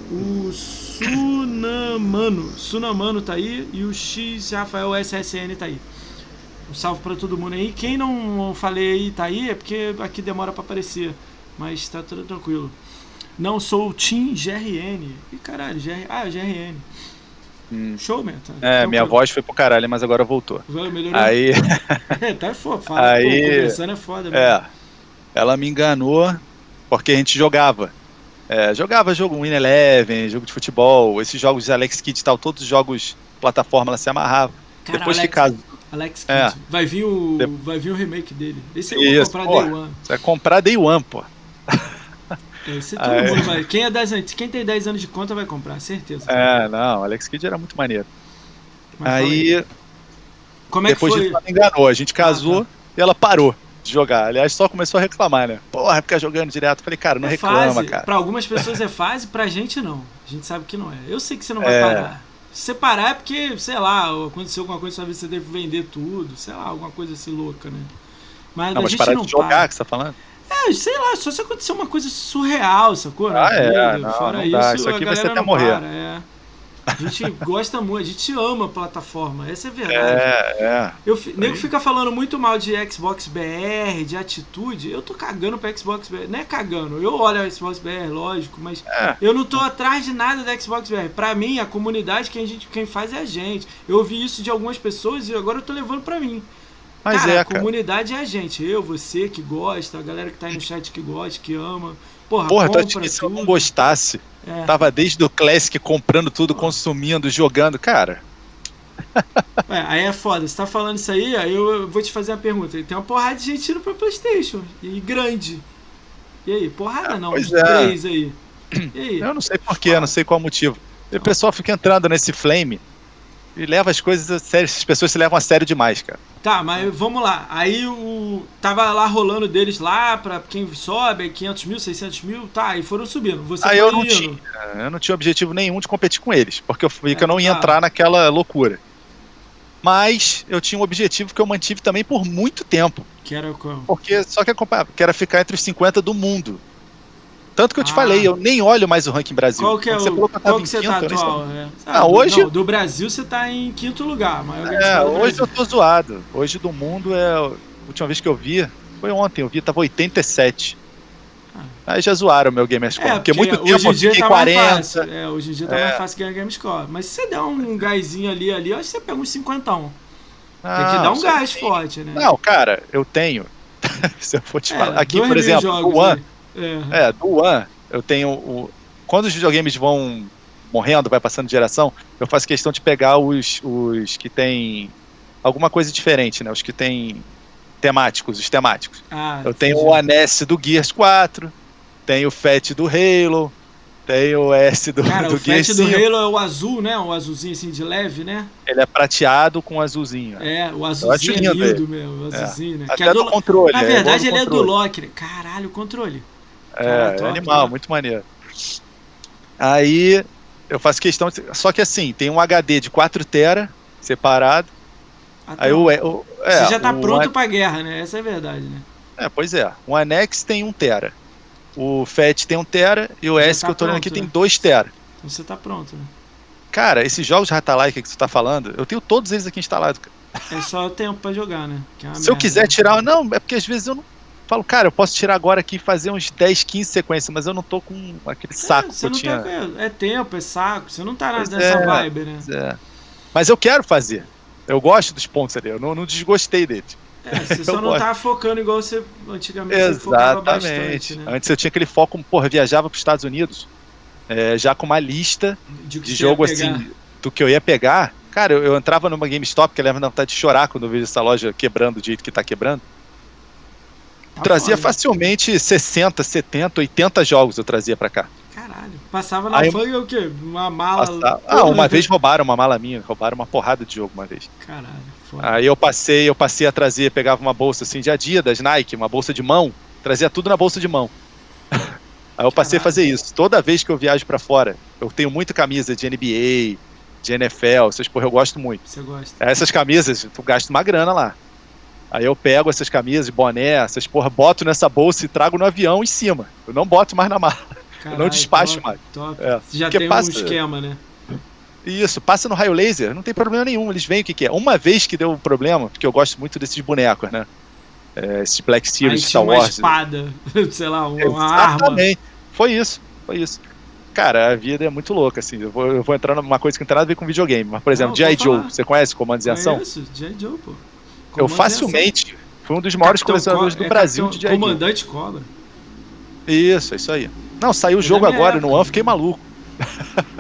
o Sunamano, Sunamano tá aí e o X Rafael SSN tá aí. Um salve pra todo mundo aí. Quem não falei aí tá aí é porque aqui demora pra aparecer. Mas tá tudo tranquilo. Não sou o Team GRN. Ih, caralho, GR... ah, GRN.
Hum.
Show, man. Tá,
É, minha voz foi pro caralho, mas agora voltou.
Melhorou?
Aí,
É, tá foda. Fala,
Aí-
pô, conversando é foda, mesmo.
é, ela me enganou porque a gente jogava. É, jogava jogo Win Eleven, jogo de futebol, esses jogos de Alex Kidd e tal, todos os jogos plataforma ela se amarrava.
Cara,
Depois que
Alex,
casa,
Alex
É.
Kidd. Vai vir o.
De-
Vai vir o remake dele. Esse eu vou comprar. Day One.
vai comprar Day One, pô.
Esse todo
Aí-
mundo vai. Quem, é 10 anos, quem tem 10 anos de conta vai comprar, certeza.
É, não, Alex Kidd era muito maneiro.
Mas
Aí,
Como é que
depois
foi?
disso, ela me enganou. A gente casou
Ah,
e ela parou de jogar. Aliás, só começou a reclamar, né? Porra, fica jogando direto. Falei, cara, não
é
reclama,
fase.
cara.
Pra algumas pessoas é fase, pra gente não. A gente sabe que não é. Eu sei que você não vai
É.
parar. Se você parar é porque, sei lá, aconteceu alguma coisa, talvez você deve vender tudo, sei lá, alguma coisa assim louca, né? Mas
Não,
a gente
parar
não
de jogar,
para.
que você tá falando?
É, sei lá, só se acontecer uma coisa surreal, sacou?
Ah, é, não,
Fora
não
isso,
dá. Isso
a
aqui vai ser até morrer.
para, é. A gente gosta muito, a gente ama a plataforma, essa é a verdade.
É, é.
Eu, nego fica falando muito mal de Xbox BR, de atitude. Eu tô cagando pra Xbox BR. Não é cagando. Eu olho a Xbox BR, lógico, mas
É.
eu não tô atrás de nada da Xbox BR. Pra mim, a comunidade, quem, a gente, quem faz é a gente. Eu ouvi isso de algumas pessoas e agora eu tô levando pra mim.
Mas
cara,
é,
a
cara.
comunidade é a gente. Eu, você que gosta, a galera que tá aí no chat que gosta, que ama. Porra,
Porra, tu acha que se eu não gostasse,
É.
tava desde o Classic comprando tudo, consumindo, jogando. Cara,
É, aí é foda. Você tá falando isso aí, aí eu vou te fazer uma pergunta. Tem uma porrada de gente indo pra Playstation. E grande. E aí? Porrada não,
pois é.
três aí. E aí?
eu não sei porquê, não sei qual o motivo. E o pessoal fica entrando nesse flame e leva as coisas a sério. As pessoas se levam a sério demais, cara.
Tá, mas vamos lá. Aí o. Tava lá rolando deles lá pra quem sobe, aí 500 mil, 600 mil, tá, e foram subindo. Você
Aí
foi
eu não
indo.
tinha, eu não tinha objetivo nenhum de competir com eles, porque eu
É,
eu não ia
tá.
entrar naquela loucura. Mas eu tinha um objetivo que eu mantive também por muito tempo.
Que era como?
Porque só que que era ficar entre os 50 do mundo. Tanto que eu te
Ah.
falei, eu nem olho mais o ranking Brasil.
Qual que é
você
o.
falou que
Qual que você
quinto,
tá atual? É.
Ah,
do-
hoje-
não, do Brasil você tá em quinto lugar.
É, hoje eu tô zoado. Hoje do mundo é. A última vez que eu vi, Foi ontem, eu vi, tava 87. Aí já zoaram o meu Game Score.
É,
porque,
porque
muito
hoje
tempo
em dia tá
40.
mais fácil. É, hoje em dia tá
É.
mais fácil ganhar Game Score. Mas se você der um gásinho ali, ali, eu acho que você pega uns 50. Tem que
Ah,
dar um gás forte, né?
Não, cara, eu tenho. Se eu for te
É,
falar. Aqui, por exemplo, o One.
aí. É.
É, do One, eu tenho o. Quando os videogames vão morrendo, vai passando de geração, eu faço questão de pegar os, os que tem alguma coisa diferente, né? Os que tem temáticos, os temáticos.
Ah,
Eu tenho o Aness do Gears 4, tenho o Fat do Halo, tenho o S do,
Cara,
do
o
Gears
Fat do
5.
Halo é o azul, né? O azulzinho assim de leve, né?
Ele é prateado com azulzinho.
É, o
acho
azulzinho é
lindo
lindo mesmo, o azulzinho, né? Que
Até
é
no
do...
controle.
Na
é
verdade,
no
ele é do
controle.
Loki, né? Caralho, o controle.
É, é
top,
animal,
top.
muito maneiro. Aí eu faço questão. de- Só que assim, tem um HD de 4 tera separado.
Ah,
Aí
tá.
o, o- é,
Você já tá
o
pronto
An-
pra guerra, né? Essa é a verdade, né?
É, pois é. O Anex tem 1 tera. O FAT tem 1 tera e o
Já
S
tá
que eu tô olhando aqui
pronto,
tem
né?
2 tera.
Então você tá pronto, né?
Cara, esses jogos de Ratalaika que tu tá falando, eu tenho todos eles aqui instalados. cara.
É só o tempo pra jogar, né? Que é
Se eu
merda,
quiser
né?
tirar. Não, é porque às vezes eu não. Falo, cara, eu posso tirar agora aqui e fazer uns 10, 15 sequências, mas eu não tô com aquele saco
é,
que eu
não
tinha.
tá. É tempo, é saco. Você não tá nessa
é.
vibe, né?
É. Mas eu quero fazer. Eu gosto dos pontos ali, eu não, não desgostei dele.
É, você só
Eu
não
gosto.
tá focando igual você antigamente você focava bastante,
Exatamente.
né?
Antes eu tinha aquele foco, porra, viajava para os Estados Unidos, é, já com uma lista
De,
de jogo assim, do que eu ia pegar. Cara, eu, eu entrava numa GameStop, que leva vontade de chorar quando eu vejo essa loja quebrando do jeito que tá quebrando.
Tá
trazia facilmente 60, 70, 80 jogos eu trazia pra cá.
Caralho. Passava na
Aí-
fanga o quê? Uma mala.
Passava- Ah, uma vez roubaram uma mala minha, roubaram uma porrada de jogo uma vez.
Caralho, foda.
Aí eu passei, eu passei a trazer, pegava uma bolsa assim de Adidas, Nike, uma bolsa de mão, trazia tudo na bolsa de mão. Aí eu passei a
Caralho.
fazer isso. Toda vez que eu viajo pra fora, eu tenho muita camisa de NBA, de NFL, essas porra eu gosto muito.
Você gosta.
Essas camisas, tu gasta uma grana lá. Aí eu pego essas camisas, boné, essas porra, boto nessa bolsa e trago no avião em cima. Eu não boto mais na mala.
Caralho,
despacho
top,
mais.
Top.
É.
Você já
Porque
tem
passa-
um esquema, né?
Isso, passa no raio laser, não tem problema nenhum. Eles veem o que, que é. Uma vez que deu problema, porque eu gosto muito desses bonecos, né? É, esses Black Series, Star
uma
Wars.
espada, sei lá, uma, uma arma.
Exatamente. Foi isso, foi isso. Cara, a vida é muito louca, assim. Eu vou, eu vou entrar numa coisa que não tem nada a ver com videogame. Mas, por exemplo,
Não,
G.I. Joe, você conhece Comandos em Ação?
Conheço, G.I. Joe, pô.
Eu facilmente fui um dos maiores
Capitão
colecionadores
Co-
do
é
Brasil
Capitão-
de G.I.
Comandante Cobra.
Isso, é isso aí. Não, saiu o
É
jogo agora
época.
no One, fiquei maluco.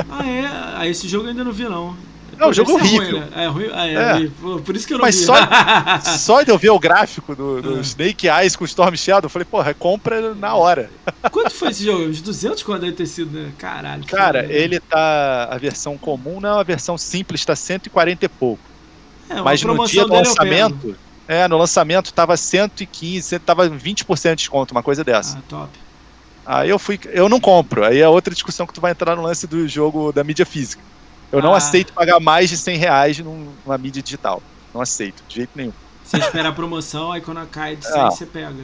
Ah, é? Ah, esse jogo eu ainda não vi, não.
Não,
Pô,
o jogo horrível.
Ruim, né? É ruim. Ah, é,
É.
Por isso que eu não
Mas
vi.
só- Só de eu ver o gráfico do, do
Ah.
Snake Eyes com o Storm Shadow, eu falei, porra, compra na hora.
Quanto foi esse jogo? Uns 200 quando deve ter sido, né? Caralho.
Cara,
foda.
ele tá. A versão comum não, a versão simples tá 140 e pouco.
É,
Mas no dia do lançamento. É, no lançamento tava 115, cento- tava 20% de desconto, uma coisa dessa.
Ah, top.
Aí eu fui. Eu não compro. Aí é outra discussão que tu vai entrar no lance do jogo da mídia física. Eu não
Ah.
aceito pagar mais de 100 reais num- numa mídia digital. Não aceito, de jeito nenhum.
Você espera a promoção, aí quando cai de 100
Ah,
você pega.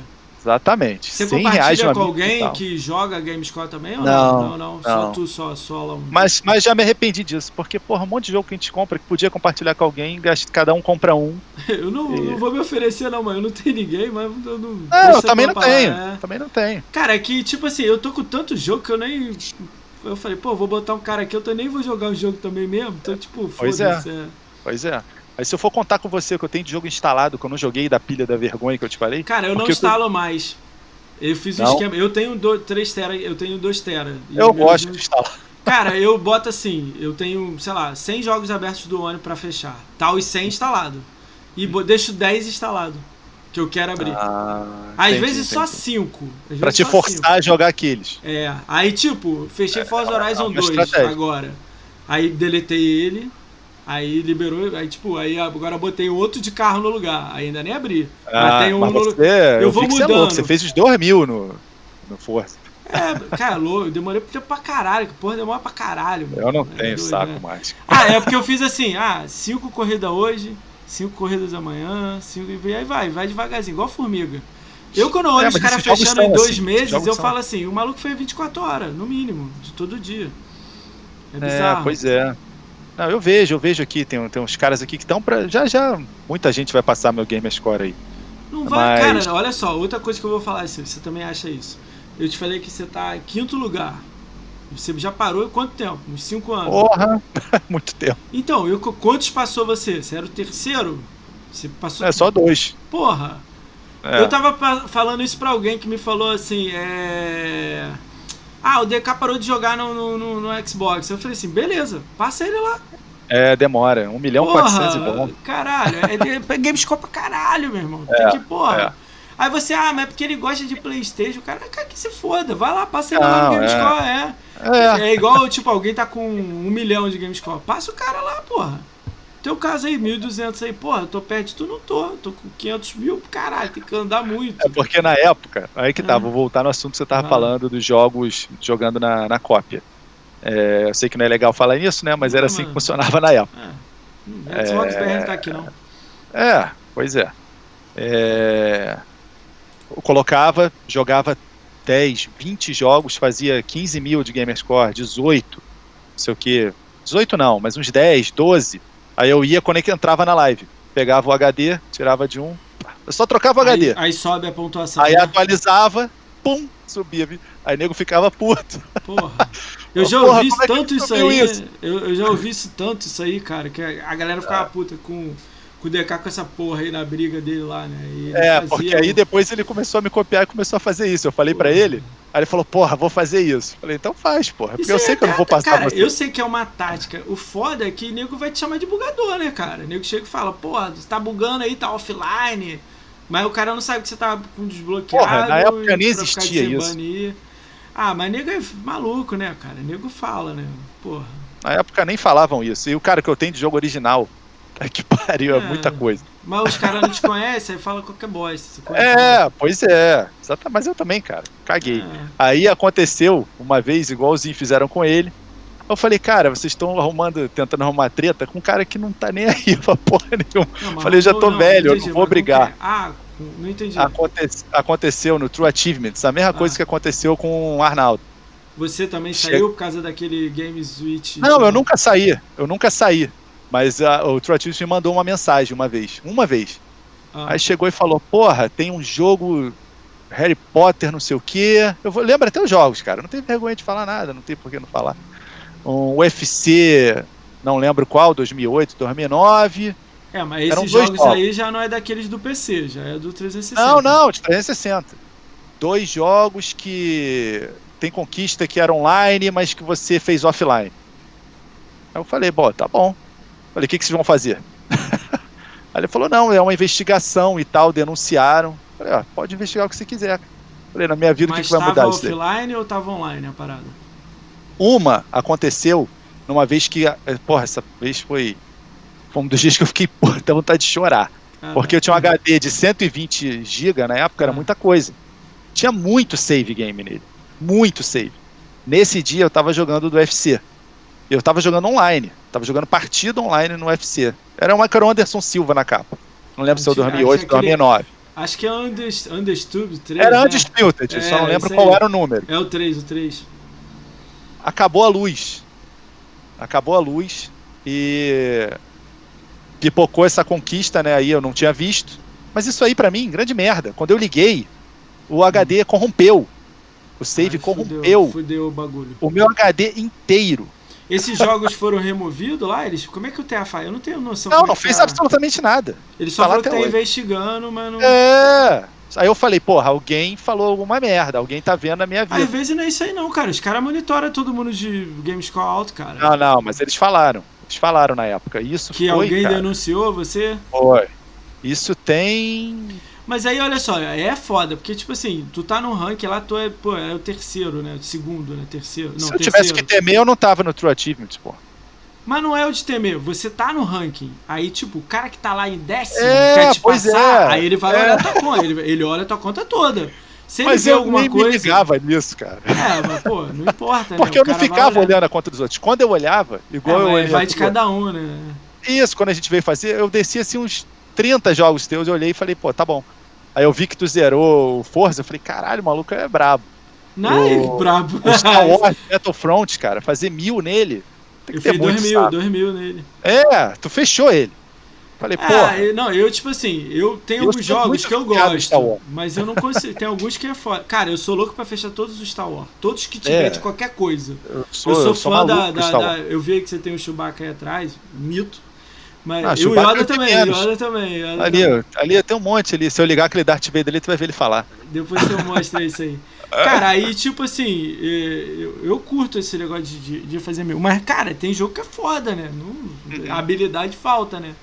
Exatamente.
Você
100 reais
compartilha com alguém que joga Gamescore também ou
Não,
não? Não, não. Só tu só sola um.
Mas, mas já me arrependi disso, porque, porra, um monte de jogo que a gente compra que podia compartilhar com alguém, cada um compra um.
Eu não,
E-
não vou me oferecer, não, mano. Eu não tenho ninguém, mas eu não.
Não, eu também não tenho.
é.
Também não tenho.
Cara, é que, tipo assim, eu tô com tanto jogo que eu nem. Eu falei, pô, vou botar um cara aqui, eu tô- nem vou jogar o jogo também mesmo. Então, tipo,
Pois
foda-se. é.
Pois é. Aí se eu for contar com você que eu tenho de jogo instalado, que eu não joguei da pilha da vergonha que eu te falei,
Cara, eu não
Porque eu-
instalo mais. Eu fiz um
Não?
esquema. Eu tenho 3 tera, eu tenho 2 tera. E
eu gosto de instalar.
Cara, eu boto assim, eu tenho, sei lá, 100 jogos abertos do ano pra fechar. Tá os 100 instalado. E deixo 10 instalado. Que eu quero abrir.
Ah,
Às
entendi,
vezes só
entendi.
5.
Pra te forçar a jogar aqueles.
É, aí tipo, fechei Forza Horizon
uma
2
estratégia.
agora. Aí deletei ele, aí liberou, aí tipo, aí agora botei outro de carro no lugar. Ainda nem abri.
Ah,
tem um
mas
no-
você, eu,
vou
que você é
mudando.
louco, você fez os 2 mil no, no Força.
É, cara, louco, eu demorei tempo pra caralho, que porra demora pra caralho.
Eu não
É
tenho
doido,
saco
né?
mais.
Ah, é porque eu fiz assim, ah, cinco corridas hoje, cinco corridas amanhã, cinco e aí vai, vai devagarzinho, igual formiga. Eu quando eu olho
É,
os
mas
caras fechando em dois
assim,
meses, eu
são.
falo assim, o maluco fez 24 horas, no mínimo, de todo dia. É
É,
bizarro.
pois é. Não, eu vejo, eu vejo aqui, tem, tem uns caras aqui que estão pra. Já já, muita gente vai passar meu Gamer Score aí.
Não vai,
Mas-
cara, olha só, outra coisa que eu vou falar assim, você também acha isso. Eu te falei que você tá em quinto lugar. Você já parou quanto tempo? Uns cinco anos.
Porra, muito tempo.
Então, eu, quantos passou você? Você era o terceiro? Você passou.
É só dois.
Porra!
É.
Eu tava falando isso pra alguém que me falou assim, é. Ah, o DK parou de jogar no, no, no- no Xbox. Eu falei assim, beleza, passa ele lá.
É, demora. 1 milhão e 400 e bom.
Caralho, é, é Gamescom pra caralho, meu irmão. Tem que, porra.
é.
Aí você, ah, mas é porque ele gosta de Playstation. Cara, cara que se foda. Vai lá, passa ele lá no
Não,
Gamescom, é.
É.
É igual, tipo, alguém tá com um milhão de Gamescom. Passa o cara lá, porra. Teu caso aí, 1.200 aí, porra, eu tô perto de tu, não tô. Tô com 500 mil, caralho, tem que andar muito.
É porque na época, aí que tá,
É.
vou voltar no assunto que você tava
Vai.
falando dos jogos jogando na, na cópia. É, eu sei que não é legal falar nisso, né? Mas era
Não,
assim que funcionava na época.
É. Hum, Xbox não tá aqui, não.
É, pois é. É, Eu colocava, jogava 10, 20 jogos, fazia 15 mil de Gamerscore, 18, não sei o que. 18 não, mas uns 10, 12. Aí eu ia quando é entrava na live. Pegava o HD, tirava de um. Eu só trocava o HD.
Aí, aí sobe a pontuação.
Aí
né?
atualizava, pum, subia. Aí nego ficava puto.
Porra. Eu já
Porra,
ouvi
é
tanto isso aí.
isso?
Eu, eu já ouvi isso tanto isso aí, cara, que a a galera ficava puta com, com o DK com essa porra aí na briga dele lá, né?
É,
fazia
porque aí depois ele começou a me copiar e começou a fazer isso. Eu falei pra ele, aí ele falou, porra, vou fazer isso. Eu falei, então faz, porra. Porque
Isso
eu
aí
sei
é
que eu não vou passar
Cara,
você.
eu sei que é uma tática. O foda é que o nego vai te chamar de bugador, né, cara? O nego chega e fala, porra, você tá bugando aí, tá offline. Mas o cara não sabe que você tá com desbloqueado.
Porra, na época nem existia isso.
banir. Ah, mas nego é maluco, né, cara? Nego fala, né? Porra.
Na época nem falavam isso. E o cara que eu tenho de jogo original, é que pariu, é,
É.
muita coisa.
Mas os caras não te conhecem, aí fala qualquer bosta.
É, pois é. Mas eu também, cara, caguei.
É.
Aí aconteceu uma vez, igualzinho fizeram com ele. Eu falei, cara, vocês estão arrumando, tentando arrumar treta com um cara que não tá nem aí pra porra nenhuma.
Não,
Falei, já
não-
tô
não,
velho, eu
entendi,
não vou brigar.
quer? Ah, não entendi.
Aconte- aconteceu no True Achievements, a mesma
Ah.
coisa que aconteceu com o Arnaldo.
Você também saiu por causa daquele Game Switch?
Não, eu nunca saí, eu nunca saí. Mas a- o Achievements me mandou uma mensagem uma vez, uma vez.
Ah,
Aí chegou e falou, porra, tem um jogo Harry Potter, não sei o quê. Eu vou, lembro até os jogos, cara. Não tem vergonha de falar nada, não tem por que não falar. Um UFC, não lembro qual, 2008, 2009.
é, mas esses jogos
jogos.
aí já não é daqueles do PC, já é do 360.
Não, não, de 360. Dois jogos que tem conquista que era online, mas que você fez offline. Aí eu falei, bom, tá bom. Falei, o que, que vocês vão fazer? Aí ele falou, não, é uma investigação e tal, denunciaram. Falei, ó, pode investigar o que você quiser. Falei, na minha vida, o que,
Mas
que vai mudar isso daí?
offline ou tava online a parada?
Uma aconteceu numa vez que, eh, porra, essa vez foi, foi um dos dias que eu fiquei, porra, dá vontade de chorar.
Ah,
Porque eu tinha um HD de 120 GB na época, era
Ah.
muita coisa. Tinha muito save game nele. Muito save. Nesse dia eu tava jogando do UFC. Eu tava jogando online. Tava jogando partida online no UFC. Era o Anderson Silva na capa. Não lembro se
Tinha-
2008,
tinha aquele-
2009.
Acho que é Undis- Undisputed 3.
Era
né?
Undisputed, só
É,
não lembro qual era o número.
É o 3, o 3.
Acabou a luz. Acabou a luz e pipocou essa conquista, né? Aí eu não tinha visto. Mas isso aí pra mim, grande merda. Quando eu liguei, o HD corrompeu. O save
Ai,
corrompeu.
Fudeu, fudeu o bagulho.
O meu HD inteiro.
Esses jogos foram removidos lá? Eles, como é que o TA faz? Eu não tenho noção.
Não,
é
não fez
tá.
absolutamente nada.
Ele só
tá
falou que tá
hoje.
investigando, mas não.
É. Aí eu falei, porra, alguém falou alguma merda, alguém tá vendo a minha
Às
vida.
vezes não é isso aí não, cara. Os caras monitoram todo mundo de Gamescore alto, cara.
Não, não, mas eles falaram. Eles falaram na época. Isso
que
foi,
alguém
cara,
denunciou você.
foi. Isso tem.
Mas aí, olha só, é foda, porque, tipo assim, tu tá no ranking lá, tu é, pô, é o terceiro, né? O segundo, né? Terceiro. Não,
Se eu
terceiro.
tivesse que temer, eu não tava no True Achievements, pô.
Mas não é o de temer, você tá no ranking. Aí, tipo, o cara que tá lá em décimo
É,
quer te passar,
é.
aí ele vai
É.
olhar tua conta. Ele, ele olha a tua conta toda. Se ele
Mas eu
alguma
nem
coisa.
me ligava nisso, cara.
É, mas, pô, não importa,
Porque
né?
eu não ficava olhando a conta dos outros. Quando eu olhava, igual
É,
eu olhei.
vai de cada um, né?
Isso, quando a gente veio fazer, eu desci assim uns 30 jogos teus, eu olhei e falei, pô, tá bom. Aí eu vi que tu zerou o Forza, eu falei, caralho, o maluco é brabo.
Não,
O-
brabo.
O Star Wars Battlefront, cara, fazer mil nele, tem que
Eu
ter muito
2 mil. 2 mil nele.
É, tu fechou ele. Falei,
Ah,
porra.
eu- não, eu, tipo assim, eu tenho
Eu
alguns jogos que eu gosto, mas eu não consigo. tem alguns que é foda. Cara, eu sou louco pra fechar todos os Star Wars. Todos que tiver
É.
de qualquer coisa.
Eu sou,
eu sou
eu sou
fã da, da, da-. Eu vi que você tem o Chewbacca aí atrás, mito. Mas
Ah,
e o Yoda
eu tenho
também. Yoda também. Yoda
Ali,
também.
ali tem um monte ali. Se eu ligar aquele Darth Vader ali, tu vai ver ele falar.
Depois você mostra isso aí. Cara, aí, tipo assim, eh, eu, eu curto esse negócio de, de, fazer meu. Mas, cara, tem jogo que é foda, né? Não, a habilidade falta, né?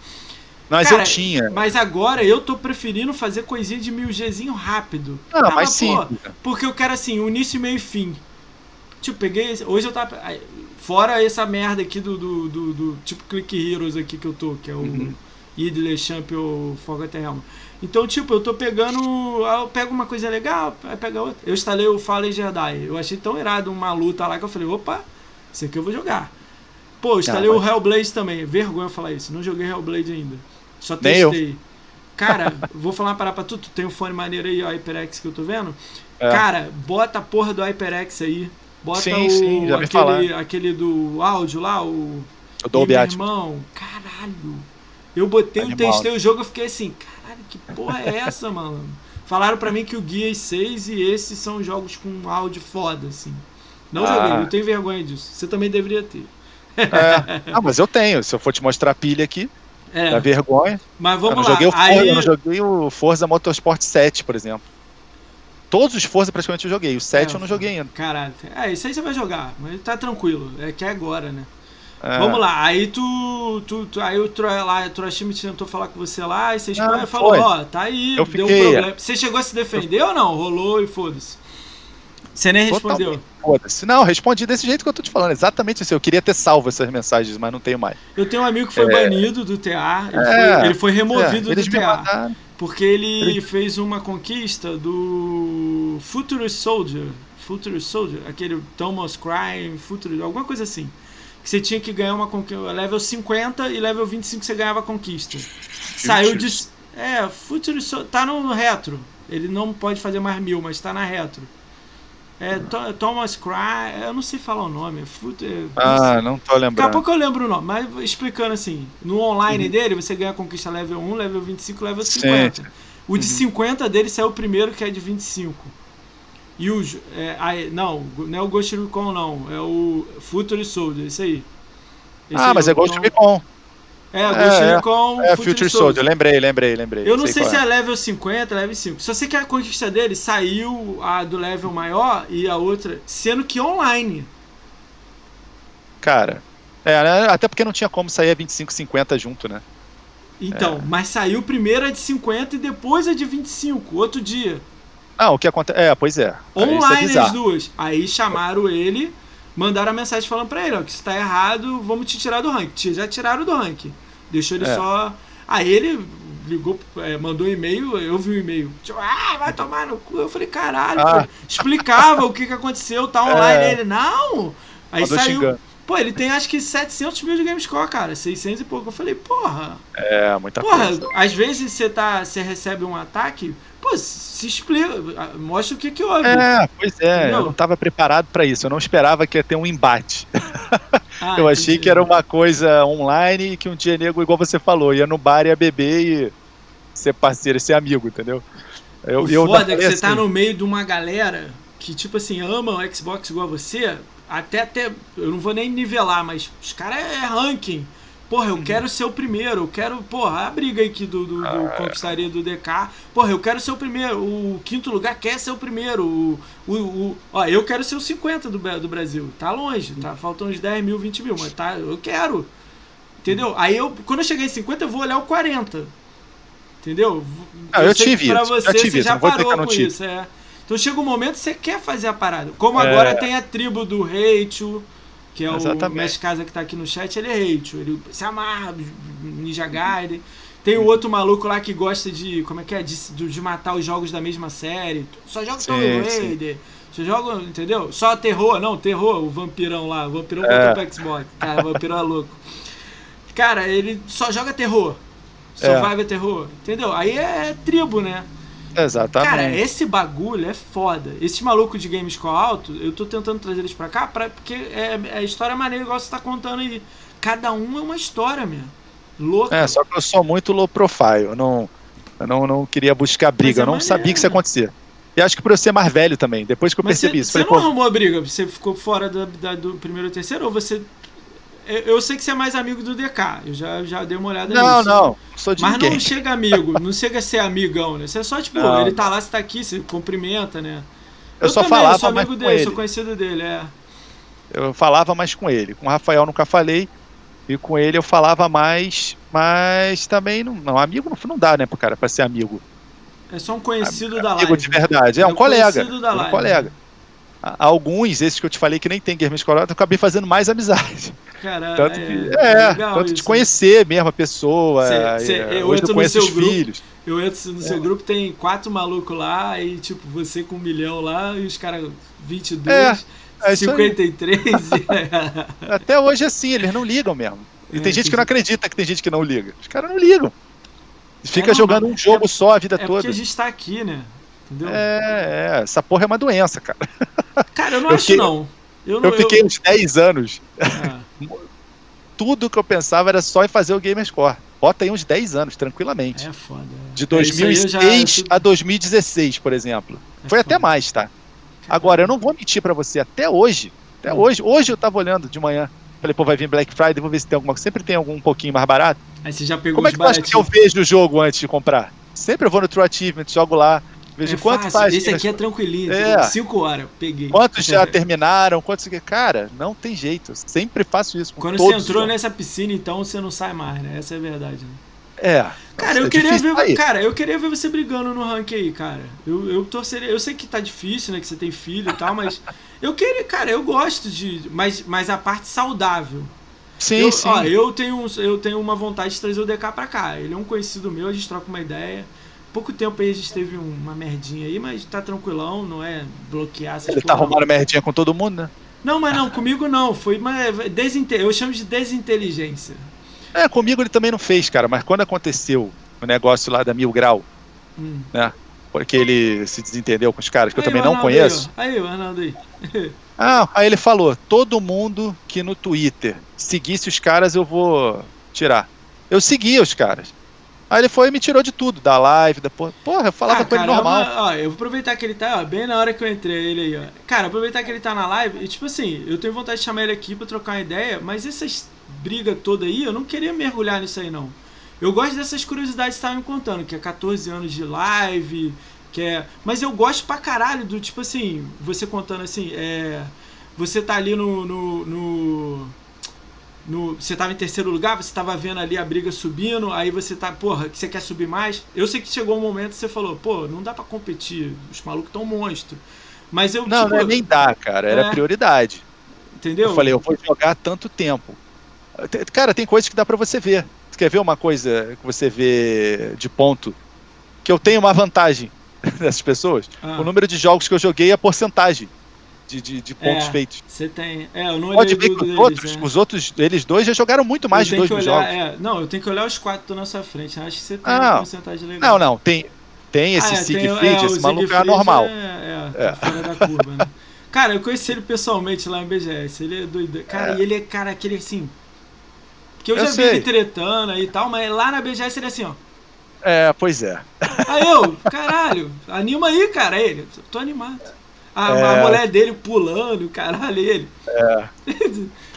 Mas
Cara,
eu tinha.
Mas agora eu tô preferindo fazer coisinha de 1000Gzinho rápido.
Ah, mas sim.
Porque eu quero assim, o início, meio e fim. Tipo, peguei. Hoje eu tava. Fora essa merda aqui do, do, do, do tipo Click Heroes aqui que eu tô, que é o
Uhum.
Idle Champion Forgotten Realm. Então, tipo, eu tô pegando. ah, Eu pego uma coisa legal, aí pega outra. Eu instalei o Fallen Jedi. Eu achei tão irado uma luta lá que eu falei, opa, isso aqui eu vou jogar. Pô, eu instalei
Ah,
o
mas-
Hellblade também. Vergonha falar isso. Não joguei Hellblade ainda. Só testei. Cara, vou falar uma parada pra tu. Tu tem um fone maneiro aí, ó, HyperX que eu tô vendo.
É.
Cara, bota a porra do HyperX aí. Bota
Sim,
o,
sim, já
aquele, aquele do áudio lá, o.
Eu o Beat.
irmão, caralho. Eu botei, eu
Animal.
testei o jogo, eu fiquei assim, caralho, que porra é essa, mano? Falaram pra mim que o Guias 6 e esses são jogos com áudio foda, assim. Não
Ah.
joguei, eu tenho vergonha disso. Você também deveria ter.
É. Ah, mas eu tenho. Se eu for te mostrar a pilha aqui,
É,
dá vergonha.
mas
Eu
vamos
não,
lá.
joguei o Forza,
Aí,
eu não joguei o Forza Motorsport 7, por exemplo. Todos os Forza praticamente eu joguei. O 7
É,
eu não joguei ainda.
Caralho, é, isso aí você vai jogar, mas tá tranquilo, é que é agora, né?
É.
Vamos lá, aí tu, tu, tu aí o Troy lá, o Troy Schmidt tentou falar com você lá, e você
Ah,
falou, ó, tá aí,
Eu
deu um problema. Você chegou a se defender ou não? Rolou e foda-se. Você nem respondeu.
Foda-se. Não, respondi desse jeito que eu tô te falando. Exatamente isso. Eu queria ter salvo essas mensagens, mas não tenho mais.
Eu tenho um amigo que foi banido do TA, ele,
É,
foi, ele foi removido
É,
do TA,
mandaram.
Porque ele fez uma conquista do Future Soldier, Future Soldier, aquele Thomas Crime, Future, alguma coisa assim. Que você tinha que ganhar uma conquista, level 50 e level 25 você ganhava a conquista. Saiu de. É, Future Soldier, tá no retro. Ele não pode fazer mais mil, mas tá na retro. É, Tho- Thomas Cry, eu não sei falar o nome. Future,
Ah, não tô
Daqui a
lembrando.
pouco eu lembro o nome, mas explicando assim, no online dele você ganha a conquista level 1, level 25, level
Uhum. Sim.
50. O de
Uhum.
50 dele saiu o primeiro, que é de 25. E o. É, aí- não, não é o Ghost Recon, não. É o Future Soldier, isso aí. Esse
Ah,
aí,
mas é Ghost
então-
Recon.
É, o Ghost
é,
Recon
É, Future Soldier. Lembrei, lembrei, lembrei.
Eu não sei,
qual
se é level 50, level 5. Só sei que a conquista dele saiu a do level maior e a outra, sendo que online.
Cara, é, né, até porque não tinha como sair a 25, 50 junto, né?
Então, mas saiu primeiro a de 50 e depois a de 25, outro dia.
Ah, o que acontece. É, pois é. É
Online as
bizarro.
duas. Aí chamaram ele, mandaram a mensagem falando pra ele, ó, que isso tá errado, vamos te tirar do rank. Ti- Já tiraram do rank. Deixou ele
É.
só. Aí ele ligou, é, mandou um e-mail, eu vi o e-mail. Tipo, ah, vai tomar no cu. Eu falei, caralho,
Ah.
explicava o que, que aconteceu, tá online.
É.
Ele, não! Aí
Mandou
saiu.
xingando.
Pô, ele tem acho que 700 mil de Gamescore, cara. 600 e pouco. Eu falei, porra.
É, muita
Porra,
coisa.
às vezes você tá, você recebe um ataque, pô, se explica, mostra o que que houve.
É, pois é,
Entendeu?
eu não tava preparado pra isso. Eu não esperava que ia ter um embate.
Ah,
eu achei
entendi.
que era uma coisa online e que um dia nego, igual você falou, ia no bar, ia beber e ser parceiro, ser amigo, entendeu? Eu,
o
eu
foda é que você tá
assim,
no meio de uma galera que, tipo assim, ama o Xbox igual a você, até até. Eu não vou nem nivelar, mas os caras é ranking. Porra,
Uhum.
eu quero ser o primeiro, eu quero. Porra, a briga aí que do, do, do
Ah.
Conquistaria do DK. Porra, eu quero ser o primeiro. O quinto lugar quer ser o primeiro. O, o, o- ó, eu quero ser o 50 do, do Brasil. Tá longe, tá faltando uns 10 mil, 20 mil, mas tá, eu quero. Entendeu? Aí eu, quando eu chegar em 50, eu vou olhar o 40. Entendeu?
Ah, eu
que
tive
pra
isso,
você,
já tive
você
isso,
já parou
eu
com
tive.
isso, é. Então chega um momento que você quer fazer a parada. Como
É.
agora tem a tribo do Rachel, que é o
Exatamente.
Mestre Casa que tá aqui no chat, ele é Rachel. Ele se amarra, Ninja Gaiden. Tem o outro maluco lá que gosta de. Como é que é? De, de- matar os jogos da mesma série. Só joga Tomb. Raider. Só joga, entendeu? Só terror, não, terror, o vampirão lá. O vampirão
É.
voltou pro Xbox. Cara, o vampirão é louco. Cara, ele só joga terror.
É.
Survival terror. Entendeu? Aí é tribo, né?
Exatamente.
Cara, esse bagulho é foda. Esse maluco de Gamescore alto, eu tô tentando trazer eles pra cá pra, porque é, é a história maneira igual você tá contando aí. Cada um é uma história, meu. Louca.
É, só que eu sou muito low profile. Eu não, eu não, não queria buscar briga.
é
eu não
maneiro,
sabia que isso ia
né?
acontecer. E acho que por eu ser mais velho também. Depois que eu
Mas
percebi
você,
isso.
você
Falei,
não
pô,
arrumou a briga? Você ficou fora da, da- do primeiro ou terceiro? Ou você. Eu, eu sei que você é mais amigo do DK. Eu já, já dei uma olhada
não,
nisso.
não. Não sou de
Mas
ninguém.
não chega amigo, não chega a ser amigão, né? Você é só, tipo,
Não.
ele tá lá, você tá aqui, você cumprimenta, né?
Eu só
também,
falava
eu sou amigo dele,
ele.
sou conhecido dele, é.
Eu falava mais com ele. Com o Rafael nunca falei. E com ele eu falava mais. Mas também não. não amigo não, não dá, né, pro cara, pra ser amigo.
É só um conhecido da
Amigo
live.
de verdade. É
É
um
um
colega.
conhecido da
é um
live.
colega. A- Alguns, esses que eu te falei que nem tem Game Escolar, eu acabei fazendo mais amizade.
Cara,
Tanto
é,
que, é,
legal
tanto de conhecer mesmo a pessoa.
Cê- cê-
é,
eu
hoje
entro
eu
no
conheço
seu
os
grupo.
filhos.
Eu entro no seu grupo, tem quatro malucos lá, e tipo, você com um milhão lá, e os caras 22,
É, é isso aí.
53. e-
Até hoje é assim, eles não ligam mesmo. E
É,
tem gente
tem
que não acredita que tem gente que não liga. Os caras não ligam. Fica
não,
jogando um jogo
é-
só a vida
é
toda.
porque a gente tá aqui, né? Entendeu?
É, é, essa porra é uma doença, cara.
Cara, eu não
eu
acho
fiquei-
não. Eu,
Eu fiquei uns 10 anos,
é,
tudo que eu pensava era só em fazer o Gamerscore. Bota aí uns 10 anos, tranquilamente.
é foda. é.
De
É, isso aí eu
2006
já-
a 2016, por exemplo.
é
Foi até
foda.
mais, tá? Agora, eu não vou mentir pra você, até hoje, até
Hum.
hoje, hoje eu tava olhando de manhã. Falei, pô, vai vir Black Friday, vou ver se tem alguma Sempre tem algum um pouquinho mais barato.
Aí você já pegou
Como é que que eu vejo o jogo antes de comprar? Sempre eu vou no True Achievement, jogo lá, vejo
É
quanto
fácil.
faz.
Esse aqui é tranquilinho.
É.
5 horas, peguei.
Quantos já terminaram, quantos. Cara, não tem jeito. Eu sempre faço isso. Com
Quando você entrou nessa piscina, então você não sai mais, né? Essa é a verdade, né?
É.
Cara,
é
eu queria
difícil
ver,
sair.
cara, eu queria ver você brigando no ranking aí, cara. Eu, eu torceria, eu sei que tá difícil, né, que você tem filho e tal, mas eu queria, cara, eu gosto de, mas, mas a parte saudável.
Sim,
eu,
sim.
Ó, eu tenho, eu tenho uma vontade de trazer o DK pra cá. Ele é um conhecido meu, a gente troca uma ideia. Pouco tempo aí a gente teve um- uma merdinha aí, mas tá tranquilão, não é bloquear essas
Ele tá
não.
arrumando merdinha com todo mundo, né?
Não, mas não, comigo não. Foi uma desinte... eu chamo de desinteligência.
É, comigo ele também não fez, cara, mas quando aconteceu o negócio lá da Mil Grau,
Hum.
porque ele se desentendeu com os caras, que eu
Aí,
também
o
não conheço.
Aí o Arnaldo aí.
Ah, aí ele falou: todo mundo que no Twitter seguisse os caras, eu vou tirar. Eu seguia os caras. Aí ele foi e me tirou de tudo, da live, da porra. Porra, eu falava
Ah,
com ele
é
normal.
ó, eu vou aproveitar que ele tá, ó, bem na hora que eu entrei ele aí, ó. Cara, aproveitar que ele tá na live e, tipo assim, eu tenho vontade de chamar ele aqui pra trocar uma ideia, mas essas brigas todas aí, eu não queria mergulhar nisso aí, não. Eu gosto dessas curiosidades que você tava me contando, que é 14 anos de live, que é. Mas eu gosto pra caralho do, tipo assim, você contando assim, é. Você tá ali no. no, no no- você tava em terceiro lugar, você tava vendo ali a briga subindo, aí você tá, porra, que você quer subir mais. Eu sei que chegou um momento que você falou, pô, não dá pra competir, os malucos tão monstro. Mas eu,
Não,
tipo,
não é nem dá, cara. Era
É.
prioridade.
entendeu?
Eu falei, eu vou jogar tanto tempo. Te- Cara, tem coisas que dá pra você ver. Você quer ver uma coisa que você vê de ponto? Que eu tenho uma vantagem dessas pessoas?
Ah,
O número de jogos que eu joguei e a porcentagem de, de, de pontos
É,
feitos.
Você tem. É, eu não
Pode
olhei
ver
do
que os outros,
né?
os outros, eles dois já jogaram muito mais
Eu
de dois
olhar,
jogos.
é, não, eu tenho que olhar os quatro que estão na sua frente. Acho que você tem
Ah,
uma porcentagem legal.
Não, não, tem, tem esse
Ah, é,
Siegfried,
é,
esse maluco é anormal.
É, é,
É.
tá fora da curva, né? Cara, eu conheci ele pessoalmente lá em BGS. Ele é doido. Cara,
É.
e ele é, cara, aquele assim. Que eu,
Eu
já vi
sei.
ele tretando e tal, mas lá na BGS ele é assim, ó.
É, pois é.
Aí eu, caralho, anima aí, cara. Ele, tô animado. A,
É.
a mulher dele pulando, caralho, ele.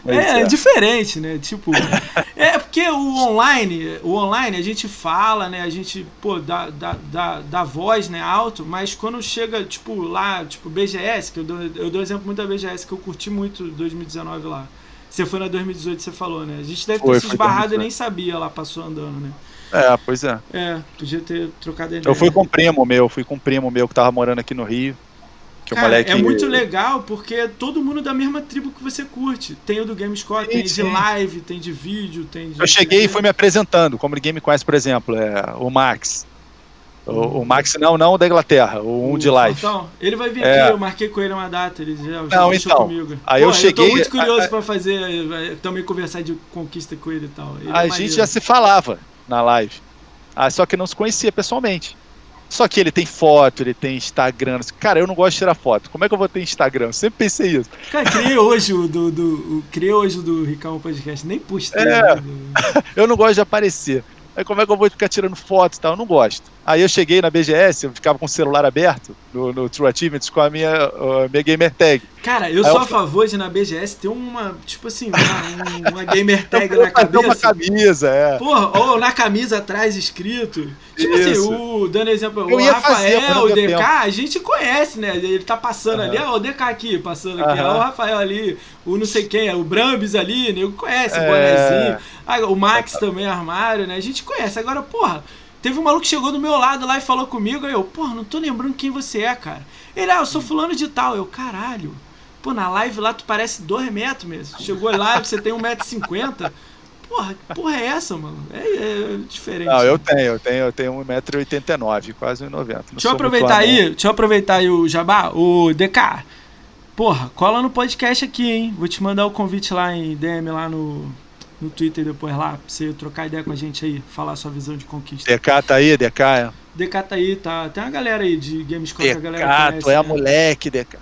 Pois
É,
é.
diferente, né? Tipo, é porque o online, o online a gente fala, né? A gente, pô, dá, dá, dá, dá voz, né, alto, mas quando chega, tipo, lá, tipo, BGS, que eu dou, eu dou exemplo muito da BGS, que eu curti muito 2019 lá. Você foi na 2018, você falou, né? A gente deve ter
Foi,
se esbarrado e
2018.
nem sabia lá, passou andando, né?
É, pois é.
É, podia ter trocado ideia.
Eu fui com um primo meu, fui com um primo meu que tava morando aqui no Rio. Que o
Cara,
moleque.
é muito legal porque é todo mundo da mesma tribo que você curte. Tem o do GameScore,
Sim,
tem de
sim.
live, tem de vídeo, tem de.
Eu cheguei e fui me apresentando, como ninguém me conhece, por exemplo, é o Max. O, o Max não, não o da Inglaterra, o um de live.
Então, ele vai vir
É.
aqui, eu marquei com ele uma data, ele já, já
Não, então,
comigo.
aí eu
Pô,
cheguei-
Eu tô muito curioso
a-
pra fazer, vai- também conversar de conquista com ele e tal. Ele é
A
maneiro.
gente já se falava na live. Ah, só que não se conhecia pessoalmente. Só que ele tem foto, ele tem Instagram. Cara, eu não gosto de tirar foto. Como é que eu vou ter Instagram? Eu sempre pensei isso.
Cara, criei hoje o do, do, o, criei hoje do Ricão Podcast, nem postei.
É.
né,
eu não gosto de aparecer. Aí como é que eu vou ficar tirando foto e tal? Eu não gosto. Aí eu cheguei na BGS, eu ficava com o celular aberto no, no True Achievements com a minha, a minha gamer tag.
Cara, eu
Aí
sou
eu
a favor de na BGS ter uma, tipo assim, uma, um- uma gamer tag
eu
na
fazer uma
cabeça.
camisa, é.
Porra, ou na camisa atrás escrito. Tipo assim,
Isso.
o, dando exemplo,
Eu
o
fazer,
Rafael,
não
o DK,
tempo.
a gente conhece, né? Ele tá passando ali, ó, o DK aqui, passando aqui,
Aham.
ó, o Rafael ali, o não sei quem, o Brambis ali, nego conhece, o
É.
bonezinho. Ah, o Max também, armário, né? A gente conhece. Agora, porra, teve um maluco que chegou do meu lado lá e falou comigo, aí eu, porra, não tô lembrando quem você é, cara. Ele, ah, eu sou fulano de tal. Eu, caralho. Pô, na live lá tu parece 2 metros mesmo. Chegou lá, você tem 1,50m. Porra, que porra é essa, mano? É, é diferente.
Não, eu tenho, eu tenho, eu tenho 1,89m, quase 1,90m.
Deixa eu aproveitar aí, deixa eu aproveitar aí o Jabá, o DK. Porra, cola no podcast aqui, hein? Vou te mandar o convite lá em DM lá no, no Twitter depois lá, pra você trocar ideia com a gente aí, falar sua visão de conquista.
DK tá aí, DK. é.
DK tá aí, tá. Tem uma galera aí de Gamescom que a galera
DK,
conhece,
tu é a
né?
moleque, DK.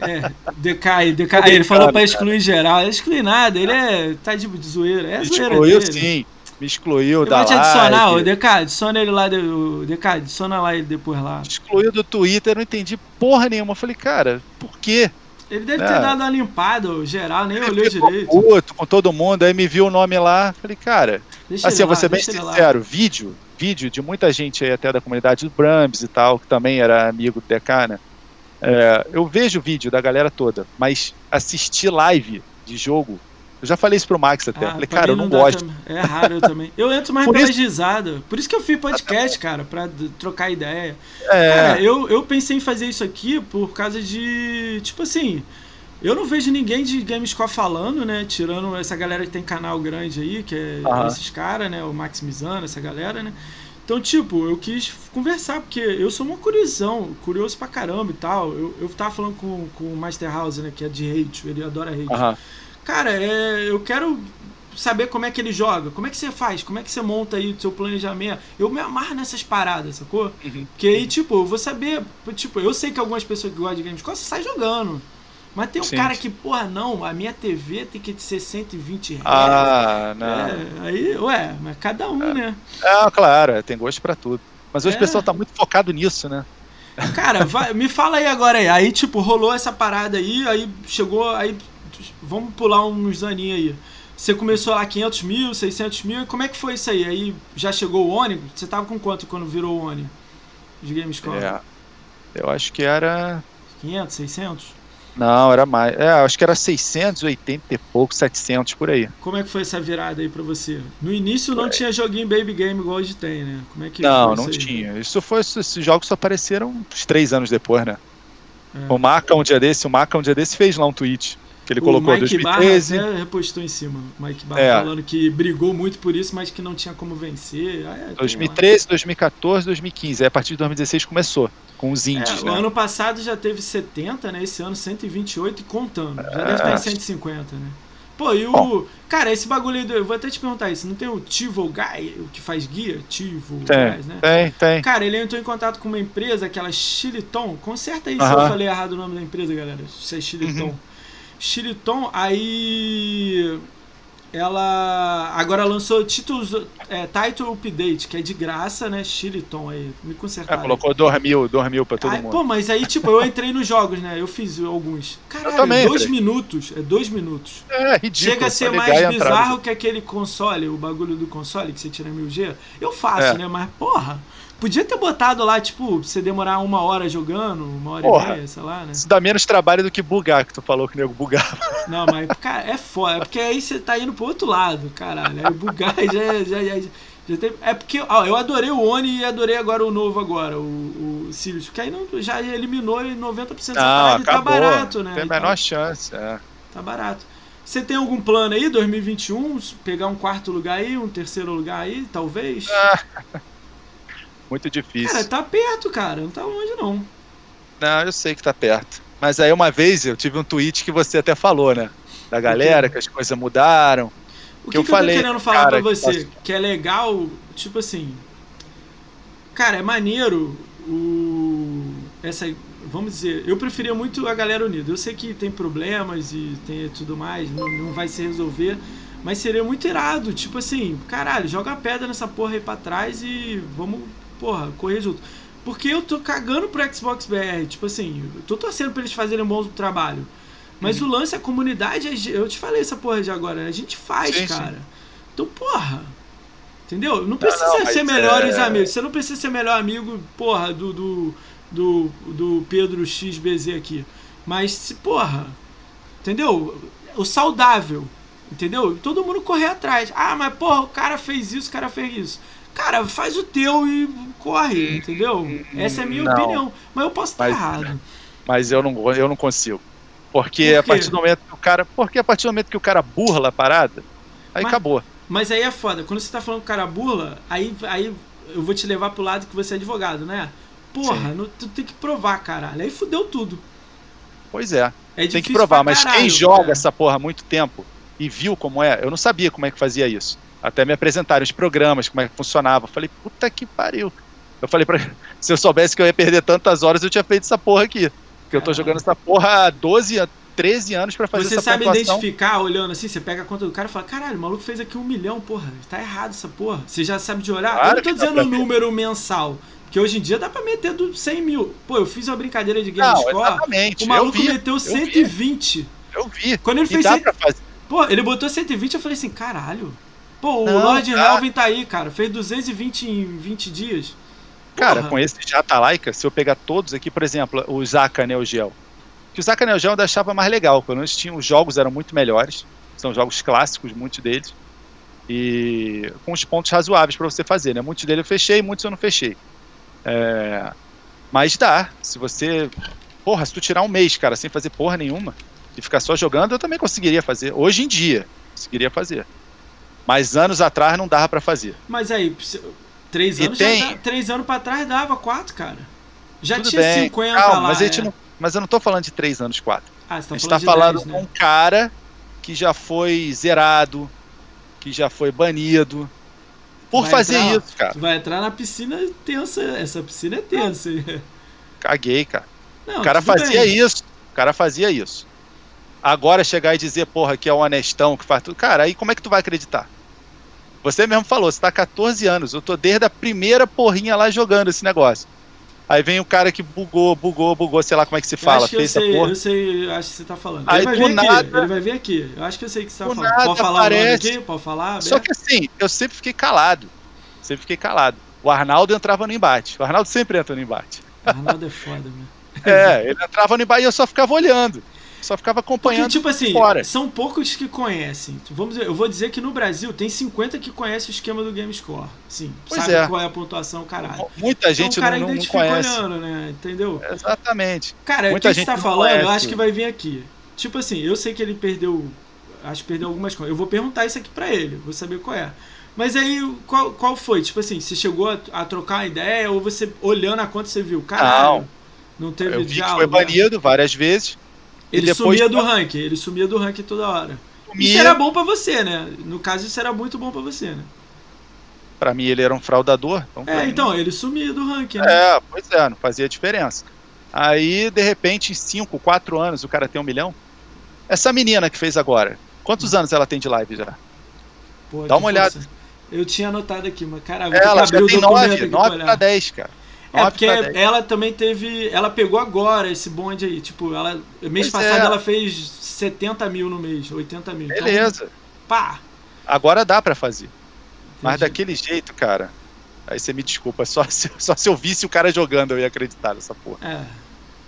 É, DK aí, DK aí, ele falou pra excluir geral. Exclui nada, ele é. tá de, de zoeira. É
Me
zoeira
excluiu
dele.
sim, me excluiu
Eu
da
vou te adicionar,
live.
DK, adiciona ele lá, o DK, adiciona lá ele depois lá.
Excluiu do Twitter, eu não entendi porra nenhuma. Eu falei, cara, por quê?
Ele deve
É.
ter dado uma limpada, geral, nem olhou
Ele ficou
direito.
puto com todo mundo, aí me viu o nome lá. Falei, cara,
Deixa
assim, eu vou ser bem
lá.
sincero, vídeo, vídeo de muita gente aí até da comunidade do Brambs e tal, que também era amigo do DK, né? É, eu vejo vídeo da galera toda, mas assistir live de jogo, eu já falei isso pro Max até.
Ah,
falei,
pra
cara, eu não
dá
gosto.
É raro eu também. Eu entro mais
Por isso-
risadas. Por isso que eu fiz podcast, cara, pra trocar ideia.
É,
Cara, eu, eu pensei em fazer isso aqui por causa de. Tipo assim. Eu não vejo ninguém de Gamescore falando, né? Tirando essa galera que tem canal grande aí, que é
Aham.
esses caras, né? O Maximizando, essa galera, né? Então, tipo, eu quis conversar, porque eu sou uma curiosão, curioso pra caramba e tal. Eu, eu tava falando com, com o Master House, né? Que é de hate, ele adora hate.
aham.
Cara, é, eu quero saber como é que ele joga, como é que você faz, como é que você monta aí o seu planejamento. Eu me amarro nessas paradas, sacou?
Uhum.
Porque aí, tipo, eu vou saber. Tipo, eu sei que algumas pessoas que gostam de games você sai jogando. Mas tem um
Sim.
cara que, porra, não, a minha TV tem que ser 120 reais.
Ah, não.
É, aí, ué, mas cada um, né?
É, claro, tem gosto pra tudo. Mas hoje
É.
o pessoal tá muito focado nisso, né?
Cara, vai- me fala aí agora aí. Aí, tipo, rolou essa parada aí, aí chegou, aí vamos pular uns aninhos aí. Você começou lá 500 mil, 600 mil, como é que foi isso aí? Aí já chegou o Oni? Você tava com quanto quando virou o Oni? De Gamescom?
É. Eu acho que era.
500, 600?
Não, era mais. É, acho que era 680 e pouco, 700 por aí.
Como é que foi essa virada aí pra você? No início não
Foi.
tinha joguinho Baby Game igual hoje tem, né? Como é que
não, não
aí?
tinha. Isso foi, esses jogos só apareceram uns três anos depois, né?
É.
O Maca um dia desse, o Maca um dia desse fez lá um tweet. Que ele
o
colocou
Mike
2013.
Barra até repostou em cima. O Mike Barra
É.
falando que brigou muito por isso, mas que não tinha como vencer. Ah, é, tem lá.
2013, 2014, 2015. Aí a partir de 2016 começou com os indies,
É,
né?
Ano passado já teve 70, né? Esse ano 128 e contando. Já deve estar em 150, né? Pô, e o.
Bom.
Cara, esse bagulho aí. do- Eu vou até te perguntar isso. Não tem o Tivo Guy, o que faz guia? Tivo
Tem,
né?
tem, tem.
Cara, ele entrou em contato com uma empresa, aquela Chiliton. Conserta aí se
Aham.
eu falei errado o nome da empresa, galera. Se é Chiliton.
Uhum.
Chiliton, aí. Ela agora lançou títulos, é, Title Update, que é de graça, né? Chiliton aí. Me
É,
consertaram. aí.
colocou 2 mil, 2 mil pra todo
Aí,
mundo.
Pô, mas aí, tipo, eu entrei nos jogos, né? Eu fiz alguns. Caralho,
também
dois
entrei.
minutos. É dois minutos.
é ridículo.
Chega a ser mais
e entrar.
bizarro que aquele console, o bagulho do console que você tira 1000G. Eu faço,
É.
né? Mas, porra, podia ter botado lá, tipo, você demorar uma hora jogando, uma hora
Porra.
e meia, sei lá, né?
Isso dá menos trabalho do que bugar, que tu falou que o nego bugava.
Não, mas, cara, é foda. É porque aí você tá indo pro outro lado, caralho. Aí bugar já, já, já, já teve... É porque, ó, eu adorei o Oni e adorei agora o novo agora, o, o Sirius. Porque aí não, já eliminou 90% dessa
Não,
parada e tá barato, né?
Tem a menor chance. É.
Tá barato. Você tem algum plano aí, 2021? Pegar um quarto lugar aí, um terceiro lugar aí, talvez?
Muito difícil.
Cara, tá perto, cara. Não tá longe, não.
Não, eu sei que tá perto. Mas aí uma vez eu tive um tweet que você até falou, né? Da galera, que as coisas mudaram.
O
Que
que,
eu
que
falei,
eu tô querendo falar
cara,
pra
que
você?
posso-
Que é legal, tipo assim. cara, é maneiro o. Essa. Vamos dizer, eu preferia muito a galera unida. Eu sei que tem problemas e tem tudo mais, não, não vai se resolver. Mas seria muito irado, tipo assim, caralho, joga a pedra nessa porra aí pra trás e vamos, porra, correr junto. Porque eu tô cagando pro Xbox BR, tipo assim, eu tô torcendo pra eles fazerem um bom trabalho. Mas uhum. o lance, a comunidade, eu te falei essa porra de agora, a gente faz, sim, cara. Sim. Então, porra, Entendeu? Não precisa não, não, ser melhores é... amigos. Você não precisa ser melhor amigo, porra, do, do, do, do Pedro XBZ aqui. Mas, porra, entendeu? O saudável, entendeu? Todo mundo correr atrás. Ah, mas, porra, o cara fez isso, o cara fez isso. Cara, faz o teu e corre, entendeu? Essa é a minha não, opinião. Mas eu posso estar errado.
Mas eu não, eu não consigo. Porque Por a partir do momento que o cara. Porque a partir do momento que o cara burla a parada, aí mas, acabou.
Mas aí é foda. Quando você tá falando que o cara burla, aí, aí eu vou te levar pro lado que você é advogado, né? Porra, não, tu tem que provar, caralho. Aí fudeu tudo.
Pois é. é tem que provar, mas caralho, quem joga cara. essa porra há muito tempo e viu como é, eu não sabia como é que fazia isso. Até me apresentaram os programas, como é que funcionava. Falei, puta que pariu. Eu falei pra se eu soubesse que eu ia perder tantas horas, eu tinha feito essa porra aqui. Porque eu tô jogando essa porra há 12, 13 anos para fazer
você
essa
Você sabe pontuação. identificar olhando assim, você pega a conta do cara e fala, caralho, o maluco fez aqui um milhão, porra, tá errado essa porra. Você já sabe de olhar? Claro eu não tô dizendo o número mensal. Porque hoje em dia dá pra meter do 100 mil. Pô, eu fiz uma brincadeira de Game Score.
Exatamente.
O maluco vi, meteu 120.
Eu vi.
Quando ele
e
fez.
Dá pra fazer.
Pô, ele botou 120, eu falei assim, caralho. Pô, o Lord Helvin tá aí, cara. Fez 220 em 20 dias.
Cara, com esse de Atalaika, se eu pegar todos aqui, por exemplo, o Zaka Neo Geo que o Zaka Neo Geo eu achava mais legal, pelo menos tinha, os jogos eram muito melhores, são jogos clássicos, muitos deles, e com os pontos razoáveis para você fazer, né? Muitos deles eu fechei, muitos eu não fechei. É, mas dá, se você, porra, se tu tirar um mês, cara, sem fazer porra nenhuma, e ficar só jogando, eu também conseguiria fazer, hoje em dia, conseguiria fazer. Mas anos atrás não dava para fazer.
Mas aí, três anos, tem... três anos para trás dava quatro, cara. Já
Tudo
tinha
bem,
50
calma,
lá.
Mas a gente
é.
não mas eu não tô falando de 3 anos, 4.
Ah, você tá
a gente
falando
tá falando
de
né? um cara que já foi zerado, que já foi banido. Por vai fazer
entrar,
isso, cara.
Vai entrar na piscina tensa. Essa piscina é tensa.
Caguei, cara. Não, o cara fazia bem. isso. O cara fazia isso. Agora chegar e dizer, porra, que é um honestão, que faz tudo. Cara, aí como é que tu vai acreditar? Você mesmo falou, você tá 14 anos. Eu tô desde a primeira porrinha lá jogando esse negócio. Aí vem o cara que bugou, bugou, bugou, sei lá como é que se fala.
Eu acho que eu sei, eu sei, acho que você tá falando. Aí, ele vai vir nada, aqui, ele vai vir aqui. Eu acho que eu sei o que você tá falando. Pode falar aparece, aqui? Pode falar?
Só que assim, eu sempre fiquei calado. Sempre fiquei calado. O Arnaldo entrava no embate. O Arnaldo sempre entra no embate.
O Arnaldo é foda, meu.
É, ele entrava no embate e eu só ficava olhando só ficava acompanhando Porque,
tipo assim,
fora.
são poucos que conhecem. Vamos dizer, eu vou dizer que no Brasil tem 50 que conhecem o esquema do GameScore. Sim, pois sabe é. qual é a pontuação, caralho.
Muita gente então, o cara não, não conhece.
olhando, né? Entendeu?
Exatamente.
Cara, Muita o que gente você tá falando, conhece. eu acho que vai vir aqui. Tipo assim, eu sei que ele perdeu. Acho que perdeu algumas coisas. Eu vou perguntar isso aqui pra ele, vou saber qual é. Mas aí, qual, qual foi? Tipo assim, você chegou a, a trocar uma ideia ou você, olhando a conta, você viu? Caralho, não, não teve eu diálogo.
foi banido várias vezes.
Ele sumia do ranking, ele sumia do ranking toda hora. Sumia... Isso era bom para você, né? No caso, isso era muito bom para você, né?
Pra mim ele era um fraudador.
Então, é, então, ele sumia do ranking, né?
É, pois é, não fazia diferença. Aí, de repente, em 5, 4 anos, o cara tem um milhão. Essa menina que fez agora, quantos anos ela tem de live já? Pô, Dá uma olhada. Força.
Eu tinha anotado aqui, mas cara,
vou ela já tem 9, 9 pra 10, cara.
É porque ela também teve. Ela pegou agora esse bonde aí. Tipo, ela. Mês pois passado é. ela fez 70 mil no mês, 80 mil.
Então, Beleza.
Então, pá!
Agora dá para fazer. Entendi. Mas daquele jeito, cara. Aí você me desculpa, só se, só se eu visse o cara jogando eu ia acreditar nessa porra.
É.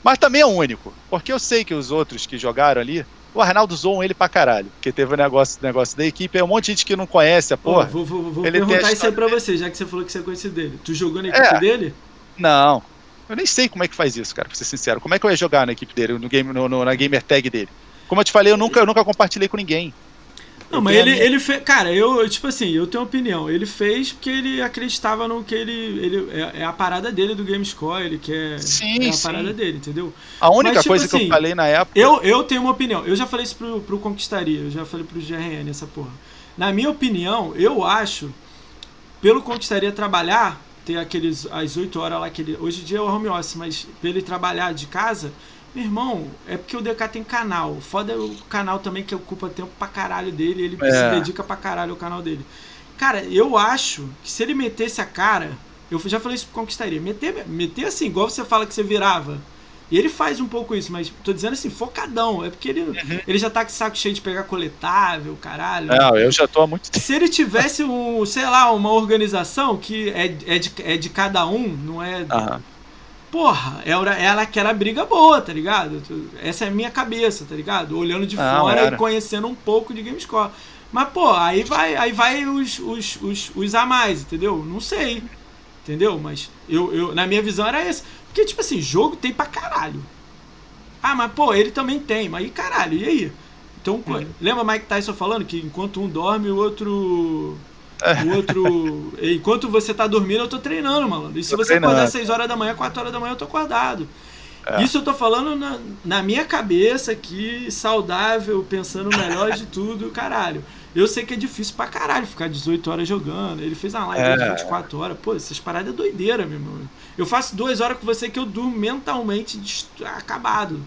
Mas também é único. Porque eu sei que os outros que jogaram ali. O Arnaldo zoou ele pra caralho. Porque teve o um negócio, negócio da equipe. É um monte de gente que não conhece a porra.
vou, vou, vou perguntar isso aí pra você, já que você falou que você é conhecido dele. Tu jogou na equipe é. dele?
Não. Eu nem sei como é que faz isso, cara, pra ser sincero. Como é que eu ia jogar na equipe dele, no game, no, no na gamer tag dele? Como eu te falei, eu nunca, eu nunca compartilhei com ninguém.
Não, eu mas ele, minha... ele fez. Cara, eu, tipo assim, eu tenho opinião. Ele fez porque ele acreditava no que ele. ele é, é a parada dele do GameScore, ele quer.
Sim,
é a
sim.
parada dele, entendeu?
A única mas, tipo coisa assim, que eu assim, falei na época.
Eu, eu tenho uma opinião. Eu já falei isso pro, pro Conquistaria, eu já falei pro GRN, essa porra. Na minha opinião, eu acho, pelo Conquistaria trabalhar, ter aqueles as 8 horas lá que ele. Hoje em dia é o home office, mas pra ele trabalhar de casa, meu irmão, é porque o DK tem canal. Foda é o canal também que ocupa tempo pra caralho dele, ele
É.
se dedica pra caralho ao canal dele. Cara, eu acho que se ele metesse a cara, eu já falei isso pro Conquistaria, meter, meter assim, igual você fala que você virava. E ele faz um pouco isso, mas tô dizendo assim, focadão. É porque ele, ele já tá com saco cheio de pegar coletável, caralho.
Não, eu já tô há muito tempo.
Se ele tivesse um, sei lá, uma organização que é, é, de, é de cada um, não é.
Aham.
Porra, ela que era briga boa, tá ligado? Essa é a minha cabeça, tá ligado? Olhando de
Não,
fora
era.
e conhecendo um pouco de Gamescore. Mas, pô, aí vai, aí vai os, os, os, os a mais, entendeu? Não sei. Entendeu? Mas eu, eu, na minha visão era esse. Porque, tipo assim, jogo tem pra caralho. Ah, mas pô, ele também tem. Mas e caralho, e aí? Então,
Uhum.
lembra Mike Tyson falando que enquanto um dorme, o outro.
É.
O outro. enquanto você tá dormindo, eu tô treinando, malandro. E se
Tô
você acordar
treinando.
6 horas da manhã, 4 horas da manhã, eu tô acordado.
É.
Isso eu tô falando na, na minha cabeça aqui, saudável, pensando o melhor de tudo, caralho. Eu sei que é difícil pra caralho ficar 18 horas jogando. Ele fez uma live
É.
de 24 horas. Pô, essas paradas é doideira, meu irmão. Eu faço duas horas com você que eu durmo mentalmente acabado.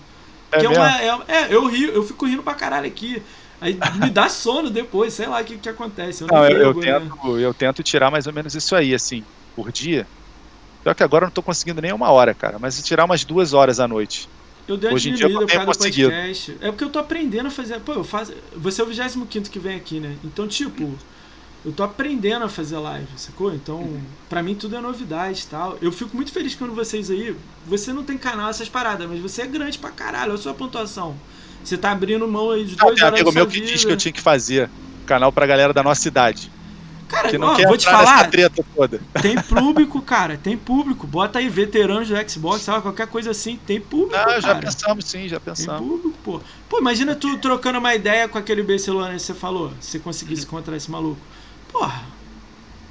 É
Que é uma, é, é, eu rio, eu fico rindo pra caralho aqui. Aí me dá sono depois, sei lá o que, que acontece. Eu não,
Não, eu, eu tento, eu tento tirar mais ou menos isso aí, assim, por dia. Pior que agora eu não tô conseguindo nem uma hora, cara, mas tirar umas duas horas à noite.
Eu dei
Hoje em dia eu não tenho conseguido.
podcast. É porque eu tô aprendendo a fazer. Pô, eu faço. Você é o 25 que vem aqui, né? Então, tipo, eu tô aprendendo a fazer live, sacou? Então, pra mim tudo é novidade e tal. Eu fico muito feliz quando vocês aí. Você não tem canal, essas paradas, mas você é grande pra caralho. Olha a sua pontuação. Você tá abrindo mão aí de
Ah,
dois
tem um
horas
amigo meu que
vida.
disse que eu tinha que fazer canal pra galera da nossa idade.
Cara,
Que não
ó,
quer
vou te falar,
treta toda.
tem público, cara. Tem público. Bota aí veteranos do Xbox, sabe? Qualquer coisa assim. Tem público.
Não, já
cara.
pensamos sim, já
Tem
pensamos.
público, pô. Pô, imagina tu trocando uma ideia com aquele Barcelona que você falou. Se você conseguisse encontrar esse maluco. Porra.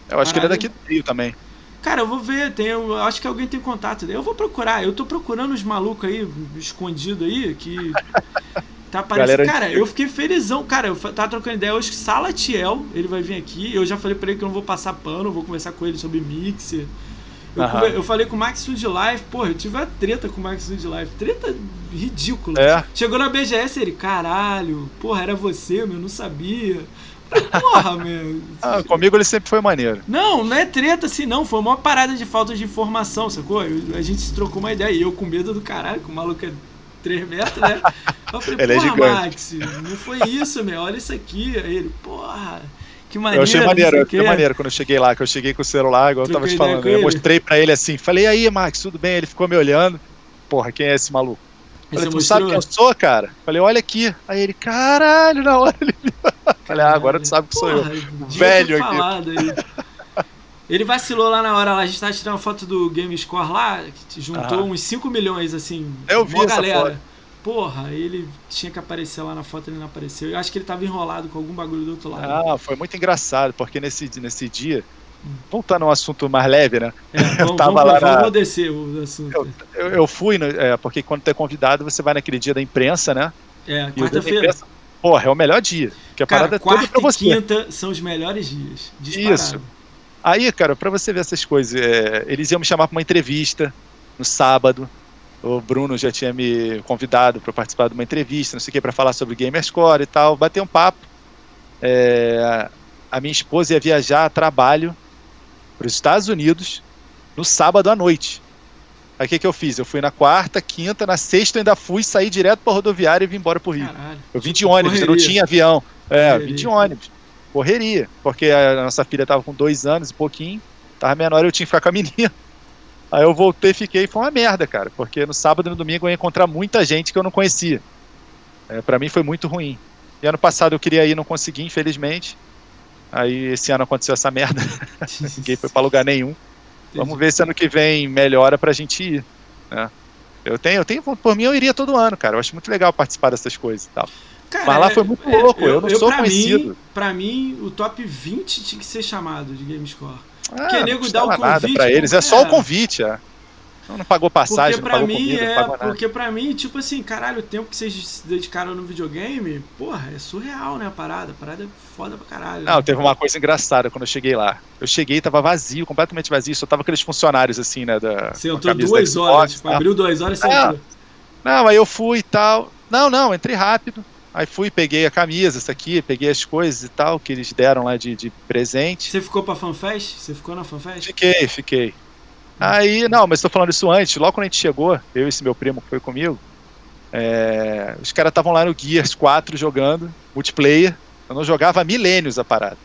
Eu acho que ele é
Caralho.
daqui do Rio também.
Cara, eu vou ver. Tem, eu acho que alguém tem contato dele. Eu vou procurar. Eu tô procurando os malucos aí, escondido aí, que. Tá aparecendo. Cara, eu fiquei felizão. Cara, eu tava trocando ideia hoje que Salatiel, ele vai vir aqui. Eu já falei pra ele que eu não vou passar pano, vou conversar com ele sobre Mixer. Eu, conver- eu falei com o Max Food Life, porra, eu tive uma treta com o Max Food Life. Treta ridícula.
É.
Chegou na BGS ele, caralho, porra, era você, meu, não sabia. Porra, meu.
Ah, comigo ele sempre foi maneiro.
Não, não é treta assim, não. Foi uma parada de falta de informação, sacou? Eu- a gente se trocou uma ideia. E eu com medo do caralho, que o maluco é 3 metros, né? Eu falei,
Ele é
porra,
gigante.
Max, não foi isso, meu. Olha isso aqui. Aí ele, porra, que
Eu
maneiro.
achei
não
maneiro, eu achei maneiro quando eu cheguei lá, que eu cheguei com o celular, igual eu tava te falando. Eu
ele?
mostrei pra ele assim, falei, aí, Max, tudo bem? Ele ficou me olhando. Porra, quem é esse maluco? Falei, tu sabe quem eu sou, cara? Falei, olha aqui. Aí ele, caralho, na hora ele viu. Falei, ah, agora tu sabe que sou eu.
Porra,
Velho aqui.
Ele vacilou lá na hora, lá, a gente tava tirando uma foto do Game Score lá, que juntou
Ah.
uns 5 milhões, assim.
Eu vi essa
galera.
foto.
Porra, ele tinha que aparecer lá na foto, ele não apareceu. Eu acho que ele tava enrolado com algum bagulho do outro lado.
Ah, foi muito engraçado, porque nesse, nesse dia, voltando a um assunto mais leve, né?
É, vamos,
tava
vamos,
lá
vamos,
na-
descer o assunto.
Eu, eu, eu fui, é, porque quando tu é convidado, você vai naquele dia da imprensa, né?
É, quarta-feira.
Porra, é o melhor dia. Que a
Cara,
parada é toda pra
e
você.
quinta são os melhores dias. Disparado.
Isso. Aí, cara, pra você ver essas coisas, é, eles iam me chamar pra uma entrevista no sábado. O Bruno já tinha me convidado para participar de uma entrevista, não sei o que, pra falar sobre Gamerscore e tal, bater um papo. É, a minha esposa ia viajar a trabalho para os Estados Unidos no sábado à noite. Aí o que, que eu fiz? Eu fui na quarta, quinta, na sexta eu ainda fui, saí direto pra rodoviária e vim embora pro Rio.
Caralho.
Eu vim de ônibus, eu não
correria.
tinha avião. É, eu vim
Correria.
de ônibus. Correria. Porque a nossa filha tava com dois anos e pouquinho, tava menor, eu tinha que ficar com a menina. Aí eu voltei, fiquei, foi uma merda, cara. Porque no sábado e no domingo eu ia encontrar muita gente que eu não conhecia. É, para mim foi muito ruim. E ano passado eu queria ir, não consegui, infelizmente. Aí esse ano aconteceu essa merda, ninguém foi pra lugar nenhum. Vamos ver se ano que vem melhora pra gente ir. né? Eu tenho, eu tenho, por mim eu iria todo ano, cara. Eu acho muito legal participar dessas coisas e tal.
Cara,
Mas lá
é-
foi muito louco, eu não sou
pra
conhecido.
Mim, pra mim, o top 20 tinha que ser chamado de Gamescore.
Ah,
Porque nego dá o
nada
convite,
pra eles, é só o
é.
convite, é. Não pagou passagem,
porque pra
não
mim
pagou comida,
é,
não pagou nada.
porque pra mim, tipo assim, caralho, o tempo que vocês se dedicaram no videogame, porra, é surreal, né, a parada. A parada é foda pra caralho.
Não, teve uma coisa engraçada quando eu cheguei lá. Eu cheguei e tava vazio, completamente vazio. Só tava aqueles funcionários, assim, né? Da,
Você entrou duas
da
horas,
Xbox,
tipo, abriu duas horas e
É.
entrou.
Não, aí eu fui e tal. Não, não, entrei rápido. Aí fui, peguei a camisa, essa aqui, peguei as coisas e tal, que eles deram lá de, de presente.
Você ficou pra FanFest? Você ficou na FanFest?
Fiquei, fiquei. Aí, não, mas tô falando isso antes. Logo quando a gente chegou, eu e esse meu primo que foi comigo, é, os caras estavam lá no Gears 4 jogando, multiplayer. Eu não jogava há milênios a parada.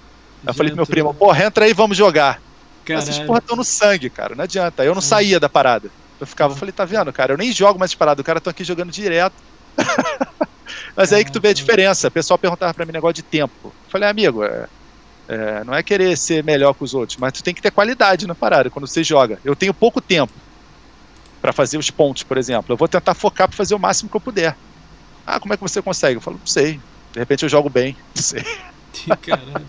Aí eu falei pro meu primo, porra, entra aí, vamos jogar. Essas
Caralho.
porra estão no sangue, cara, não adianta. Eu não saía da parada. Eu ficava, eu falei, tá vendo, cara, eu nem jogo mais parada, o cara tá aqui jogando direto. Mas é aí que tu vê a diferença. O pessoal perguntava pra mim negócio de tempo. Eu falei, amigo, é, é, não é querer ser melhor que os outros, mas tu tem que ter qualidade na parada quando você joga. Eu tenho pouco tempo pra fazer os pontos, por exemplo. Eu vou tentar focar pra fazer o máximo que eu puder. Ah, como é que você consegue? Eu falo, não sei. De repente eu jogo bem. Não sei.
Caralho.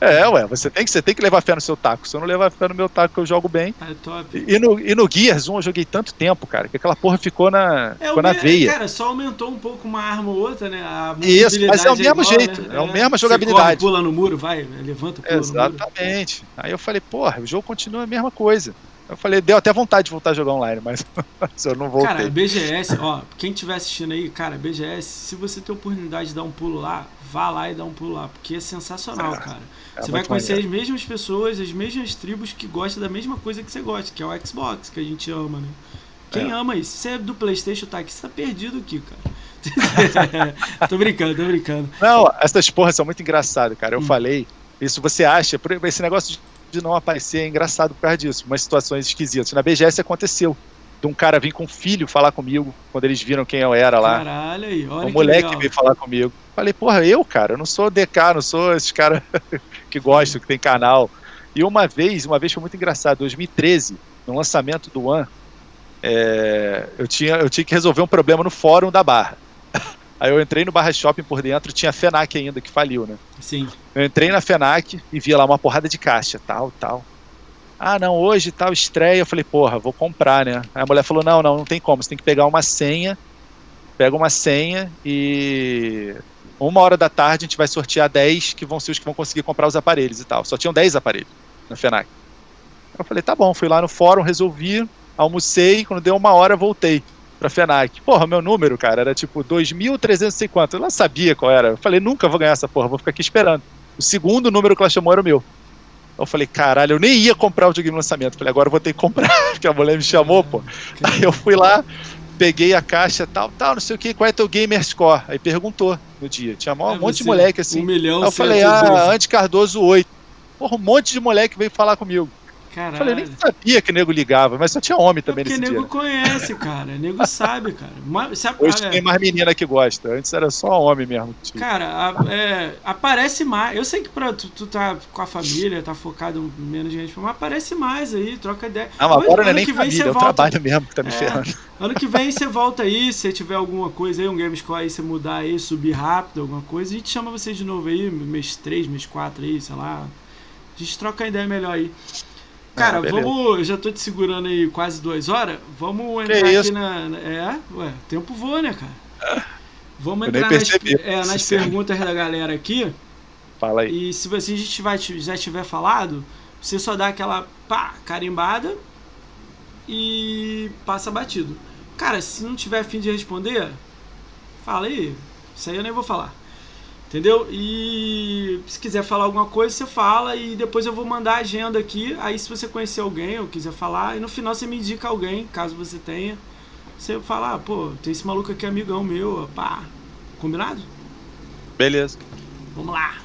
É, ué, você tem que, você tem que levar fé no seu taco. Se eu não levar fé no meu taco, eu jogo bem.
É top.
E no, e no Gears 1 eu joguei tanto tempo, cara, que aquela porra ficou na,
É,
ficou na
me-
veia.
Cara, só aumentou um pouco uma arma ou outra, né? A
Isso, mas é o mesmo
igual,
jeito,
né?
é a mesma jogabilidade.
corre, pula no muro, vai, né? levanta, pula.
Exatamente. Aí eu falei, porra, o jogo continua a mesma coisa. Eu falei, deu até vontade de voltar a jogar online, mas, mas eu não voltei.
Cara, BGS, ó, quem estiver assistindo aí, cara, BGS, se você tem oportunidade de dar um pulo lá, vá lá e dá um pulo lá, porque é sensacional,
É,
cara.
É
você vai conhecer
maneiro.
as mesmas pessoas, as mesmas tribos que gostam da mesma coisa que você gosta, que é o Xbox, que a gente ama, né? Quem
É.
ama isso? Se é do Playstation, tá aqui, você tá perdido aqui, cara. tô brincando, tô brincando.
Não, essas porras são muito engraçadas, cara. Eu
Hum.
falei, isso você acha, esse negócio de- não aparecer é engraçado por causa disso, umas situações esquisitas. Na BGS aconteceu. De um cara vir com um filho falar comigo, quando eles viram quem eu era lá.
Caralho aí, olha
um
que
moleque
legal.
veio falar comigo. Falei, porra, eu, cara, eu não sou DK, não sou esses caras que gostam, que tem canal. E uma vez, uma vez foi muito engraçado, 2013, no lançamento do One, é, eu, tinha, eu tinha que resolver um problema no fórum da Barra. Aí eu entrei no Barra Shopping por dentro, tinha a FENAC ainda, que faliu, né?
Sim.
Eu entrei na FENAC e vi lá uma porrada de caixa, tal, tal. Ah, não, hoje tal estreia. Eu falei, porra, vou comprar, né? Aí a mulher falou: não, não, não tem como. Você tem que pegar uma senha. Pega uma senha e. Uma hora da tarde a gente vai sortear 10 que vão ser os que vão conseguir comprar os aparelhos e tal. Só tinham 10 aparelhos na FENAC. Eu falei, tá bom, fui lá no fórum, resolvi, almocei, quando deu uma hora voltei pra FENAC. Porra, meu número, cara, era tipo 2.300 e sei quanto. Eu não sabia qual era. Eu falei, nunca vou ganhar essa porra, vou ficar aqui esperando. O segundo número que ela chamou era o meu. Eu falei, caralho, eu nem ia comprar o videogame no lançamento. Falei, agora eu vou ter que comprar, porque a mulher me chamou, pô. Aí eu fui lá, peguei a caixa, tal, tal, não sei o que, qual é teu gamer score? Aí perguntou no dia. Tinha um
É,
monte de moleque assim.
Um milhão,
Aí eu falei, ah, Andy Cardoso 8. Porra, um monte de moleque veio falar comigo.
Caralho.
falei, eu nem sabia que nego ligava, mas só tinha homem
É
também
porque
nesse
nego
dia.
conhece, cara. Nego sabe, cara. Mas, sabe,
Hoje
é,
tem mais menina que gosta. Antes era só homem mesmo. Tipo.
Cara, a- é, aparece mais. Eu sei que pra, tu, tu tá com a família, tá focado menos gente, mas aparece mais aí, troca ideia.
Ah, mas
Ano-
agora não é nem
que vem
família, é o
volta.
trabalho mesmo que tá me
É.
ferrando.
Ano que vem você volta aí, se tiver alguma coisa aí, um game score aí, você mudar aí, subir rápido, alguma coisa, a gente chama você de novo aí, mês 3, mês 4 aí, sei lá. A gente troca ideia melhor aí. Cara,
Ah,
vamos. Eu já tô te segurando aí quase duas horas. Vamos
Que
entrar aqui na. na- É, ué, tempo voa, né, cara? Vamos
Eu
entrar nas, é, nas perguntas da galera aqui.
Fala aí.
E se você já tiver, já tiver falado, você só dá aquela pá, carimbada e passa batido. Cara, se não tiver fim de responder, fala aí. Isso aí eu nem vou falar. Entendeu? E se quiser falar alguma coisa, você fala e depois eu vou mandar a agenda aqui. Aí se você conhecer alguém ou quiser falar, e no final você me indica alguém, caso você tenha. Você fala, ah, pô, tem esse maluco aqui, amigão meu, pá. Combinado?
Beleza.
Vamos lá.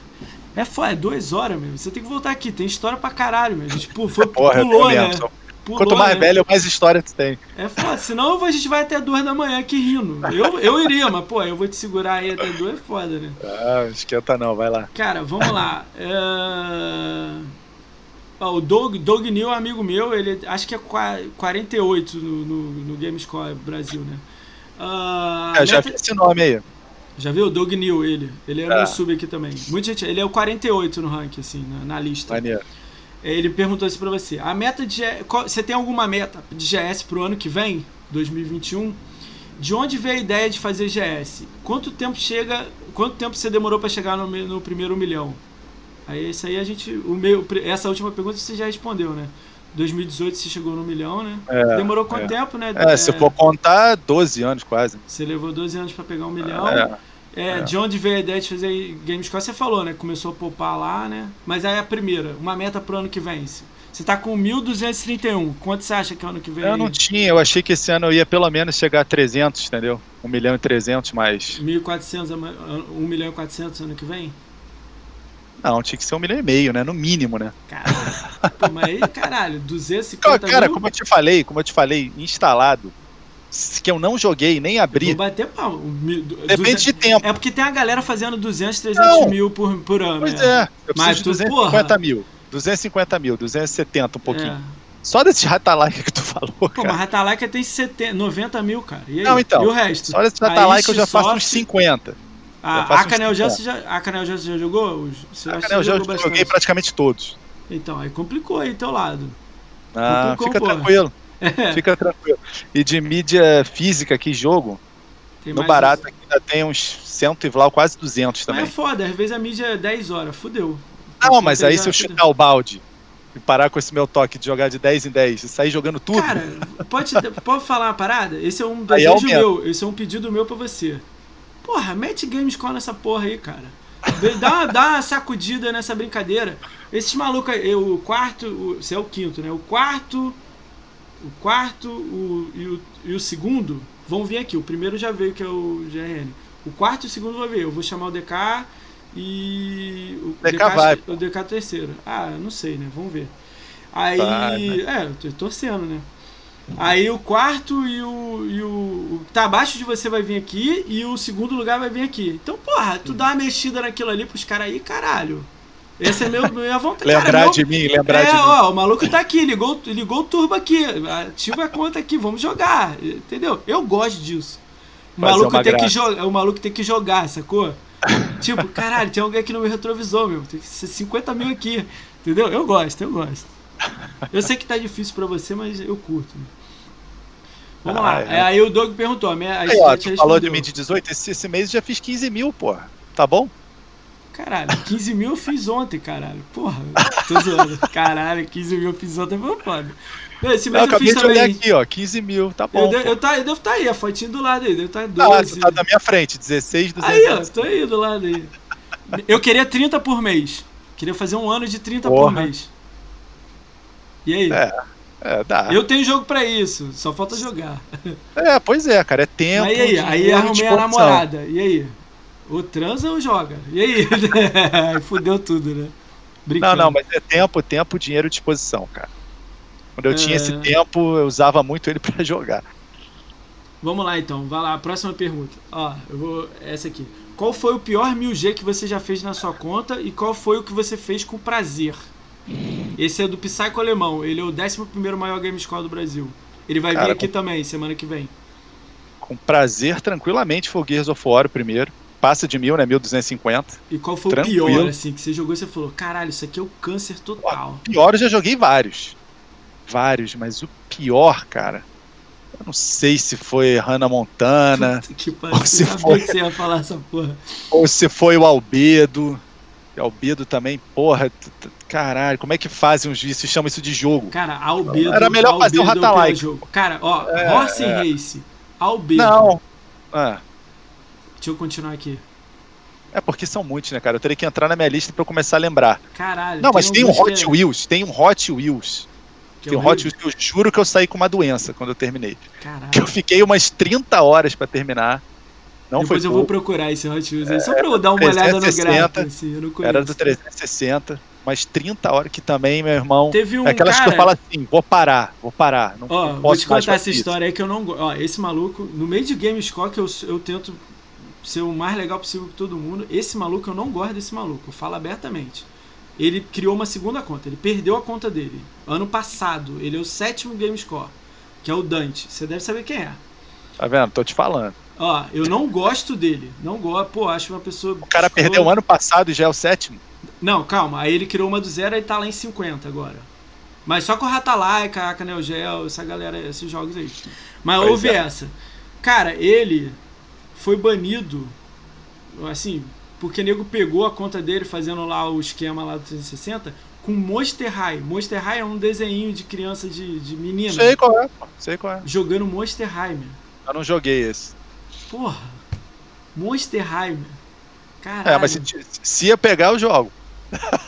É foda, é duas horas, meu. Você tem que voltar aqui, tem história pra caralho, meu. A gente pô, foi,
Porra,
pulou, né?
mesmo. Só-
Pulou,
Quanto mais
né?
velho, mais história tu tem.
É foda, senão a gente vai até duas da manhã aqui rindo. Eu, eu iria, mas, pô, eu vou te segurar aí até duas, é foda, né?
Ah, esquenta não, vai lá.
Cara, vamos lá. É... O Doug, Doug New é amigo meu, ele acho que é qua- 48 no, no, no GameScore Brasil, né? Ah,
É, já
meta-
vi esse nome aí.
Já viu? Doug New, ele. Ele é
É.
meu sub aqui também. Muita gente. Ele é o 48 no ranking, assim, na, na lista.
Maneiro.
Ele perguntou isso pra você. A meta de. qual- Você tem alguma meta de GS pro ano que vem, 2021? De onde veio a ideia de fazer GS? Quanto tempo chega. Quanto tempo você demorou pra chegar no, no primeiro milhão? Aí isso aí a gente. O meu, essa última pergunta você já respondeu, né? 2018 você chegou no milhão, né?
É,
Demorou quanto
é.
tempo, né?
É, se for contar, 12 anos quase.
Você levou 12 anos pra pegar um milhão.
É.
É,
É.
de onde veio a ideia de fazer Gamescore? Você falou, né? Começou a poupar lá, né? Mas aí a primeira, uma meta pro ano que vem. Você tá com 1.231. Quanto você acha que é o ano que vem?
Eu não tinha, eu achei que esse ano eu ia pelo menos chegar a 300, entendeu? 1 milhão e 300, mas
1.400, ama- 1 milhão e 400 ano que vem?
não, tinha que ser 1 milhão e meio, né? No mínimo, né?
Caralho. Pô, mas aí, caralho, 250
Cara, cara,
mil?
como eu te falei, como eu te falei, instalado, que eu não joguei, nem
Vou
abri,
bater pau.
Depende
200
de tempo.
É porque tem a galera fazendo 200, 300
Não.
mil por, por ano.
Pois
né?
é, eu
Mas
preciso de
tu,
250
porra.
mil. 250 mil, 270 um pouquinho.
É.
Só desse Ratalike que tu falou,
Pô,
cara.
mas Ratalaika tem 70, 90 mil, cara. E aí?
Não, então,
E o resto?
Só desse
A
Ratalike eu já faço
Ubisoft-
uns 50.
A,
Eu faço
a Canel Gel
50.
você já, a Canel já jogou? Você
Ah, eu
que
já
jogou
joguei praticamente todos.
Então, aí complicou aí teu lado.
Ah,
Complicou,
fica
porra.
tranquilo,
É,
fica tranquilo. E de mídia física aqui, jogo,
tem
no barato aqui ainda tem uns 100 e vlau, quase 200
Mas
também.
é foda, às vezes a mídia é 10 horas, fudeu.
Não, mas aí se eu
fudeu.
chutar o balde e parar com esse meu toque de jogar de 10 em 10 e sair jogando tudo,
Cara, pode, pode falar uma parada? Esse é um desejo
aumenta.
meu, esse é um pedido meu pra você. Porra, mete Gamescore nessa porra aí, cara. Dá uma, dá uma sacudida nessa brincadeira. Esses malucos o quarto, você é o quinto, né? O quarto, o quarto o, e, o, e o segundo vão vir aqui. O primeiro já veio, que é o GRN. O quarto e o segundo vão vir. Eu vou chamar o DK e. O
DK vai,
O DK terceiro. Ah, não sei, né? Vamos ver. Aí.
Vai, né?
É, eu tô torcendo, né? Aí o quarto e o, e o. O tá abaixo de você vai vir aqui e o segundo lugar vai vir aqui. Então, porra, tu dá uma mexida naquilo ali pros caras aí, caralho. Essa é meu, minha vontade.
lembrar
cara, meu-
de mim, lembrar
é,
de mim.
ó, o maluco tá aqui, ligou, ligou o turbo aqui, ativa a conta aqui, vamos jogar, entendeu? Eu gosto disso. O
Fazer
maluco, tem que jogar, o maluco tem que jogar, sacou? tipo, caralho, tem alguém aqui no meu retrovisor, meu. Tem que ser 50 mil aqui. Entendeu? Eu gosto, eu gosto. Eu sei que tá difícil pra você, mas eu curto. Vamos
Ah,
lá.
é.
É, aí o Doug perguntou. A minha,
Aí, ó, falou de mim de 18, esse, esse mês eu já fiz 15 mil, porra. Tá bom?
Caralho, 15 mil eu fiz ontem, caralho. Porra, tô zoando. Caralho, 15 mil eu fiz ontem foi foda. Não, Esse
Eu
mês eu,
acabei
fiz
de olhar
também.
aqui, ó, 15 mil, tá
Eu,
bom.
de-
pô.
eu, tá, eu devo estar aí, a fotinha do lado aí, deve estar
Ah,
12.
tu tá na minha frente, 16, 200.
Aí, ó, tô aí do lado aí. Eu queria 30 por mês. Queria fazer um ano de 30 por
Porra.
mês. E aí?
É, é, dá.
Eu tenho jogo pra isso, só falta jogar.
É, pois é, cara, é tempo.
Mas e aí? Aí
dinheiro,
arrumei a namorada. E aí? Ou transa ou joga? E aí? Fudeu tudo, né?
Não,
Brincando.
não, mas é tempo, tempo, dinheiro e disposição, cara. Quando eu tinha
É.
esse tempo, eu usava muito ele pra jogar.
Vamos lá então, vai lá, próxima pergunta. Ó, eu vou. Essa aqui. Qual foi o pior 1000G que você já fez na sua conta e qual foi o que você fez com prazer? Esse é do Psycho Alemão, ele é o 11 maior game score do Brasil. Ele vai vir
Cara,
aqui também, semana que vem.
Com prazer, tranquilamente, foi o Gears of War o primeiro. Passa de mil, né? 1250.
E qual foi
Tranquilo.
o pior, assim, que você jogou e você falou: caralho, isso aqui é o câncer total.
Pior, eu já joguei vários. Vários, mas o pior, cara. Eu não sei se foi Hannah Montana,
Puta que pariu,
Ou se foi.
que você ia falar essa porra.
ou se foi o Albedo. E Albedo também, porra, caralho, como é que fazem uns vícios? Chama isso de jogo.
Cara, Albedo.
Era melhor fazer o
Albedo é
Rata-like.
Cara, ó,
É,
Horse
é.
Race, Albedo.
Não. Ah,
Deixa eu continuar aqui.
é porque são muitos, né, cara? Eu teria que entrar na minha lista pra eu começar a lembrar.
Caralho.
Não, mas tem um
que
Hot
é-
Wheels, tem um Hot Wheels.
que é
Tem um. Hot Wheels que eu juro que eu saí com uma doença quando eu terminei.
Caralho.
Que eu fiquei umas 30 horas pra terminar. Não
Depois eu vou
pouco.
procurar esse Hot Wheels aí, só pra eu dar uma olhada no
360,
gráfico, assim.
Era do 360, mas 30 horas que também, meu irmão.
Teve um
é aquelas
cara...
que eu falo assim, vou parar, vou parar. Não,
Ó,
não
vou
posso
te
mais
contar essa
isso.
história aí que eu não gosto. Ó, esse maluco, no meio de Gamescore, que eu, eu tento ser o mais legal possível com todo mundo, esse maluco, eu não gosto desse maluco, eu falo abertamente. Ele criou uma segunda conta, ele perdeu a conta dele. Ano passado, ele é o sétimo Gamescore, que é o Dante. Você deve saber quem é.
Tá vendo? Tô te falando.
Ó, eu não gosto dele. Não gosto. Pô, acho uma pessoa.
O cara perdeu o ano passado e já é o sétimo.
Não, calma. Aí ele criou uma do zero e tá lá em 50 agora. Mas só com o Ratalaika, a Neo Geo, essa galera, esses jogos aí. Mas
Pois
houve
é.
essa. Cara, ele foi banido, assim, porque nego pegou a conta dele fazendo lá o esquema lá do 360 com Monster High. Monster High é um desenho de criança de, de menina
Sei qual é. Sei qual é.
jogando Monster High, meu.
Eu não joguei esse.
Porra. Monster High, meu. Caralho.
É, mas se, se ia pegar, eu jogo.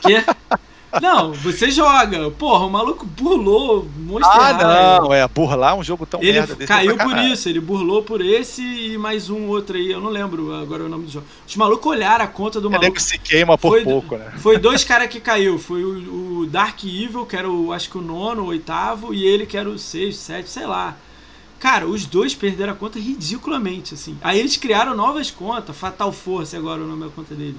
Quê? Não, você joga. Porra, o maluco burlou Monster
Ah,
High.
não, é. Burlar um jogo tão
Ele
merda desse.
caiu
é
por isso, ele burlou por esse e mais um outro aí, eu não lembro agora o nome do jogo. Os malucos olharam a conta do
É
maluco.
nego se queima por
Foi-
pouco, né?
Foi dois caras que caiu. Foi o, o Dark Evil, que era o, acho que o nono, o oitavo, e ele que era o sexto, sétimo, sei lá. Cara, os dois perderam a conta ridiculamente, assim. Aí eles criaram novas contas, Fatal Force agora é o nome da conta dele.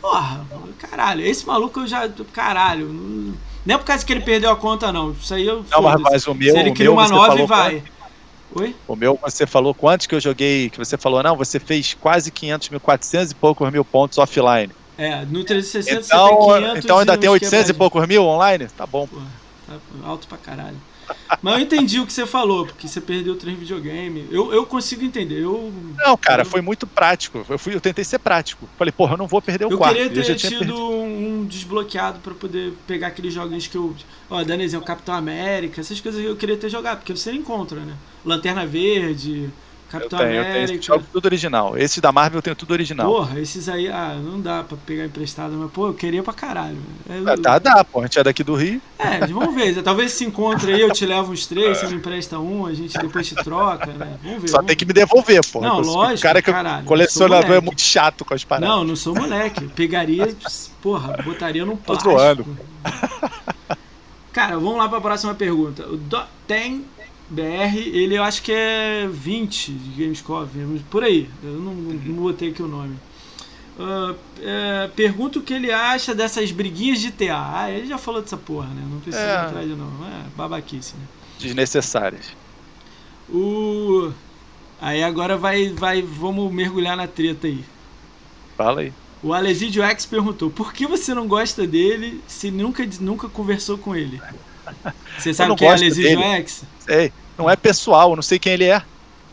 Porra, caralho, esse maluco eu já. Caralho. Não, não é por causa que ele perdeu a conta, não. Isso aí eu.
Não, mas, o meu.
Se ele cria uma nova e vai. Oi?
O meu, você falou quantos que eu joguei, que você falou, não, você fez quase 500 mil, 400 e poucos mil pontos offline.
É, no 360
Então,
você tem 500
então ainda tem
uns
800 e poucos mil online? Tá bom.
Porra, tá alto pra caralho. Mas eu entendi o que você falou, porque você perdeu três videogame. Eu, eu consigo entender. Eu,
Não, cara,
Eu-
foi muito prático. Eu, fui, eu tentei ser prático. Falei, porra, eu não vou perder o
eu
quarto.
queria
eu já
ter tido
perdido.
um, desbloqueado pra poder pegar aqueles joguinhos que eu. Ó, exemplo, Capitão América, essas coisas que eu queria ter jogado, porque você encontra, né? Lanterna Verde, Capitão
tenho, eu tenho
América.
esse jogo tudo original. Esse da Marvel eu tenho tudo original.
Porra, esses aí, ah, não dá pra pegar emprestado, mas pô, eu queria pra caralho. É,
Ah, Dá, dá, pô. A gente é daqui do Rio.
É, vamos ver. Talvez se encontre aí, eu te levo uns três, você me empresta um, a gente depois te troca, né? Vamos ver.
Só
vamos
tem que me devolver, pô.
Não,
Eu
lógico,
O cara que
caralho,
colecionador é muito chato com as paradas.
Não, não sou moleque. Pegaria, porra, botaria num
Tô
plástico.
zoando.
Cara, vamos lá pra próxima pergunta. O Do- Tem BR, ele eu acho que é 20 de Gamescom, por aí. Eu não, não botei aqui o nome. Ah, é, pergunta o que ele acha dessas briguinhas de TA. Ah, ele já falou dessa porra, né? Não precisa
É.
entrar de novo. É, babaquice, né?
Desnecessárias.
O... Aí agora vai, vai, vamos mergulhar na treta aí.
Fala aí.
O Alesidio X perguntou: por que você não gosta dele se nunca, nunca conversou com ele? Você sabe quem é
dele.
X?
Sei. Não é pessoal, não sei quem ele é.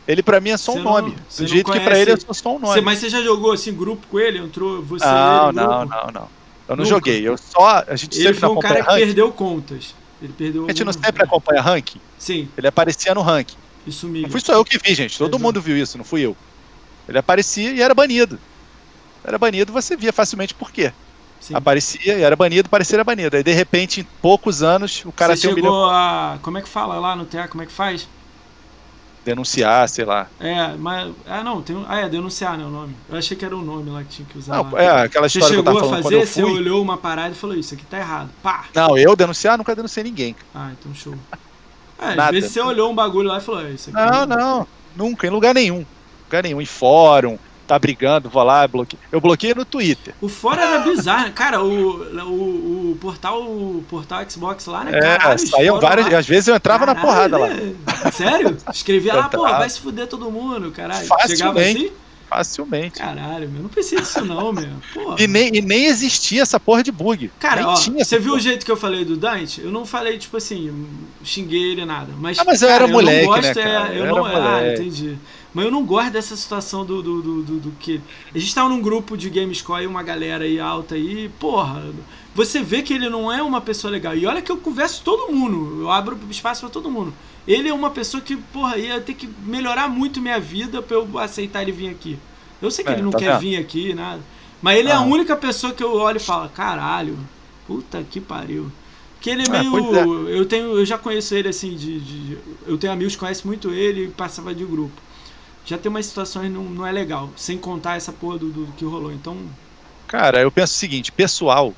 Ele pra mim é só um
não-
nome. Do jeito que pra
conhece-
ele é só um nome.
Você- mas você já jogou assim grupo com ele? Entrou você
Não,
ele,
não, não, não. Eu não
Nunca?
joguei. Eu só. A gente
Ele
sempre
foi um cara que
ranking.
perdeu contas. Ele perdeu.
A gente não sempre acompanha ranking.
Sim,
Ele aparecia no ranking.
isso me.
Não fui só eu que vi, gente. Todo
Exato.
mundo viu isso, não fui eu. Ele aparecia e era banido. Era banido, você via facilmente por quê.
Sim.
Aparecia e era banido, parecia era banido. Aí de repente, em poucos anos, o cara
você chegou
milhão
a. Como é que fala lá no TA? Como é que faz?
denunciar, sei lá.
É, mas. Ah, não, tem um... Ah, é, denunciar, né? O nome. Eu achei que era o nome lá que tinha que usar.
Não,
lá.
é aquela
Você
história que eu
chegou
tava
a
falando eu
fazer, você olhou uma parada e falou: Isso aqui tá errado. Pá!
Não, eu denunciar, nunca denunciei ninguém.
Ah, então show. É, às
Nada.
vezes você olhou um bagulho lá e falou: "É, Isso aqui
Não, não, nunca, em lugar nenhum. Lugar nenhum. Em fórum, tá brigando, vou lá, bloqueio. Eu bloqueei no Twitter.
O fora era bizarro. Cara, o, o, o portal o portal Xbox lá, né?
É,
Caralho,
saíam
fóruns
várias.
lá-
Às vezes eu entrava na
Caralho,
porrada lá.
né? Sério? Escrevia lá, pô, vai se fuder todo mundo, caralho. Chegava
Facilmente.
assim?
Facilmente.
Caralho, meu, não precisa disso não, meu. Porra.
E nem, e nem existia essa porra de bug.
Cara,
nem
ó, você viu o
porra.
jeito que eu falei do Dante? Eu não falei, tipo assim, xinguei ele nada. Mas,
Ah, mas eu
cara,
era moleque,
não gosto,
né,
é,
cara?
eu
Eu
não,
era
Ah,
moleque.
entendi. Mas eu não gosto dessa situação do, do, do, do, do que. A gente tava num grupo de Gamescore e uma galera aí alta aí, porra. Você vê que ele não é uma pessoa legal. E olha que eu converso com todo mundo. Eu abro espaço pra todo mundo. Ele é uma pessoa que, porra, ia ter que melhorar muito minha vida pra eu aceitar ele vir aqui. Eu sei que
É,
ele não
tá
quer
vendo?
vir aqui, nada. Mas ele é a
Ah.
única pessoa que eu olho e falo, caralho, puta que pariu. Porque ele é
Ah,
meio.
pois
Eu tenho. Eu já conheço ele assim, de. de- eu tenho amigos que conhecem muito ele e passava de grupo. Já tem umas situações que não, não é legal, sem contar essa porra do, do que rolou. Então.
Cara, eu penso o seguinte, pessoal,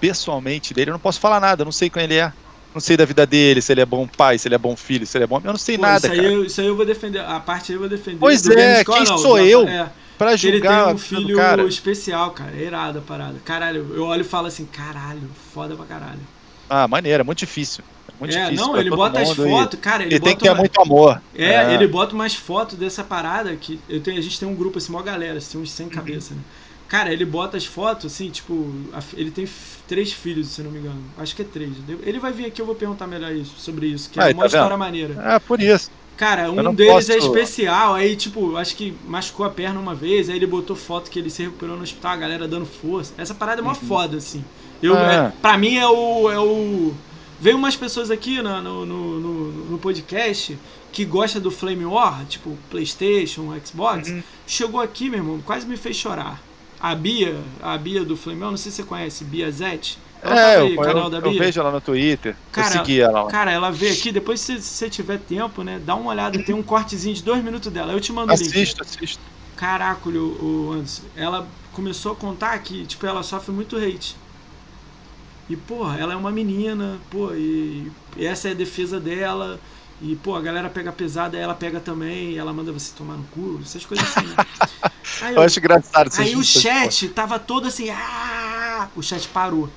pessoalmente dele, eu não posso falar nada, eu não sei quem ele é. Não sei da vida dele, se ele é bom pai, se ele é bom filho, se ele é bom. Eu não sei
pô,
nada,
isso, aí
cara.
eu, isso aí eu vou defender. A parte aí eu vou defender.
Pois é, quem
não,
sou
do-
eu
É,
Pra
ele tem
julgar
um filho
cara.
especial, cara. É irado a parada. Caralho, eu olho e falo assim, caralho, foda pra caralho.
Ah, maneiro, é muito difícil. É muito
é,
difícil.
não, ele bota as fotos, cara, ele
Ele tem
bota
que ter
uma-
muito amor.
É, ele bota umas fotos dessa parada que eu tenho, a gente tem um grupo assim, maior galera, assim, uns 100 cabeças, né? Cara, ele bota as fotos, assim, tipo, a- ele tem três filhos, se não me engano. Acho que é três. Ele vai vir aqui, eu vou perguntar melhor isso, sobre isso, que é
Aí,
uma
tá
história
vendo?
maneira.
É, por isso.
Cara, um deles é
posso-
especial, aí, tipo, acho que machucou a perna uma vez, aí ele botou foto que ele se recuperou no hospital, a galera dando força. Essa parada é mó foda, assim. Eu,
É.
é, pra mim é o. É o... Veio umas pessoas aqui no, no, no, no podcast que gosta do Flame War, tipo Playstation, Xbox.
Uhum.
Chegou aqui, meu irmão, quase me fez chorar. A Bia, a Bia do Flame War, não sei se você conhece, Bia Zete. Ela
É, eu,
aí, canal
eu,
da
eu
Bia.
vejo ela no Twitter.
Cara,
eu segui ela lá.
Cara, ela veio aqui, depois se você tiver tempo, né? Dá uma olhada, tem um cortezinho de dois minutos dela. Eu te mando o link.
Assisto, assisto.
Caraca, o, o Anderson. Ela começou a contar que, tipo, ela sofre muito hate. E, porra, ela é uma menina, pô, e, e essa é a defesa dela. E, pô, a galera pega pesada, ela pega também, e ela manda você tomar no cu, essas coisas assim. né? Aí,
Eu acho engraçado
Aí o
essas
chat tava todo assim, ah! O chat parou.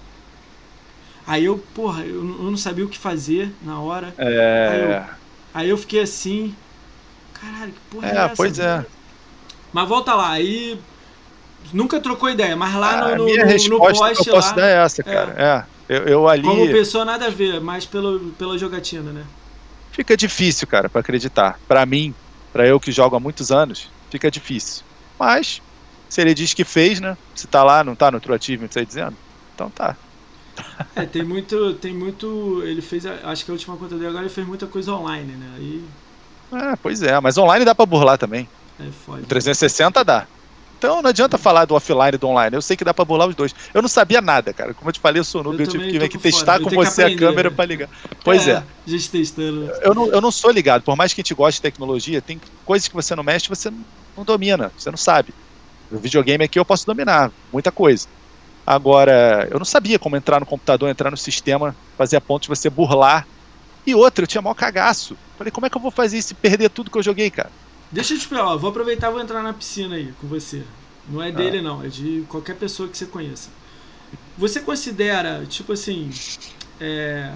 Aí eu, porra, eu, não- eu não sabia o que fazer na hora.
É,
Aí eu fiquei assim, caralho, que porra é,
é,
essa?
pois é.
Mas volta lá, aí nunca trocou ideia, mas lá no,
a
no,
minha
no- no
resposta que
post
eu posso
lá,
dar é essa, cara. É. Eu, eu ali.
como pessoa nada a ver, mas pelo, pela jogatina, né?
Fica difícil, cara, pra acreditar. Pra mim, pra eu que jogo há muitos anos, fica difícil. Mas, se ele diz que fez, né? Se tá lá, não tá no True Achievement, tá aí dizendo? Então tá.
É, tem muito, tem muito, ele fez, acho que a última conta dele agora ele fez muita coisa online, né? Aí
É, pois é, mas online dá pra burlar também.
é foda.
O 360 dá. Então não adianta falar do offline e do online. Eu sei que dá pra burlar os dois. Eu não sabia nada, cara. Como eu te falei, eu sou noob,
Eu
eu, tive que vir aqui testar com você a câmera
né?
pra ligar. Pois é.
A gente testando.
Eu não, eu não sou ligado. Por mais que a gente goste de tecnologia, tem coisas que você não mexe, você não, domina, você não sabe. O videogame aqui eu posso dominar, muita coisa. Agora, eu não sabia como entrar no computador, entrar no sistema, fazer a ponto de você burlar. E outra, eu tinha maior cagaço. Falei, como é que eu vou fazer isso e perder tudo que eu joguei, cara?
Deixa eu te explicar, ó, vou aproveitar e vou entrar na piscina aí com você. Não
Ah.
é dele não, é de qualquer pessoa que você conheça. Você considera, tipo assim, é,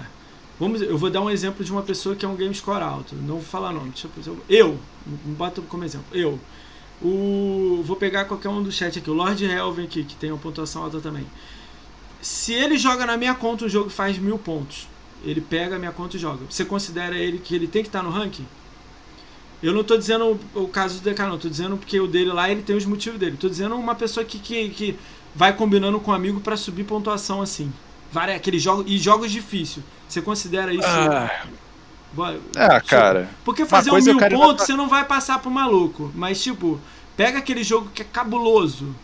vamos, eu vou dar um exemplo de uma pessoa que é um game score alto. Não vou falar nome. Tipo, eu, me bota como exemplo. Eu, o, vou pegar qualquer um do chat aqui, o Lord Helven aqui, que tem uma pontuação alta também. Se ele joga na minha conta, o jogo faz mil pontos. Ele pega a minha conta e joga. Você considera ele que ele tem que estar no ranking? Eu não tô dizendo o, o caso do não. Tô dizendo porque o dele lá, ele tem os motivos dele. Tô dizendo uma pessoa que, que, que vai combinando com um amigo pra subir pontuação assim. Várias, aqueles jogos, e jogos difíceis. Você considera isso? Vai-
Ah, cara.
Porque fazer um
é
mil pontos você não vai passar pro maluco. Mas, tipo, pega aquele jogo que é cabuloso.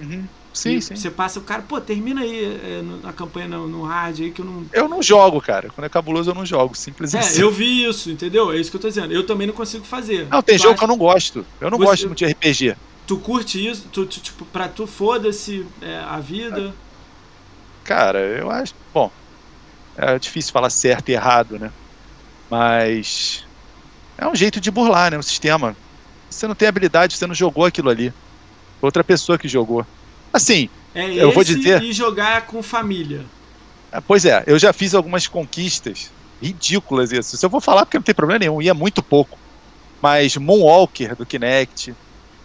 Uhum. Sim, sim.
Você passa o cara, pô, termina aí é, a campanha no, no hard aí que eu não.
Eu não jogo, cara. Quando é cabuloso, eu não jogo. Simples assim.
É, eu vi isso, entendeu? É isso que eu tô dizendo. Eu também não consigo fazer.
Não, tem
Tu
jogo
acha-
que eu não gosto. Eu não
Você-
gosto muito de RPG.
Tu curte isso? Tu, tu, tipo, pra tu foda-se é, a vida.
Cara, eu acho. Bom, é difícil falar certo e errado, né? Mas. É um jeito de burlar, né? O sistema. Você não tem habilidade, você não jogou aquilo ali. Foi Outra pessoa que jogou. Assim,
É
Eu vou dizer-
e jogar com família.
é, pois é, eu já fiz algumas conquistas ridículas isso. Se eu vou falar, porque não tem problema nenhum, ia muito pouco. Mas Moonwalker do Kinect,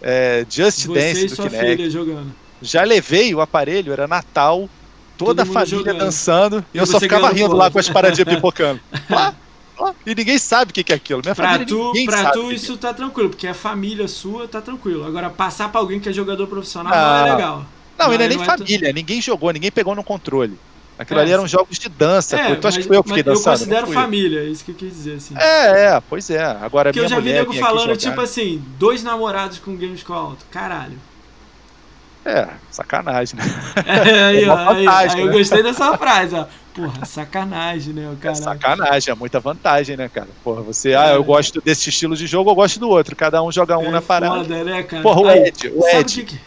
é, Just
Você
Dance
e
do
sua
Kinect.
filha jogando.
Já levei o aparelho, era Natal, toda a
Todo
família
jogando.
dançando, e,
E
eu só ficava rindo
ponto.
lá com as paradinhas pipocando. Lá, lá, e ninguém sabe o que é aquilo. Minha
Pra
família,
tu, pra tu
que
isso tá tranquilo, porque é família sua, tá tranquilo. Agora, passar pra alguém que é jogador profissional
Não.
não é legal.
É. Não, não é nem
não é tu-
família, ninguém jogou, ninguém pegou no controle. Aquilo
É,
ali eram jogos de dança.
É.
Tu acha que foi eu que fiquei
mas eu
dançando?
considero
eu.
família, é isso que eu quis dizer, assim.
É, é, pois é. Agora
Porque eu
minha
já vi nego falando, tipo assim, dois namorados com Games com alto. Caralho.
É, sacanagem, né?
É, aí,
É
ó,
uma
aí, aí eu
né?
gostei dessa frase, ó. Porra, sacanagem, né, o
É sacanagem, é muita vantagem, né, cara? Porra, você, ah, eu gosto desse estilo de jogo, eu gosto do outro. Cada um joga um
é
na parada.
foda, né, cara?
Porra, o Ed, o Ed.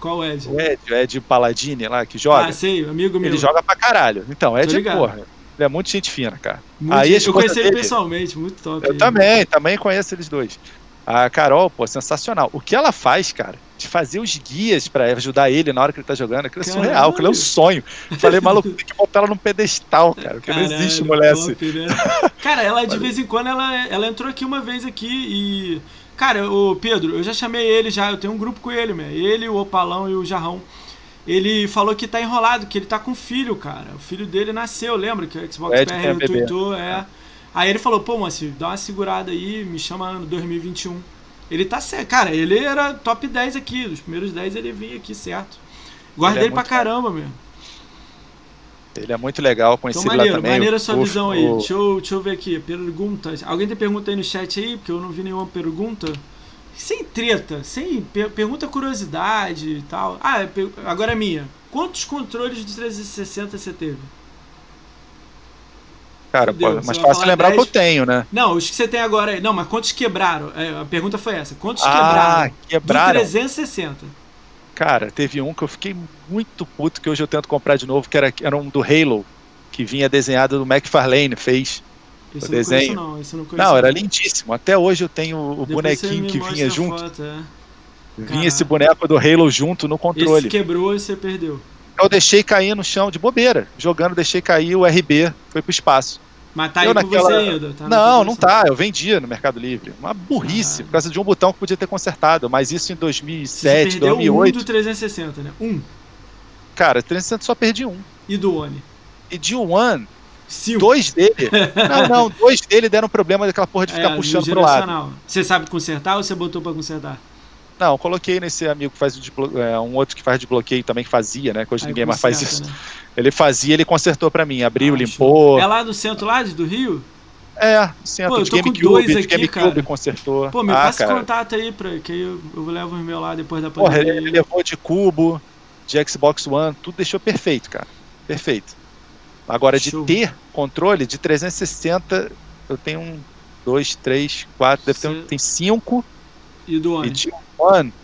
Qual o Ed?
O Ed, o Ed Paladini lá, que joga.
Ah, sei, amigo meu.
Ele joga pra caralho. Então, Ed,
ligado.
porra, ele é muito gente fina, cara.
Muito-
Aí a
eu conheci ele
dele-
pessoalmente, muito top.
Eu
ele.
também, também conheço eles dois. A Carol, pô, sensacional. O que ela faz, cara, de fazer os guias pra ajudar ele na hora que ele tá jogando, aquilo é
Caralho.
surreal, aquilo é um sonho. Falei, maluco, tem que botar ela num pedestal, cara, porque não
Caralho,
existe mulher
top,
assim.
né? Cara, ela de vez em quando ela, ela entrou aqui uma vez aqui e. Cara, o Pedro, eu já chamei ele já, eu tenho um grupo com ele, meu. Ele, o Opalão e o Jarrão. Ele falou que tá enrolado, que ele tá com filho, cara. O filho dele nasceu, lembra? Que o Xbox
É,
PR
é bebê.
retweetou, é. Aí ele falou, pô, Moacir, dá uma segurada aí, me chama ano 2021. Ele tá certo. Cara, ele era top 10 aqui. Dos primeiros 10 ele vinha aqui, certo. Gosto
Ele é
dele pra caramba, meu.
Ele é muito legal, conheci
Então,
ele lá
maneiro,
também.
maneira a sua
o-
visão aí.
o-
Deixa eu, deixa eu ver aqui. Perguntas. Alguém tem pergunta aí no chat aí? Porque eu não vi nenhuma pergunta. Sem treta, sem per- pergunta curiosidade e tal. Ah, é agora é minha. Quantos controles de 360 você teve?
Cara, pô, mas fácil lembrar o que
10.
eu tenho, né?
Não, os que você tem agora aí. Não, mas quantos quebraram? É, a pergunta foi essa. Quantos
Ah,
quebraram?
quebraram.
Do 360.
Cara, teve um que eu fiquei muito puto, que hoje eu tento comprar de novo, que era, era um do Halo, que vinha desenhado do McFarlane, fez.
Esse
O
eu não conheço,
desenho.
não. Esse não conheço.
Não, era lindíssimo. Até hoje eu tenho o
Depois
bonequinho que vinha junto.
foto, é.
Vinha esse boneco do Halo junto no
Esse
controle.
quebrou e você perdeu.
Eu deixei cair no chão de bobeira. Jogando, deixei cair, o RB foi pro espaço.
Mas tá aí
Eu
com
naquela-
você ainda. Tá
não, não tá. Eu vendia no Mercado Livre. Uma burrice,
Ah.
por causa de um botão que podia ter consertado. Mas isso em
Você
2007,
perdeu um
2008.
do 360, né? Um.
Cara, 360 só perdi um.
E do One.
E de um
Cinco.
dois dele. não, não, dois dele deram problema daquela porra de ficar
É,
puxando
do
pro lado.
Você sabe consertar ou você botou pra consertar?
Não, coloquei nesse amigo que faz o é, um outro que faz desbloqueio também que fazia, né? Que hoje
Aí
ninguém mais faz isso.
né?
Ele fazia, ele consertou pra mim, abriu,
Ah,
limpou.
É lá do centro lá de- do Rio?
É, centro
Pô, eu
de GameCube, de GameCube consertou.
Pô, me
ah,
passa
cara.
contato aí, pra, que aí eu, eu levo os meus lá depois da
Porra,
pandemia.
ele, ele levou de cubo, de Xbox One, tudo deixou perfeito, cara. Perfeito. Agora, de
Show.
ter controle, de 360, eu tenho um, dois, três, quatro, deve ter um,
Cê-
tem cinco.
E do
E
One.
de One,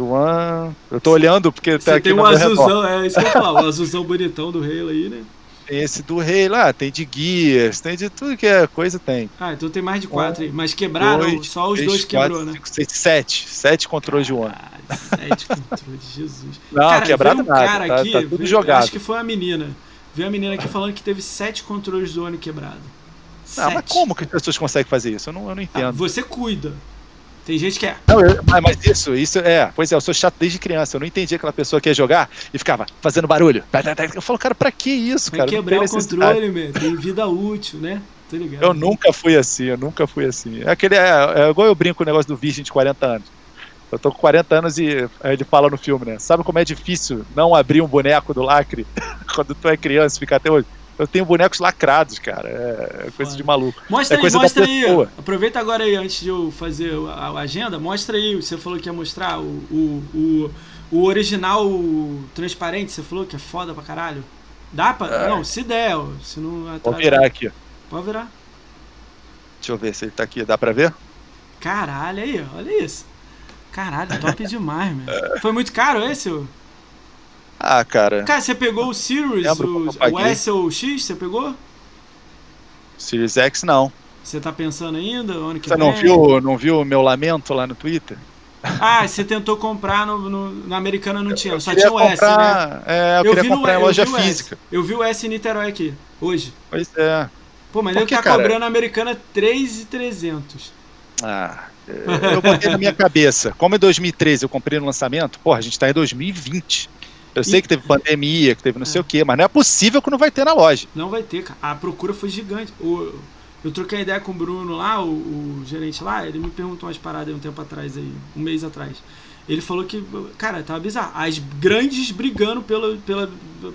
One, eu tô olhando porque tá
Você
aqui
tem um azulzão, é isso que eu ia falar, o azulzão bonitão do Halo aí, né?
Tem esse do rei lá, tem de Gears, tem de tudo que é coisa, tem.
Ah, então tem mais de quatro aí. Mas quebraram,
Dois,
só os
três,
dois quebrou,
quatro,
né?
cinco, seis, sete. Sete controles de One.
Ah, sete controles, Jesus.
Não,
cara,
quebrado
um
nada,
cara
tá-
aqui,
tá tudo
veio-
jogado.
Acho que foi a menina. Veio a menina aqui falando que teve sete controles do One quebrado.
Não, mas como que as pessoas conseguem fazer isso? Eu não, eu não
Ah,
entendo.
você cuida. Tem gente que é.
Não, eu- mas, mas isso, isso é. Pois é, eu sou chato desde criança. Eu não entendi aquela pessoa que ia jogar e ficava fazendo barulho. Eu falo, cara, pra que isso, cara? Não
quebrar
tem
o controle, meu. Tem vida útil, né? Tô ligado.
Eu nunca fui assim, eu nunca fui assim. É aquele, é, é igual eu brinco com o negócio do virgem de 40 anos. Eu tô com 40 anos e ele fala no filme, né? Sabe como é difícil não abrir um boneco do lacre quando tu é criança e ficar até hoje? Eu tenho bonecos lacrados, cara. É, é coisa de maluco.
Mostra
É
aí,
coisa
mostra aí.
pessoa.
Aproveita agora aí, antes de eu fazer a, agenda, mostra aí. Você falou que ia mostrar o, o, o, o original transparente, você falou que é foda pra caralho. Dá pra.
É.
Não, se der, ó, se não
Vou virar aqui.
Pode virar.
Deixa eu ver se ele tá aqui. Dá pra ver?
Caralho, aí, olha isso. Caralho, top demais, meu. Foi muito caro esse?
Ah, cara.
Cara, você pegou o
Lembro
o,
eu
o. S ou o X, você pegou?
Series X não.
Você tá pensando ainda? Ano que
Você não viu, não viu o meu lamento lá no Twitter?
Ah, você tentou comprar no, no- na americana não tinha, só tinha o S, né?
comprar, É, eu, queria
vi no-
comprar em
eu
loja
vi o S.
física.
Eu vi o S em Niterói aqui, hoje.
Pois é.
Pô, mas
Por
ele
que,
tá
cara?
cobrando a americana 3,300.
Ah, é, eu botei na minha cabeça. Como em 2013 eu comprei no lançamento, porra, a gente tá em 2020. Eu sei
E-
que teve pandemia, que teve não
É.
sei o quê, mas não é possível que não vai ter na loja.
Não vai ter, cara. A procura foi gigante. O, eu troquei ideia com o Bruno lá, o, o gerente lá, ele me perguntou umas paradas aí um tempo atrás aí, um mês atrás. Ele falou que, cara, tava bizarro. As grandes brigando pela. pela,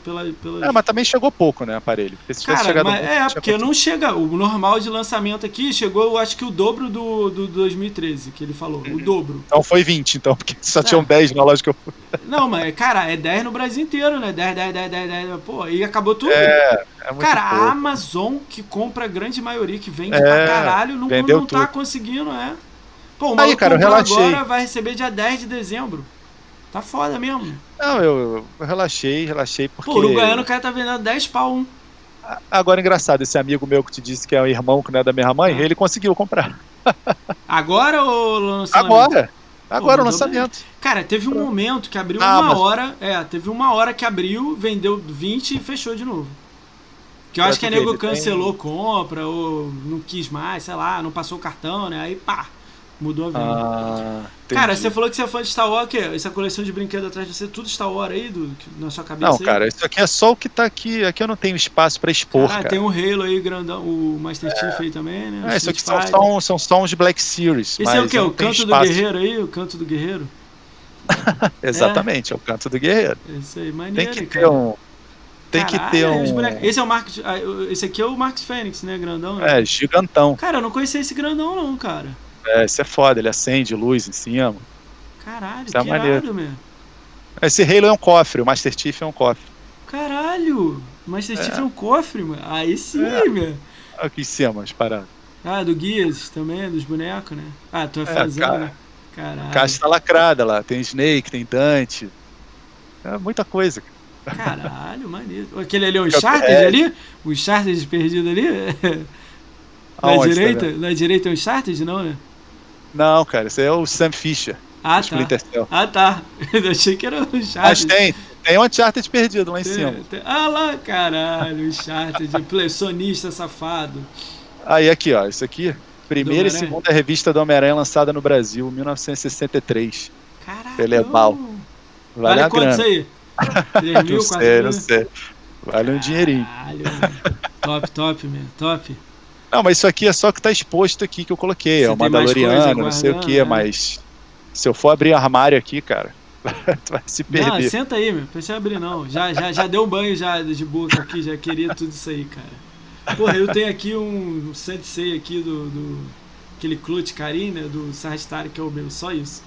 pela, pela
É, mas também chegou pouco, né, aparelho. Porque se
Cara,
chegado
mas
muito,
é, porque não chega. O normal de lançamento aqui chegou, eu acho que o dobro do, do 2013, que ele falou. O dobro.
Então foi 20, então, porque só
É.
tinham 10 na loja que eu fui.
Não, mas, cara, é 10 no Brasil inteiro, né? 10, 10, 10, 10, 10. Pô, e acabou tudo.
É, é muito
cara, a
pouco.
Amazon, que compra a grande maioria, que vende
É,
pra caralho, não, não tá
tudo.
conseguindo, é. Pô, o
Aí, cara, eu relaxei.
agora, vai receber dia 10 de dezembro. Tá foda mesmo.
Não, eu, eu relaxei, relaxei porque.
Pô, o Uruguaiano, o cara tá vendendo 10 pau um.
Agora, engraçado, esse amigo meu que te disse que é o irmão que não é da minha mãe,
Ah.
ele conseguiu comprar.
Agora ou lançamento?
Agora! Agora o
mandou
lançamento.
Cara, teve um momento que abriu
Ah,
uma
mas-
hora. É, teve uma hora que abriu, vendeu 20 e fechou de novo. Que eu acho que a nego
ele tem-
cancelou compra, ou não quis mais, sei lá, não passou o cartão, né? Aí pá, Mudou a venda.
Ah,
cara, você falou que você é fã de Star Wars, o quê? Essa coleção de brinquedos atrás de você, tudo Star Wars aí, do, na sua cabeça
Não,
aí?
cara, isso aqui é só o que tá aqui. Aqui eu não tenho espaço pra expor,
Ah,
cara.
tem um Halo aí grandão, o Master Chief aí também, né? O
É, isso aqui são, só, são uns Black Series.
Esse é o quê?
eu
O canto do guerreiro aí? O canto do guerreiro?
Exatamente, é. o canto do guerreiro.
Esse aí,
Tem
maneiro,
que
cara.
ter um. Tem que
Caralho,
ter
os
um.
Esse é o Marcos. ah, Esse aqui é o Marcos Fênix, né? Grandão. né?
É, gigantão.
Cara, eu não conhecia esse grandão, não, cara.
É, isso é foda, ele acende luz em cima.
Caralho,
Isso é
que
maneiro.
irado.
Esse Halo é um cofre, o Master Chief é um cofre.
Caralho! Master Chief
É.
é um cofre, mano. Aí sim,
É.
meu.
Aqui em cima, as paradas.
Ah, do Guias também, dos bonecos, né? Ah, tu é,
É,
fãzão,
cara.
né? Caralho.
A caixa tá lacrada lá, tem Snake, tem Dante. É muita coisa.
Caralho, maneiro. Aquele ali é
Fica-
Uncharted
é.
ali? O Uncharted perdido ali? Na
Aonde, tá
direita?
vendo?
Na direita é um Uncharted, não, né?
Não, cara, esse é o Sam Fisher,
Ah, tá.
Splinter Cell.
Ah, tá. Eu achei que era o Uncharted.
Mas tem, tem um Uncharted perdido lá em
Tem-
cima.
tem- Ah lá, caralho, Uncharted, sonista safado.
Aí aqui, ó, isso aqui, primeira e segunda revista do Homem-Aranha lançada no Brasil, 1963.
Caralho.
Ele é. Vale,
Vale
a
quanto isso
grana.
aí? 3 mil,
Não
4
sei, não sei. Vale um dinheirinho.
Caralho, top, top, meu, top.
Não, mas isso aqui é só que tá exposto aqui que eu coloquei.
Você
é o Mandaloriano, não sei o que,
né?
mas se eu for abrir armário aqui, cara, tu vai se
Não,
perder.
senta aí, meu. Não precisa abrir, não. Já, já, já deu um banho já de boca aqui, já queria tudo isso aí, cara. Porra, eu tenho aqui um Sensei aqui do. do aquele Clutch Karim, né? Do Sagitário, que é o meu, só isso.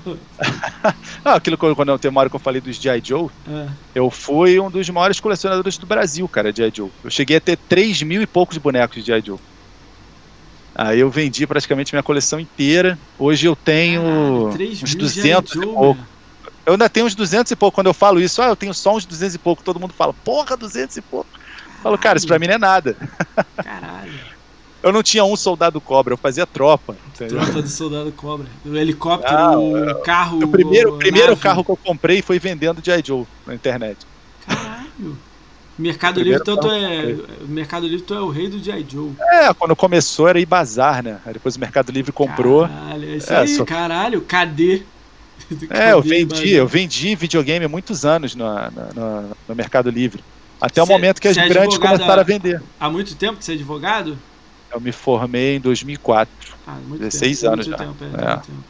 Ah, aquilo que eu- quando eu tenho uma hora que eu falei dos G.I. Joe,
é.
eu fui um dos maiores colecionadores do Brasil, cara, de G.I. Joe. Eu cheguei a ter 3 mil e poucos bonecos de G.I. Joe. Aí eu vendi praticamente minha coleção inteira. Hoje eu tenho
3
uns
mil G.I.
200 e
Joe,
pouco.
meu.
Eu ainda tenho uns 200 e pouco. Quando eu falo isso, ah, eu tenho só uns 200 e pouco. Todo mundo fala, porra, 200 e pouco. Eu falo, cara, isso pra mim não é nada.
Caralho.
Eu não tinha um soldado cobra, eu fazia tropa. entendeu?
Tropa do soldado cobra. O helicóptero,
Ah,
o carro.
O primeiro, o primeiro
nave.
carro que eu comprei foi vendendo G.I. Joe na internet.
Caralho. Mercado
Primeiro
Livre, então tu
carro
é. Mercado Livre, tu é o rei do G.I. Joe.
É, quando começou era ir bazar, né? Aí depois o Mercado Livre comprou.
Caralho, é isso
É,
aí,
só-
caralho. Cadê?
É, eu vendi, eu vendi videogame há muitos anos no, no- no- Mercado Livre. Até o
Cê-
momento que as
é
grandes começaram a vender.
Há muito tempo que você é advogado?
Eu me formei em 2004.
Ah, muito
16
tempo.
anos
muito
já.
Tempo, é,
É.
tempo.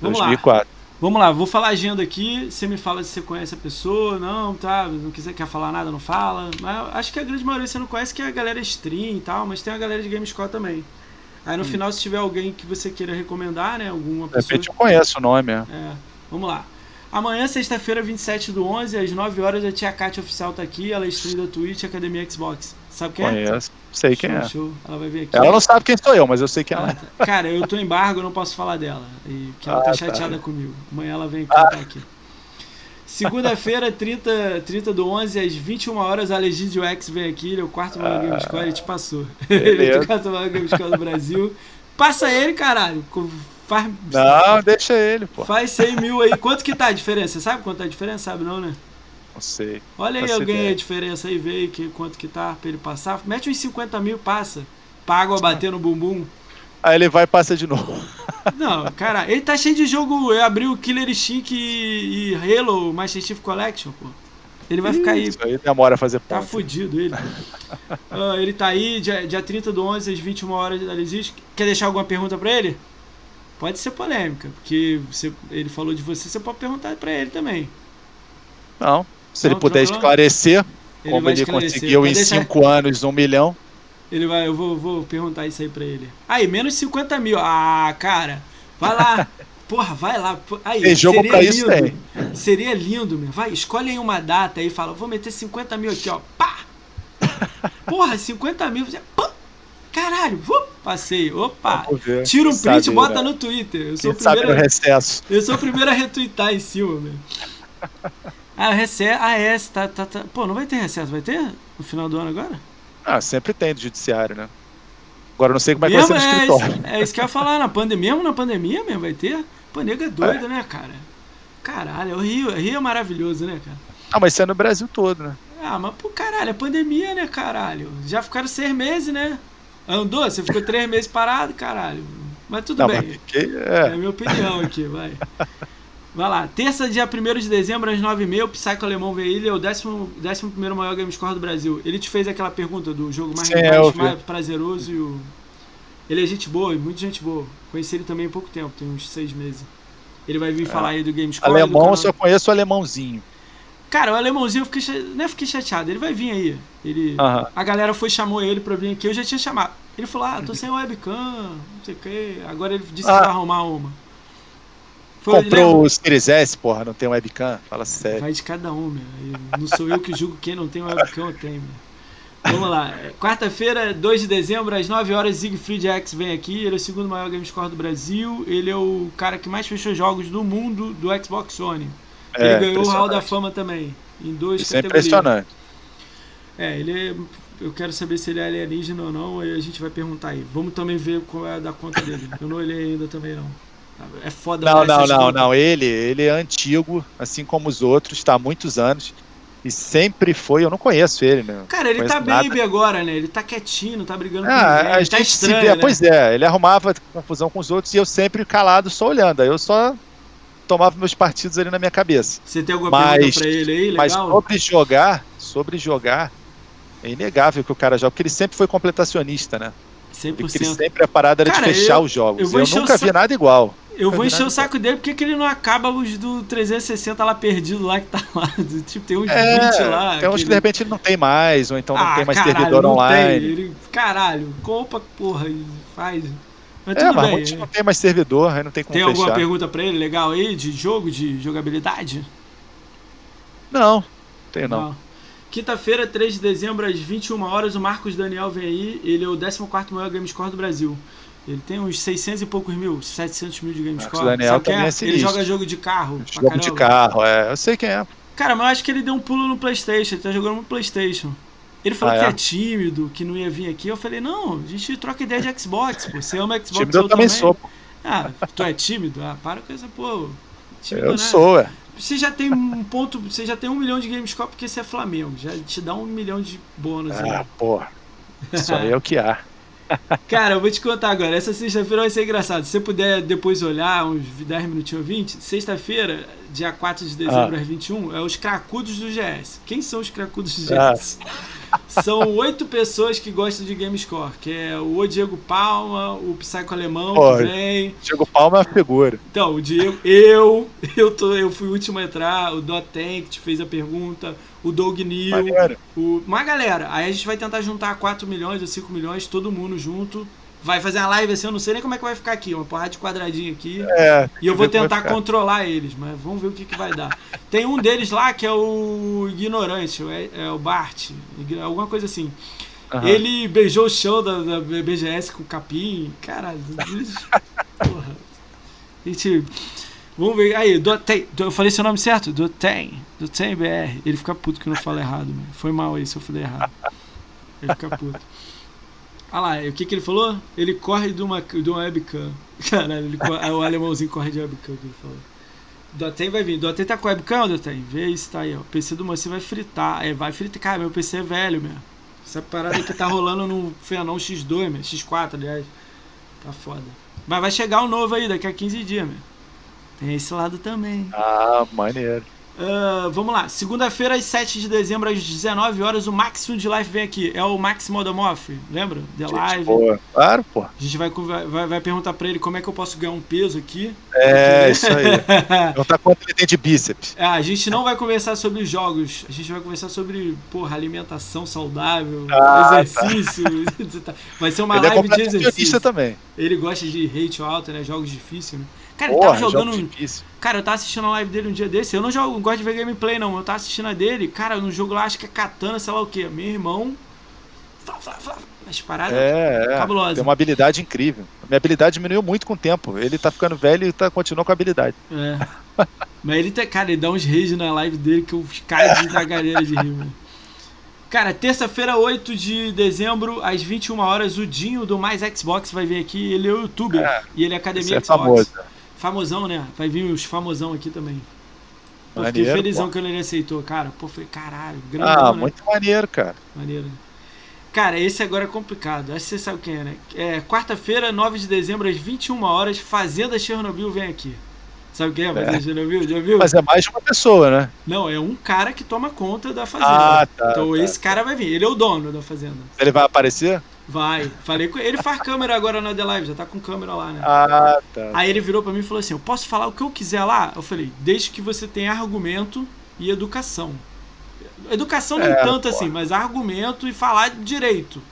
Vamos lá.
2004.
Vamos lá, vou falar a agenda aqui. Você me fala se você conhece a pessoa, não, tá? Não quiser quer falar nada, não fala. Mas acho que a grande maioria você não conhece, que é a galera stream e tal, mas tem a galera de Gamescore também. Aí no
Hum.
final, se tiver alguém que você queira recomendar, né? Alguma
De
pessoa.
repente eu conheço o nome. é.
É, vamos lá. Amanhã, sexta-feira, 27 do 11, às 9 horas, a Tia Kátia Oficial tá aqui. Ela é stream da Twitch Academia Xbox. Sabe quem é?
Conheço. Sei quem
show,
é.
Show. Ela vai vir aqui.
Ela não sabe quem sou eu, mas eu sei quem ela
Ah,
é.
tá. Cara, eu tô em embargo, eu não posso falar dela. E que ela
Ah,
tá
tá.
chateada comigo. Amanhã ela vem contar aqui. Segunda-feira, 30, 30 do 11, às 21 horas, a Legídio X vem aqui. Ele é o quarto maior Game Score, ele te passou. ele é o quarto maior Game Score do Brasil. Passa ele, caralho. Faz,
Não, deixa ele, pô.
faz 100 mil aí. Quanto que tá a diferença? Você sabe quanto tá a diferença? Sabe não, né?
Não sei.
Olha aí alguém
ideia.
a diferença aí, vê que, quanto que tá pra ele passar. Mete uns 50 mil, passa. Pra água bater no bumbum.
Aí ele vai e passa de novo.
Não, cara, ele tá cheio de jogo. Eu abri o Killer Instinct e, e Halo Master Chief Collection, pô. Ele vai ficar aí.
Isso aí demora a fazer
Tá
ponto.
fudido ele. Ah, ele tá aí, dia, dia 30 do 11, às 21 horas da Existe. Quer deixar alguma pergunta pra ele? Pode ser polêmica, porque você, ele falou de você, você pode perguntar pra ele também.
Não. Se ele
Não,
puder
tranquilo.
esclarecer
Ele
como ele
esclarecer.
conseguiu
Pode
em
deixar-
5 anos um milhão.
Ele vai, eu vou, vou perguntar isso aí pra ele. Aí, menos 50 mil. Ah, cara, vai lá. Porra, vai lá. Aí,
Tem jogo
seria
pra isso,
lindo.
tem.
Seria lindo, meu. Vai, escolhe aí uma data aí e fala, vou meter 50 mil aqui, ó. Pá! Porra, 50 mil. pá! Caralho, vup, passei. Opa! Tira um print e bota
né?
no Twitter. Eu sou,
Quem
o
sabe no
primeiro,
recesso.
eu sou o primeiro a retweetar em cima, meu. Ah, recesso. Ah, é, tá, tá, tá. Pô, não vai ter recesso, vai ter? No final do ano agora?
Ah, sempre tem do judiciário, né? Agora eu não sei como é que vai ser no
é,
escritório.
isso, é isso que eu ia falar, na pandemia, mesmo na pandemia mesmo, vai ter? Pô, nego é doido, né, cara? Caralho, o Rio, o Rio é maravilhoso, né, cara?
Ah, mas isso é no Brasil todo, né?
Ah, mas pô, caralho, é pandemia, né, caralho? Já ficaram seis meses, né? Andou? Você ficou três meses parado, caralho. Mas tudo
Não,
bem.
mas fiquei-
É
é.
a minha opinião aqui, vai. Vai lá. Terça, dia 1 de dezembro, às 9h30, o Psycho Alemão veio ele é o 11 primeiro maior game score do Brasil. Ele te fez aquela pergunta do jogo mais,
Sim,
mais, mais prazeroso e o. Ele é gente boa, muito gente boa. Conheci ele também há pouco tempo, tem uns seis meses. Ele vai vir falar aí do Game Score. do
É. Alemão, eu só conheço o alemãozinho.
Cara, o alemãozinho eu fiquei, não fiquei chateado, ele vai vir aí. Ele,
Aham.
A galera foi chamou ele pra vir aqui, eu já tinha chamado. Ele falou: Ah, tô sem webcam, não sei o que. Agora ele disse que
Ah.
vai arrumar uma. Foi,
Comprou o Series S, porra, não tem webcam? Fala sério.
Vai de cada um, meu. Eu- Não sou eu que julgo quem não tem webcam ou tem, meu. Vamos lá. É, Quarta-feira, 2 de dezembro, às 9 horas, Siegfried X vem aqui. Ele é o segundo maior game score do Brasil. Ele é o cara que mais fechou jogos do mundo do Xbox One. Ele
É,
ganhou o Hall da. Fama também. Em duas
Isso é
categorias.
impressionante.
É, ele é. Eu quero saber se ele é alienígena ou não, aí a gente vai perguntar aí. Vamos também ver qual é a da conta dele. Eu não olhei ainda também, não. É foda
Não, não, não, não. Ele, ele é antigo, assim como os outros, está há muitos anos. E sempre foi, eu não conheço ele, né?
Cara, ele tá
nada.
baby agora, né? Ele tá quietinho, tá brigando com
Ah,
ninguém.
a
Ele tá
gente se
estranho,
vê,
né?
pois é, ele arrumava confusão com os outros e eu sempre calado, só olhando. Aí eu só tomava meus partidos ali na minha cabeça.
Você tem alguma
Mas-
pergunta pra ele aí?
Mas
Legal?
sobre jogar, sobre jogar, é inegável que o cara joga, porque ele sempre foi completacionista, né? Porque ele
100%.
sempre a parada era
Cara,
de fechar
eu-
os jogos.
eu
Eu, nunca vi nada igual.
Eu vou
Não
encher o saco dele porque que ele não acaba os do 360 lá perdido lá que tá lá. Tipo, tem uns
É,
20 lá.
tem uns que de repente ele não tem mais, ou então não
ah,
tem mais
caralho,
servidor
não
online.
Tem. Ele, caralho, compra, porra, e faz. Mas
É,
tudo
mas
bem.
muitos não tem mais servidor, aí não tem como
Tem alguma
fechar.
pergunta pra ele legal aí de jogo, de jogabilidade?
Não, tem não.
Quinta-feira, 3 de dezembro, às 21 horas, o Marcos Daniel vem aí. Ele é o 14 maior game score do Brasil. Ele tem uns 600 e poucos mil, 700 mil de game
Marcos
score.
Daniel
quem
também é
Ele
sinistro.
joga jogo de carro.
Jogo de carro, é. Eu sei quem é.
Cara, mas eu acho que ele deu um pulo no PlayStation. Ele tá jogando no PlayStation. Ele falou
Ah,
que
é?
é tímido, que não ia vir aqui. Eu falei, não, a gente troca ideia de Xbox, pô. Você ama Xbox
Time eu
eu
também sou, pô.
Ah, tu é tímido? Ah, para com essa, pô. Tímido,
Eu
né?
sou, é.
Você já tem um ponto, você já tem um milhão de GameScore porque você é Flamengo. Já te dá um milhão de bônus. aí.
Ah, porra. Isso aí é o que há.
Cara, eu vou te contar agora. Essa sexta-feira vai ser engraçado. Se você puder depois olhar, uns 10 minutinhos ou 20, sexta-feira, dia 4 de dezembro
Ah.
às 21, é os cracudos do GS. Quem são os cracudos do
Ah.
São oito pessoas que gostam de GameScore, que é o Diego Palma, o Psycho Alemão que vem.
Diego Palma é uma figura.
Então, o Diego, eu, eu, tô, eu fui o último a entrar, o Doten que te fez a pergunta, o Doug Neal,
Maneiro.
o, uma galera. Aí a gente vai tentar juntar 4 milhões ou 5 milhões, todo mundo junto. Vai fazer uma live assim, eu não sei nem como é que vai ficar aqui, uma porrada de quadradinho aqui.
É.
E eu vou tentar controlar eles, mas vamos ver o que, que vai dar. Tem um deles lá que é o Ignorante, é, é o Bart, alguma coisa assim.
Aham.
Ele beijou o chão da, da BGS com o capim. Caralho, porra. Gente, vamos ver. Aí, Dotem, eu falei seu nome certo? Dotem, Dotem BR. Ele fica puto que eu não falo errado, mano. Foi mal aí se eu falei errado. Ele fica puto. Olha lá, o que, que ele falou? Ele corre de uma, de uma webcam. Caralho, ele o alemãozinho corre de webcam que ele falou. Dotem vai vir. Dotem tá com webcam, Dotem? Vê se tá aí, ó. O PC do Mocinho vai fritar. É, vai fritar. Cara, meu PC é velho, meu. Essa parada que tá rolando no Fenon X2, meu. X4, aliás. Tá foda. Mas vai chegar o novo aí, daqui a 15 dias, meu. Tem esse lado também.
Ah, maneiro.
Ah, vamos lá. Segunda-feira, às 7 de dezembro, às 19 horas, o Maximum de Life vem aqui. É o Max Modamoff, lembra? The
Gente
Live.
boa. Claro, pô.
A gente vai, vai, vai perguntar pra ele como é que eu posso ganhar um peso aqui.
É, isso aí. Perguntar quanto ele tem de bíceps.
É, a gente não vai conversar sobre jogos, a gente vai conversar sobre, porra, alimentação saudável,
Ah,
exercício. Vai ser uma
ele é
live de
completamente
exercício.
também.
Ele gosta de hate alto, né? Jogos difíceis, né? Cara, ele
Porra,
tava jogando.
jogo
um-
difícil.
Cara, eu tava assistindo a live dele um dia desse. Eu não jogo, não gosto de ver gameplay, não. Eu tava assistindo a dele, cara, no jogo lá, acho que é katana, sei lá o que. Meu irmão. Flá, flá, flá, as paradas.
É, é. Tem uma habilidade incrível. Minha habilidade diminuiu muito com o tempo. Ele tá ficando velho e tá, continua com a habilidade.
É. Mas ele, tá, cara, ele dá uns rage na live dele que eu caio de galera de rir, mano. Cara, terça-feira, 8 de dezembro, às 21 horas, o Dinho do Mais Xbox vai vir aqui. Ele é o youtuber
É,
e ele é Academia
é
Xbox.
famoso.
Famosão, né? Vai vir os famosão aqui também. Fiquei
Maneiro,
felizão
pô.
que ele aceitou, cara. Pô, foi caralho,
Ah,
grandão, né?
muito maneiro, cara.
Maneiro. Cara, esse agora é complicado. Acho que você sabe quem é, né? É, Quarta-feira, 9 de dezembro, às 21 horas, Fazenda Chernobyl vem aqui. Sabe quem é Fazenda
É.
Chernobyl? Já viu?
Mas é mais de uma pessoa, né?
Não, é um cara que toma conta da fazenda.
Ah, tá,
então
tá,
esse cara vai vir. Ele é o dono da fazenda.
Ele vai aparecer?
Vai. Falei com ele. Ele faz câmera agora na The Live, já tá com câmera lá, né?
Ah, tá.
Aí ele virou pra mim e falou assim: Eu posso falar o que eu quiser lá? Eu falei: Desde que você tenha argumento e educação. Educação nem
É,
tanto
pô.
assim, mas argumento e falar direito.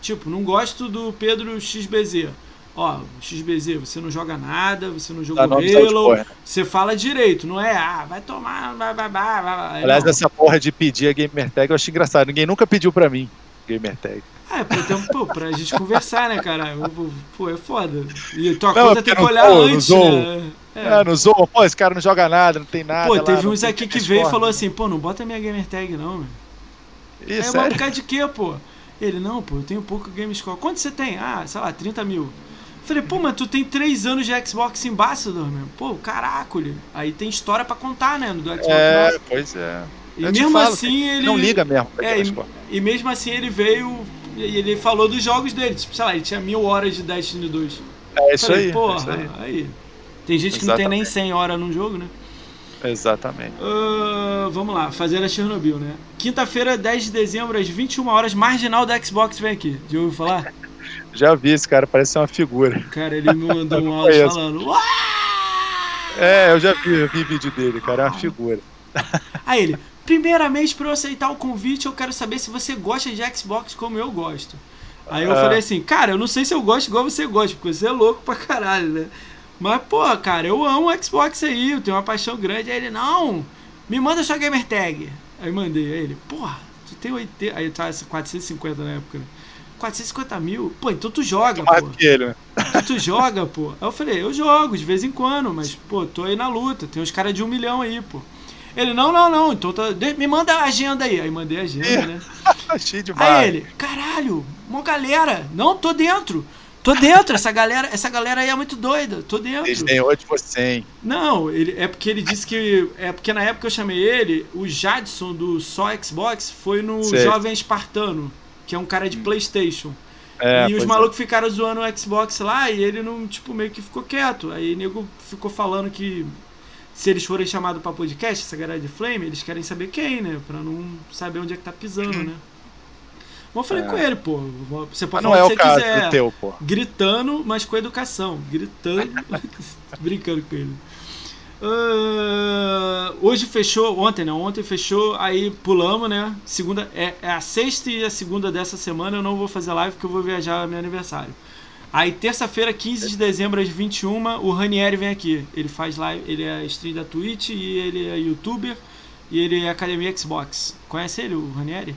Tipo, não gosto do Pedro XBZ. Ó, XBZ, você não joga nada, você não jogou Halo,
porra.
você fala direito, não é? Ah, vai tomar, vai, vai, vai, vai.
Aliás,
Não.
essa porra de pedir a gamer tag eu acho engraçado. Ninguém nunca pediu pra mim gamer tag.
Ah, é pra, ter, pô, pra gente conversar, né, cara? Pô, é foda. E tua
Não,
conta
é
tem que olhar
no
antes, né? É.
É, no Zoom, pô, esse cara não joga nada, não tem nada.
Pô,
lá,
teve
não
uns aqui que veio e falou assim, pô, não bota minha gamer tag não, meu.
Ih,
Aí eu, de quê, pô? Ele, não, pô, eu tenho pouco game score. Quanto você tem? Ah, sei lá, 30 mil. Falei, pô, mas tu tem 3 anos de Xbox Ambassador, meu. Pô, caracolho. Aí tem história pra contar, né, do Xbox
É,
Ambassador.
pois é.
E
eu
mesmo
falo,
assim ele...
Não liga mesmo
É, e, e mesmo assim ele veio e ele falou dos jogos dele. Tipo, sei lá, ele tinha mil horas de Destiny 2.
É isso
Falei,
aí.
porra,
é isso aí.
aí. Tem gente que não tem nem 100 horas num jogo, né?
Exatamente.
Ah, vamos lá, fazer a Chernobyl, né? Quinta-feira, 10 de dezembro, às 21 horas, marginal da Xbox vem aqui. Já ouviu falar?
Já vi esse cara, parece ser uma figura.
Cara, ele me mandou um áudio
conheço.
falando. "Uá!"
É, eu já vi, eu vi vídeo dele, cara, é uma figura.
Aí ele, primeiramente, pra eu aceitar o convite, eu quero saber se você gosta de Xbox como eu gosto. Aí eu
Ah.
falei assim, cara, eu não sei se eu gosto igual você gosta, porque você é louco pra caralho, né? Mas, pô, cara, eu amo o Xbox aí, eu tenho uma paixão grande. Aí ele, não, me manda sua gamer tag. Aí mandei, aí ele, porra, tu tem 80. Aí tá 450 na época, né? 450 mil? Pô, então tu joga, pô.
né?
Tu, tu joga, pô. Aí eu falei, eu jogo de vez em quando, mas, pô, tô aí na luta. Tem uns caras de um milhão aí, pô. Ele, não, não, não, então tá, de- me manda a agenda aí. Aí mandei a agenda, né?
Achei demais.
Aí ele, caralho, uma galera. Não, tô dentro. Tô dentro, essa galera, essa galera aí é muito doida, tô dentro.
Desdenhou de você, hein?
Não, ele, é porque ele disse que. É porque na época que eu chamei ele, o Jadson do Só Xbox foi no
Sei.
Jovem Espartano, que é um cara de Playstation.
É,
e os
é.
malucos ficaram zoando o Xbox lá e ele não, tipo, meio que ficou quieto. Aí o nego ficou falando que se eles forem chamados pra podcast, essa galera de Flame, eles querem saber quem, né? Pra não saber onde é que tá pisando, né? Mas eu falei
É.
com ele, pô. Você
Mas
pode
não
falar
é
o que você
caso
quiser.
teu, pô.
Gritando, mas com educação. Gritando. brincando com ele. Ah, hoje fechou, ontem, né? Ontem fechou, aí pulamos, né? Segunda, é, é a sexta e a segunda dessa semana eu não vou fazer live porque eu vou viajar meu aniversário. Aí terça-feira, 15 de dezembro, às 21 o Ranieri vem aqui. Ele faz live, ele é stream da Twitch e ele é youtuber e ele é Academia Xbox. Conhece ele, o Ranieri?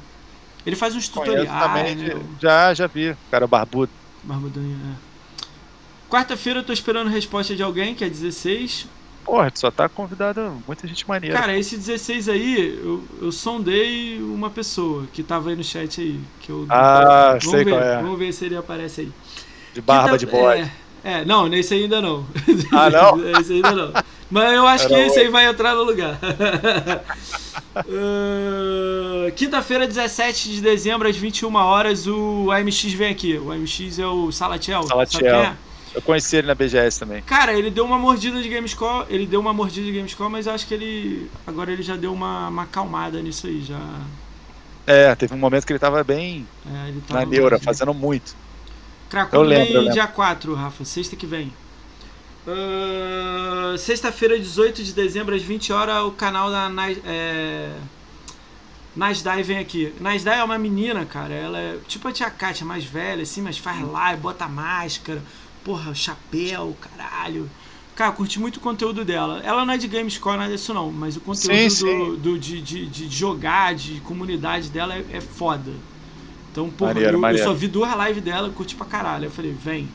Ele faz uns tutoriais,
também,
né?
já, já vi. Cara barbudo.
Barbudinho, é. Quarta-feira eu tô esperando resposta de alguém, que é 16.
Porra, tu só tá convidado muita gente maneira.
Cara, esse 16 aí, eu, eu sondei uma pessoa que tava aí no chat aí. Que eu,
Ah,
vamos
sei
ver,
qual é.
Vamos ver se ele aparece aí.
De barba
Que
de
tá-
bode.
É, é, não, nesse ainda não.
Ah, não?
esse ainda não. Mas eu acho
Era
que esse aí vai entrar no lugar. Ah, Quinta-feira, 17 de dezembro, às 21 horas, o AMX vem aqui. O AMX é o Salatiel.
Salatiel.
é?
Eu conheci ele na BGS também.
Cara, ele deu uma mordida de Gamescore, ele deu uma mordida de Gamescore, mas eu acho que ele agora ele já deu uma, uma acalmada nisso aí, já.
É, teve um momento que ele tava bem
É, ele tá
na neura, fazendo muito.
Cracóvia
Eu lembro, eu lembro.
dia 4, Rafa, sexta que vem. Ah, Sexta-feira, 18 de dezembro, às 20 horas, o canal da Nas- é... Nasdai vem aqui. Nasdai é uma menina, cara. Ela é tipo a tia Kátia, mais velha, assim, mas faz live, bota máscara, porra, chapéu, caralho. Cara, curti muito o conteúdo dela. Ela não é de Gamescore, nada disso não, mas o conteúdo
Sim,
do,
sim.
do- de, de, de jogar, de comunidade dela é, é foda. Então, porra,
Maneiro,
eu, eu só vi duas lives dela, curti pra caralho. Eu falei, vem.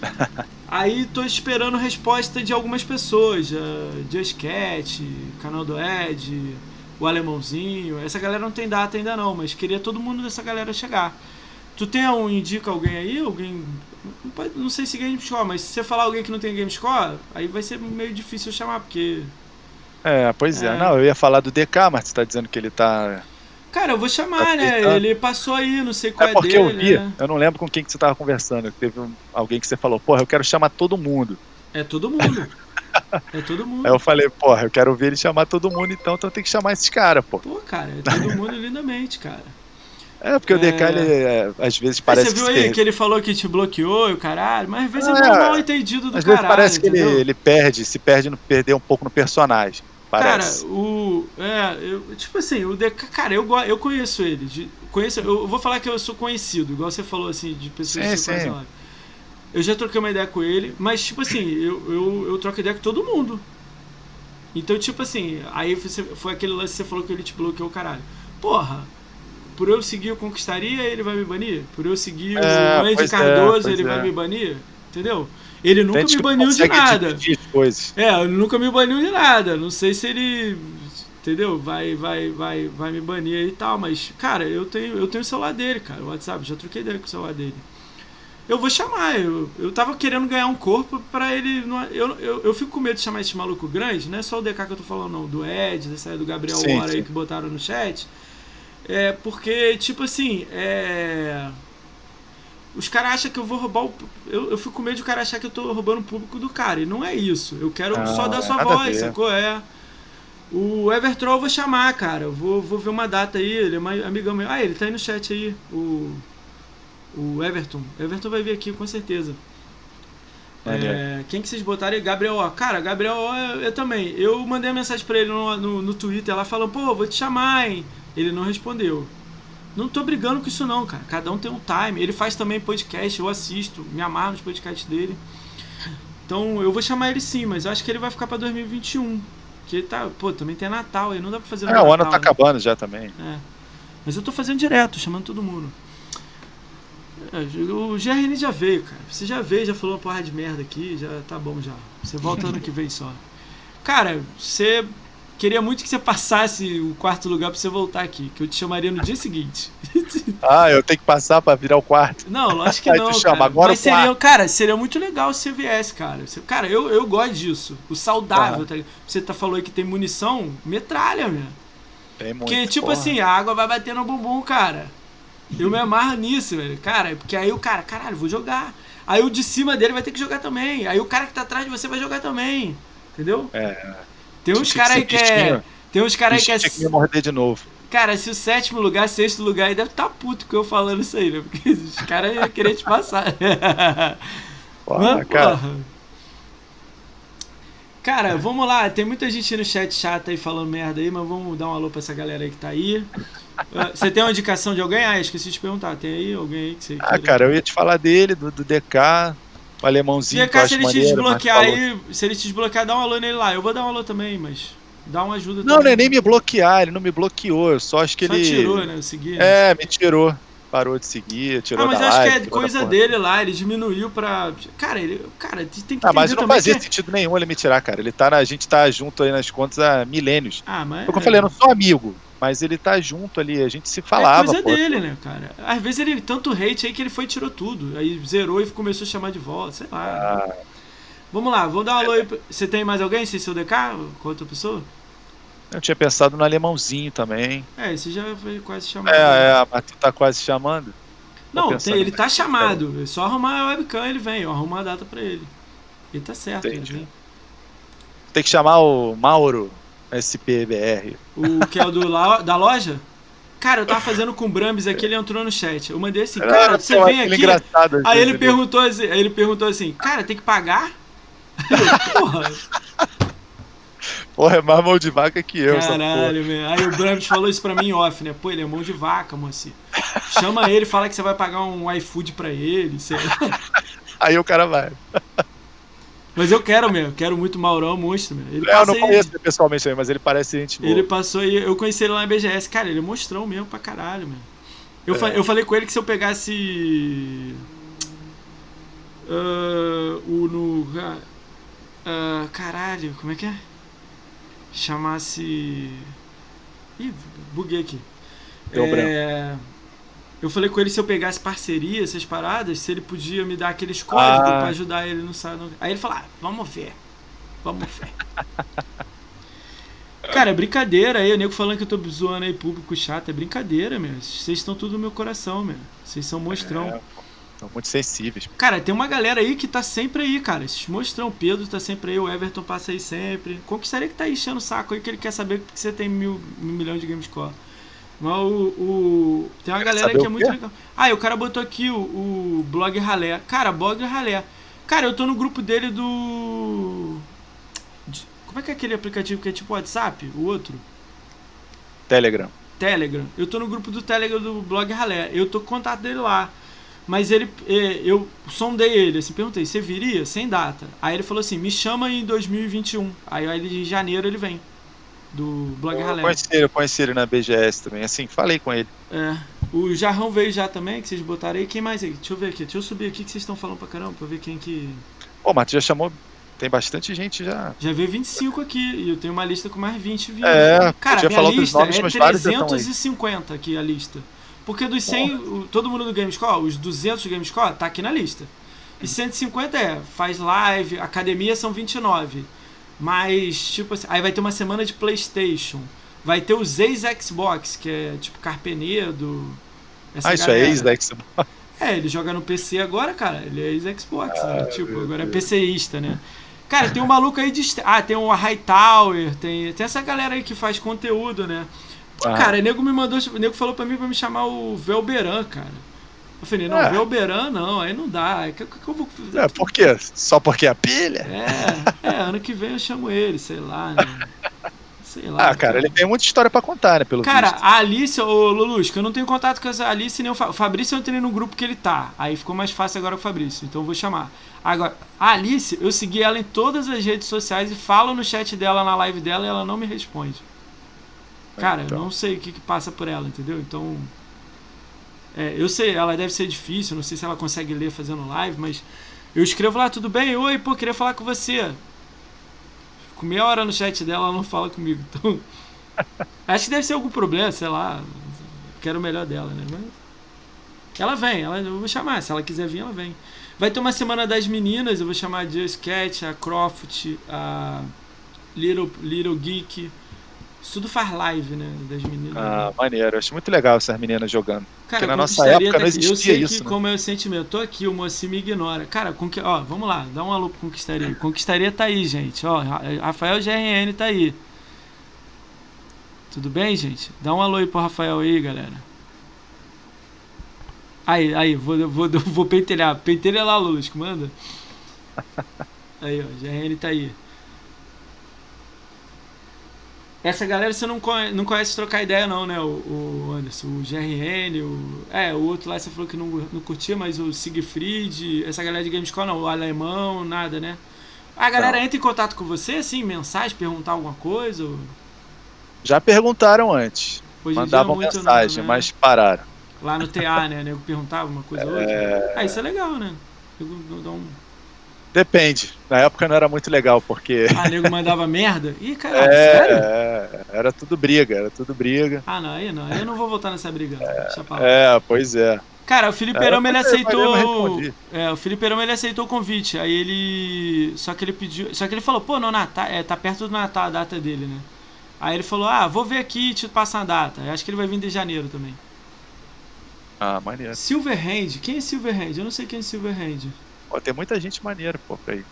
Aí tô esperando resposta de algumas pessoas, uh, Just Cat, canal do Ed, o Alemãozinho. Essa galera não tem data ainda não, mas queria todo mundo dessa galera chegar. Tu tem um, indica alguém aí? Alguém. Não, pode- não sei se Gamescore, mas se você falar alguém que não tem Gamescore, aí vai ser meio difícil eu chamar, porque.
É, pois é.
É.
Não, eu ia falar do DK, mas tu tá dizendo que ele tá.
Cara, eu vou chamar, né? Ele passou aí, não sei qual é,
é porque
dele.
eu vi,
né?
eu não lembro com quem que você tava conversando. Teve um- alguém que você falou, porra, eu quero chamar todo mundo.
É todo mundo. É todo mundo.
Aí eu falei, porra, eu quero ver ele chamar todo mundo, então, então tem que chamar esses caras, pô.
Pô, cara, é todo mundo lindamente, cara.
É, porque o DK,
É.
ele, é, às vezes parece
você viu
que
aí
você-
que ele falou que te bloqueou e o caralho, mas às vezes é,
É,
mal, entendido do
Às vezes
caralho.
parece que ele,
entendeu?
ele perde, se perde no perder um pouco no personagem. Parece.
Cara, o. É, eu, tipo assim, o DK, cara, eu, eu conheço ele. de- conheço, eu vou falar que eu sou conhecido, igual você falou assim, de pessoas
Sim,
que você conhece. Eu já troquei uma ideia com ele, mas tipo assim, eu, eu, eu troco ideia com todo mundo. Então, tipo assim, aí você, foi aquele lance que você falou que ele te bloqueou o caralho. Porra, por eu seguir o Conquistaria, ele vai me banir? Por eu seguir
É,
o Andy
é,
Cardoso,
pois
ele
é.
vai me banir? Entendeu? Ele nunca me
que
baniu de nada.
coisas.
É, ele nunca me baniu de nada. Não sei se ele. Entendeu? Vai, vai, vai, vai me banir aí e tal. Mas, cara, eu tenho, eu tenho o celular dele, cara. O WhatsApp, já troquei ideia com o celular dele. Eu vou chamar, eu, eu tava querendo ganhar um corpo pra ele. não- eu, eu, eu fico com medo de chamar esse maluco grande, não é só o DK que eu tô falando, não. Do Ed, dessa aí do Gabriel
Sim,
Hora aí que botaram no chat. É porque, tipo assim, é. Os caras acham que eu vou roubar o. Eu, eu fico com medo de o cara achar que eu tô roubando o público do cara. E não é isso. Eu quero
Ah,
só dar
é
sua
a
voz, sacou? É. O Evertroll eu vou chamar, cara. Eu vou, vou ver uma data aí. Ele é uma amigão meu. Ah, ele tá aí no chat aí. O. O Everton. Everton vai vir aqui, com certeza. É, quem que vocês botaram aí? Gabriel O. Cara, Gabriel O eu, eu também. Eu mandei uma mensagem pra ele no, no, no Twitter lá falando, pô, vou te chamar, hein? Ele não respondeu. Não tô brigando com isso não, cara. Cada um tem um time. Ele faz também podcast, eu assisto, me amarro nos podcasts dele. Então eu vou chamar ele sim, mas eu acho que ele vai ficar pra 2021. Que tá, pô, também tem Natal aí, não dá pra fazer
É, o ano tá
né?
acabando já também.
É. Mas eu tô fazendo direto, chamando todo mundo. É, o GRN já veio, cara. Você já veio, já falou uma porra de merda aqui, já tá bom já. Você volta ano que vem só. Cara, você queria muito que você passasse o quarto lugar pra você voltar aqui, que eu te chamaria no dia seguinte.
Ah, eu tenho que passar pra virar o quarto.
Não, lógico que
Aí
não.
tu chama,
cara.
agora
Mas seria,
quarto.
cara, seria muito legal se você viesse, cara. Cara, eu, eu gosto disso. O saudável,
Aham.
tá ligado? Você tá falou aí que tem munição, metralha, meu.
Tem muito.
Porque, tipo
porra.
assim, a água vai bater no bumbum, cara. Eu me amarro nisso, velho. Cara, porque aí o cara, caralho, vou jogar. Aí o de cima dele vai ter que jogar também. Aí o cara que tá atrás de você vai jogar também. Entendeu?
É,
Tem uns caras aí que é. Tem uns caras aí que é.
que morder de novo.
Cara, se o sétimo lugar, sexto lugar aí deve tá puto com eu falando isso aí, né? Porque os caras iam querer te passar.
Porra,
Mas,
cara.
porra. Cara, vamos lá. Tem muita gente no chat chata aí falando merda aí, mas vamos dar um alô pra essa galera aí que tá aí. Ah, Você tem uma indicação de alguém? Ah, esqueci de te perguntar. Tem aí alguém aí que você
Ah,
queira?
cara, eu ia te falar dele, do, do DK, o alemãozinho. Eu
se ele te
maneiro, mas
desbloquear aí, se ele te desbloquear, dá um alô nele lá. Eu vou dar um alô também, mas dá uma ajuda
Não, não
também.
é nem me bloquear, ele não me bloqueou, eu só acho que
Só
ele.
tirou, né? Eu segui. né?
É, me tirou. Parou de seguir, tirou
Ah, mas
da
acho
live,
que é coisa dele lá, ele diminuiu pra. Cara, ele. Cara, tem que
Ah, mas não fazia
que-
sentido nenhum ele me tirar, cara. Ele tá na, a gente tá junto aí nas contas há milênios.
Ah, mas.
É o que eu falei, eu não sou amigo, mas ele tá junto ali, a gente se falava,
é coisa
pô.
dele, né, cara? Às vezes ele tanto hate aí que ele foi e tirou tudo. Aí zerou e começou a chamar de volta, sei lá.
Ah,
Vamos lá, vamos dar um alô aí. pra- Você tem mais alguém sem seu DK? Com outra pessoa?
eu tinha pensado no alemãozinho também.
É, esse já foi quase chamado.
É, é, mas tu tá quase chamando.
Não, tem, ele tá chamado. É só arrumar a webcam ele vem. Eu arrumo a data pra ele. Ele tá certo, ele
Entendi.
vem.
Tem que chamar o Mauro SPBR.
O que é o do da loja? Cara, eu tava fazendo com o Brambis aqui, ele entrou no chat. Eu mandei assim, cara,
Ah,
você
pô,
vem aqui. Aí ele perguntou assim, ele perguntou assim, cara, tem que pagar? Eu, Porra,
Porra, é mais mão de vaca que eu,
caralho, meu. Aí o Brambis falou isso pra mim em off, né? Pô, ele é mão de vaca, moça. Chama ele, fala que você vai pagar um iFood pra ele, sei lá.
Aí o cara vai.
Mas eu quero mesmo, quero muito Maurão, monstro, meu. Ele
É, eu não conheço ele pessoalmente também, mas ele parece gente boa.
Ele passou aí, eu conheci ele lá na BGS, cara, ele é monstrão mesmo pra caralho, meu. Eu,
É.
fa- eu falei com ele que se eu pegasse. ah, o no. ah, ah, caralho, como é que é? Chamasse. Ih, buguei aqui.
Deu
É, Eu falei com ele se eu pegasse parceria, essas paradas, se ele podia me dar aqueles códigos
Ah.
pra ajudar ele no site. Aí ele falou: ah, vamos ver. Vamos ver. Cara, é brincadeira aí, o nego falando que eu tô zoando aí público chato, é brincadeira, meu. Vocês estão tudo no meu coração, meu. Vocês são monstrão.
É, São muito sensíveis.
Cara, tem uma galera aí que tá sempre aí, cara. Esses monstrão, o Pedro tá sempre aí, o Everton passa aí sempre. Conquistaria que tá aí enchendo o saco aí, que ele quer saber que você tem mil, mil milhões de Gamescore. Mas o, o- Tem uma galera que é muito legal. Ah, e o cara botou aqui o, o blog Ralé. Cara, blog Ralé. Cara, eu tô no grupo dele do. de- Como é que é aquele aplicativo que é tipo WhatsApp? O outro?
Telegram.
Telegram. Eu tô no grupo do Telegram do blog Ralé. Eu tô com contato dele lá. Mas ele. é, Eu sondei ele, assim, perguntei, você viria? Sem data. Aí ele falou assim, me chama em 2021. Aí ele, em janeiro ele vem. Do blog
Eu
Ralé.
conheci, ele, conheci ele na BGS também. Assim, falei com ele.
É. O Jarrão veio já também, que vocês botaram aí. Quem mais aí? Deixa eu ver aqui. Deixa eu subir aqui que vocês estão falando pra caramba, pra ver quem que.
Mas tu já chamou. Tem bastante gente já.
Já veio 25 aqui e eu tenho uma lista com mais 20 vindo.
É,
Cara, minha lista
nomes,
é
mas vários já estão aí.
350 aqui a lista. Porque dos 100, o- todo mundo do Gamescore, os 200 do Gamescore, tá aqui na lista. E 150 é, faz live, academia são 29. Mas, tipo assim, aí vai ter uma semana de Playstation. Vai ter os ex-Xbox, que é tipo Carpenedo.
Ah, isso
galera.
é ex da Xbox.
É, ele joga no PC agora, cara. Ele é ex-Xbox, né? Tipo, agora é PCista, né? Cara, tem um maluco aí de. Ah, tem o Hightower, tem, tem essa galera aí que faz conteúdo, né? Pô,
Ah.
cara, o nego me mandou. O nego falou pra mim pra me chamar o Velberan, cara. Eu falei, não,
É.
Velberan não, aí não dá. O que, que eu vou
É, por quê? Só porque é a pilha?
É, é, ano que vem eu chamo ele, sei lá, né? Sei lá.
Ah, cara, ele tem muita história pra contar, né? Pelo
Cara,
visto.
a Alice, ô Lulusco, eu não tenho contato com essa Alice nem o, Fa o Fabrício eu entrei no grupo que ele tá. Aí ficou mais fácil agora com o Fabrício, então eu vou chamar. Agora, a Alice, eu segui ela em todas as redes sociais e falo no chat dela, na live dela, e ela não me responde. Cara,
Então.
eu não sei o que, que passa por ela, entendeu? Então. É, eu sei, ela deve ser difícil, não sei se ela consegue ler fazendo live, mas eu escrevo lá, tudo bem? Oi, pô, queria falar com você. Fico meia hora no chat dela, ela não fala comigo. Então. Acho que deve ser algum problema, sei lá. Quero o melhor dela, né? Mas ela vem, ela, eu vou chamar. Se ela quiser vir, ela vem. Vai ter uma semana das meninas, eu vou chamar a Just Cat, a Croft, a Little, Little Geek. Isso tudo faz live, né? Das meninas.
Ah, maneiro. Eu acho muito legal essas meninas jogando.
Cara,
na nossa época não
aqui. Eu
existia
sei
isso,
que
né?
como é o sentimento. Tô aqui, o mocinho me ignora. Cara, conqui... ó, vamos lá, dá um alô pro Conquistaria. Conquistaria tá aí, gente. Ó, Ra- Rafael GRN tá aí. Tudo bem, gente? Dá um alô aí pro Rafael aí, galera. Aí, aí, vou, vou, vou pentelhar. Pentelha lá, Lulusco, manda. Aí, ó, GRN tá aí. Essa galera você não conhece, não conhece trocar ideia não, né, o, o Anderson? O GRN, o... É, o outro lá você falou que não, não curtia, mas o Siegfried, essa galera de Gamescore não, o alemão, nada, né? A galera
Não.
entra em contato com você, assim, mensagem, perguntar alguma coisa? ou-
Já perguntaram antes.
Hoje
Mandavam
muito não,
mensagem,
né?
mas pararam.
Lá no TA, né, nego perguntava uma coisa ou outra. Ah, isso é legal, né? Nego dá um...
Depende. Na época não era muito legal, porque.
Ah, nego mandava merda? Ih, caralho, sério?
É, é, era tudo briga, era tudo briga.
Ah, não, aí não, aí eu não vou voltar nessa briga. não. Deixa pra lá.
É, pois é.
Cara, o Felipe
É,
Perama ele aceitou. É, o Felipe Perama ele aceitou o convite. Aí ele. Só que ele pediu. Só que ele falou, pô, no Natal. É, tá perto do Natal a data dele, né? Aí ele falou, ah, vou ver aqui e te passar a data. Eu acho que ele vai vir de janeiro também.
Ah, maneiro.
Silverhand, quem é Silverhand? Eu não sei quem é Silverhand.
Pô, tem muita gente maneira, pô, pra ir.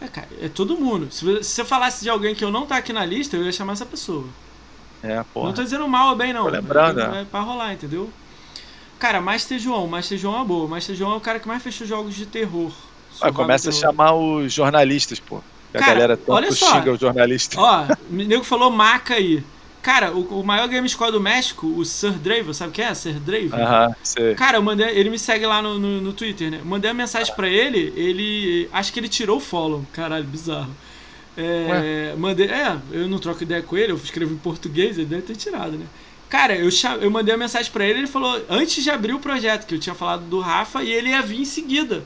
É, cara, é todo mundo. Se você- se você falasse de alguém que eu não tá aqui na lista, eu ia chamar essa pessoa.
É, pô.
Não tô dizendo mal ou bem, não.
Tô lembrando,
É,
né?
é pra rolar, entendeu? Cara, Master João. Master João é uma boa. Master João é o cara que mais fechou jogos de terror. Survival
começa a
terror.
chamar os jornalistas, pô. Que a
Cara,
galera tanto
olha só.
xinga os jornalistas.
Ó, o nego falou maca aí. Cara, o, o maior game score do México, o Sir Draven, sabe quem é? Sir Draven?
Aham, sei.
Cara, eu mandei, ele me segue lá no, no, no Twitter, né? Mandei uma mensagem pra ele, ele. Acho que ele tirou o follow. Caralho, bizarro. É, mandei. É, eu não troco ideia com ele, eu escrevo em português, ele deve ter tirado, né? Cara, eu, eu mandei uma mensagem pra ele, ele falou, antes de abrir o projeto, que eu tinha falado do Rafa, e ele ia vir em seguida.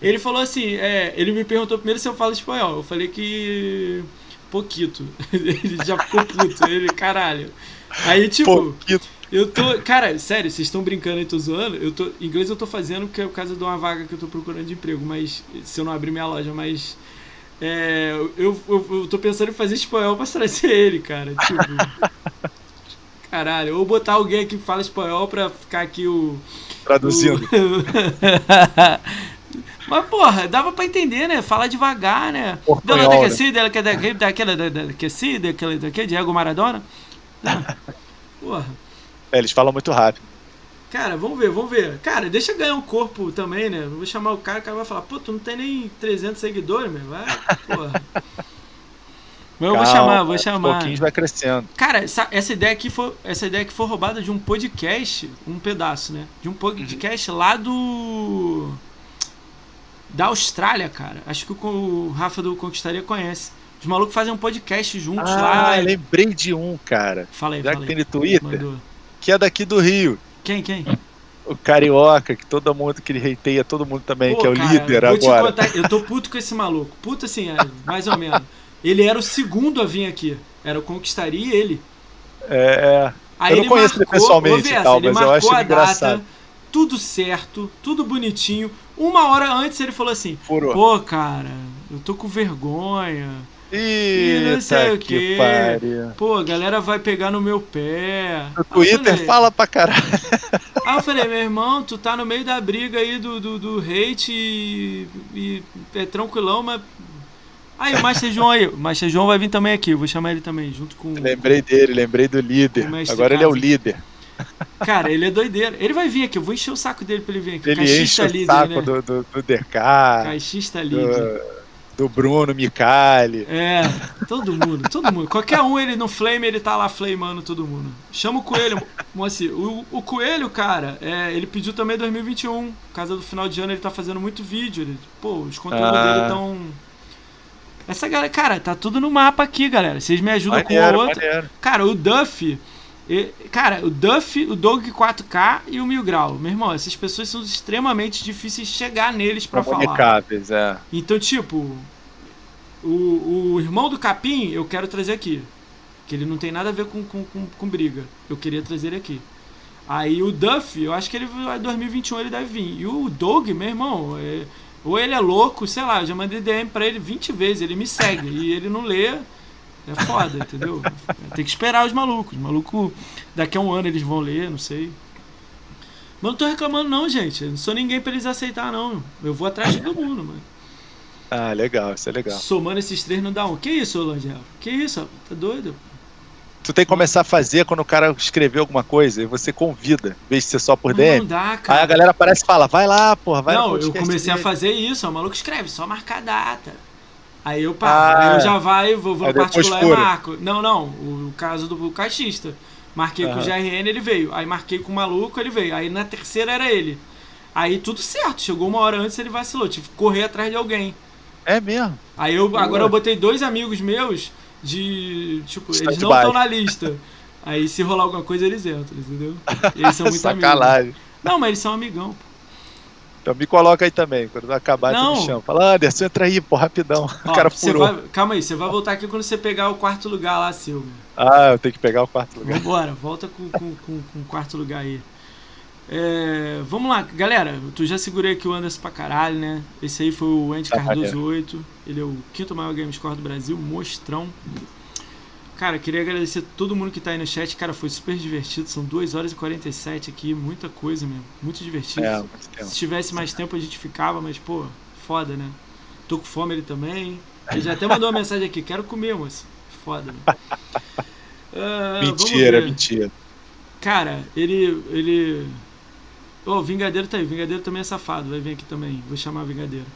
Ele falou assim, é, ele me perguntou primeiro se eu falo espanhol. Eu falei que. Pouquito. ele já ficou puto. Ele, caralho. Aí, tipo.
Pouquito.
Eu tô. Cara, sério, vocês estão brincando aí, tô zoando. Eu tô, inglês eu tô fazendo porque é por causa de uma vaga que eu tô procurando de emprego, mas se eu não abrir minha loja, mas. É, eu, eu, eu tô pensando em fazer espanhol pra trazer ele, cara. Tipo. caralho, ou botar alguém aqui que fala espanhol pra ficar aqui o.
Traduzindo.
O... Mas, porra, dava pra entender, né? Fala devagar, né? Dela
Portunhol,
daqui, dela que daquele, daquela, daqui, daquele, daquele, Diego Maradona. Porra.
É, eles falam muito rápido.
Cara, vamos ver, vamos ver. Cara, deixa ganhar um corpo também, né? Vou chamar o cara, o cara vai falar, pô, tu não tem nem 300 seguidores, meu. Vai, porra. Mas eu vou chamar, vou chamar.
Um pouquinho vai crescendo.
Cara, essa, essa, ideia aqui foi, essa ideia aqui foi roubada de um podcast, um pedaço, né? De um podcast uhum. lá do da Austrália, cara. Acho que o Rafa do Conquistaria conhece. Os malucos fazem um podcast juntos
ah,
lá.
Ah, lembrei de um, cara.
Falei,
Já
falei.
que tem no Twitter. Mandou. Que é daqui do Rio.
Quem, quem?
O Carioca, que todo mundo que ele reiteia, todo mundo também, Pô, que é o cara, líder
vou
agora.
Te contar, eu tô puto com esse maluco. Puto assim, é, mais ou menos. Ele era o segundo a vir aqui. Era o Conquistaria e ele.
É.
Aí
eu não conheço
marcou,
ele pessoalmente,
Versa,
tal,
ele
mas eu acho
a
engraçado.
Data, tudo certo, tudo bonitinho. Uma hora antes ele falou assim:
Furou.
Pô, cara, eu tô com vergonha.
e
não sei o
que
quê.
pariu.
Pô, a galera vai pegar no meu pé.
No Twitter
falei,
fala pra caralho.
Aí eu falei, meu irmão, tu tá no meio da briga aí do, do, do hate e, e é tranquilão, mas. Aí o Master João aí, o Master João vai vir também aqui, eu vou chamar ele também, junto com.
Lembrei dele, lembrei do líder. Agora ele é o líder.
Cara, ele é doideiro. Ele vai vir aqui, eu vou encher o saco dele pra ele vir aqui.
Ele
Caixista
enche o
líder,
saco
né?
do, do, do DK.
Caixista líder.
Do, do Bruno Micali.
É, todo mundo, todo mundo. Qualquer um ele no Flame, ele tá lá flamando todo mundo. Chama o Coelho, Moacir. O, o Coelho, cara, é, ele pediu também 2021. Por causa do final de ano, ele tá fazendo muito vídeo. Ele, pô, os conteúdos
Ah.
dele tão. Essa galera, cara, tá tudo no mapa aqui, galera. Vocês me ajudam com a
Maneiro,
outra.
maneiro.
Cara, o Duff. E- Cara, o Duff, o Dog 4K e o Mil Grau. Meu irmão, essas pessoas são extremamente difíceis de chegar neles pra falar.
É.
Então, tipo, o, o irmão do Capim eu quero trazer aqui. Que ele não tem nada a ver com, com, com, com briga. Eu queria trazer ele aqui. Aí o Duff, eu acho que ele vai 2021 ele deve vir. E o Doug, meu irmão, é- ou ele é louco, sei lá, eu já mandei DM pra ele 20 vezes, ele me segue e ele não lê. É foda, entendeu? Tem que esperar os malucos. Os malucos, daqui a um ano eles vão ler, não sei. Mas não tô reclamando não, gente. Eu não sou ninguém pra eles aceitar, não. Eu vou atrás de todo mundo, mano.
Ah, legal, isso é legal.
Somando esses três não dá um. Que isso, Langel? Que isso? Tá doido?
Tu tem que começar a fazer quando o cara escrever alguma coisa e você convida, em vez de ser só por
Não
DM.
dá,
Aí
cara.
a galera parece e fala, vai lá, porra, vai
não, eu comecei a
dele.
fazer isso. O maluco escreve, só marcar a data. Aí eu paro.
Ah.
aí eu já vai, vou, vou no particular e marco. Não, não. O, caso do caixista. Marquei com o. GRN, ele veio. Aí marquei com o maluco, ele veio. Aí na terceira era ele. Aí tudo certo. Chegou uma hora antes, ele vacilou. Tive que correr atrás de alguém.
É mesmo.
Aí eu,
Boa.
agora eu botei dois amigos meus de. Tipo, eles não estão na lista. Aí se rolar alguma coisa, eles entram, entendeu? Eles são muito amigos.
Sacanagem.
Não, mas eles são amigão. pô.
Então me coloca aí também, quando acabar
Não.
tu me chama. Fala, Anderson, entra aí, pô, rapidão.
Ó,
o cara furou.
vai- calma aí, você vai voltar aqui quando você pegar o quarto lugar lá, seu.
Ah, eu tenho que pegar o quarto lugar.
Vambora, volta com, com, com, com o quarto lugar aí. É, vamos lá, galera. Tu já segurei aqui o Anderson pra caralho, né? Esse aí foi o Andy
Tá
Cardoso
maneiro.
8. Ele é o quinto maior game score do Brasil, mostrão. Cara, queria agradecer todo mundo que tá aí no chat. Cara, foi super divertido. São 2 horas e 47 aqui, muita coisa mesmo. Muito divertido.
É.
Se tivesse mais tempo a gente ficava, mas, pô, foda, né? Tô com fome ele também. Ele já até mandou uma mensagem aqui, quero comer, moço. Foda, né? Vamos
mentira, mentira.
Cara, ele. ele. Ô, o Vingadeiro tá aí. Vingadeiro também é safado. Vai vir aqui também. Vou chamar Vingadeiro.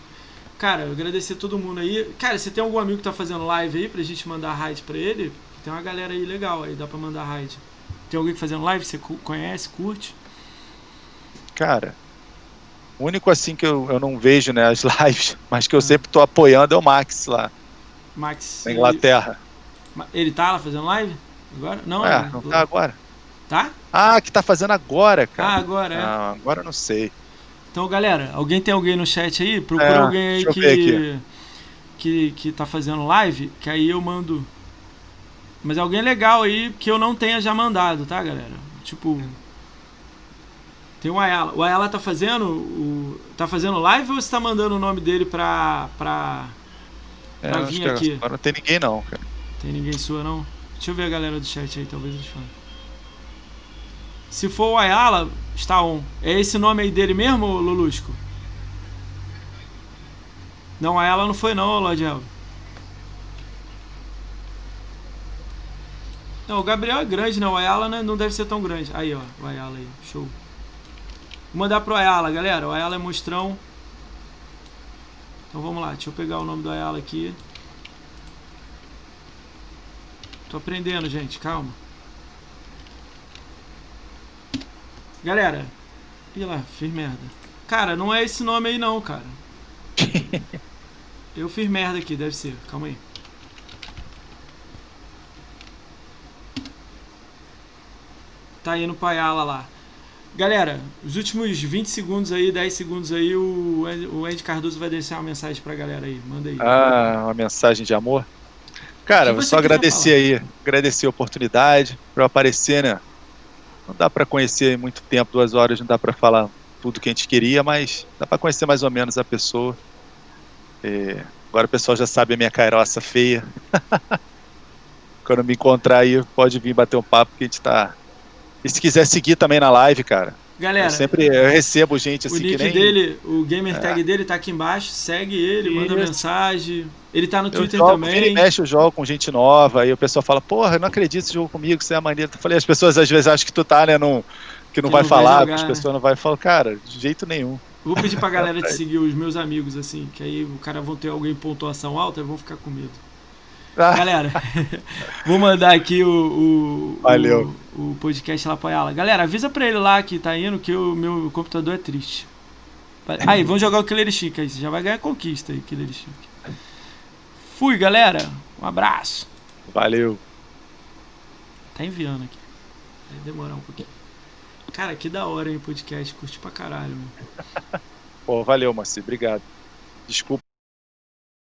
Cara, eu agradecer todo mundo aí. Cara, você tem algum amigo que tá fazendo live aí pra gente mandar raid pra ele? Tem uma galera aí legal aí, dá pra mandar raid. Tem alguém fazendo live? Você conhece, curte?
Cara, o único assim que eu, eu não vejo, né, as lives, mas que eu
Ah.
sempre tô apoiando é o Max lá,
Max.
na Inglaterra.
Ele, ele tá lá fazendo live? Agora? Não,
É,
ele-
não tá agora?
Tá?
Ah, que tá fazendo agora,
Ah,
cara.
agora é.
Ah, agora eu não sei.
Então, galera, alguém tem alguém no chat aí? Procura
É,
alguém aí que, que que tá fazendo live, que aí eu mando. Mas alguém legal aí que eu não tenha já mandado, tá, galera? Tipo, tem o Ayala. O Ayala tá fazendo o tá fazendo live ou você tá mandando o nome dele pra pra
É,
Pra
acho
vir aqui.
agora não tem ninguém não, cara.
Tem ninguém sua não? Deixa eu ver a galera do chat aí, talvez eles falem. Se for o Ayala, está on. É esse nome aí dele mesmo, Lulusco? Não, Ayala não foi não, Lord. Não, o Gabriel é grande, não. O Ayala né, não deve ser tão grande. Aí, ó, o Ayala aí. Show. Vou mandar pro Ayala, galera. O Ayala é monstrão. Então vamos lá, deixa eu pegar o nome do Ayala aqui. Tô aprendendo, gente, calma. Galera, ih lá, fiz merda. Cara, não é esse nome aí não, cara. Eu fiz merda aqui, deve ser. Calma aí. Tá indo pra Ayala lá. Galera, os últimos 20 segundos aí, 10 segundos aí, o Andy- o Andy Cardoso vai deixar uma mensagem pra galera aí. Manda aí.
Ah, uma mensagem de amor. Cara, vou só agradecer aí, agradecer a oportunidade pra eu aparecer, né? Não dá pra conhecer muito tempo, duas horas, não dá pra falar tudo que a gente queria, mas dá pra conhecer mais ou menos a pessoa. É, agora o pessoal já sabe a minha cairoça feia. Quando me encontrar aí, pode vir bater um papo que a gente tá. E se quiser seguir também na live, cara.
Galera,
eu sempre eu recebo gente
o
assim
nick
que nem.
dele, o gamer tag dele tá aqui embaixo. Segue ele, manda mensagem. Ele tá no
Eu
Twitter
jogo,
também.
mexe, eu jogo com gente nova, aí o pessoal fala, porra, eu não acredito você jogou comigo, você é maneiro. Eu falei, as pessoas às vezes acham que tu tá, né, num, que não
Que
vai
não vai
falar,
jogar,
que as
né?
pessoas não vai falar, cara, de jeito nenhum.
Vou pedir pra galera te seguir, os meus amigos, assim, que aí o cara vão ter alguém em pontuação alta e vão ficar com medo.
Ah,
Galera, vou mandar aqui o, o,
Valeu.
o, o podcast lá pra ela. Galera, avisa pra ele lá que tá indo que o meu computador é triste. Aí, vamos jogar o Killer Instinct aí. Você já vai ganhar conquista aí, Killer Instinct. Fui, galera. Um abraço.
valeu.
Tá enviando aqui. Vai demorar um pouquinho. Cara, que da hora, hein, o podcast. Curti pra caralho, meu.
Pô, valeu, Marci, obrigado. Desculpa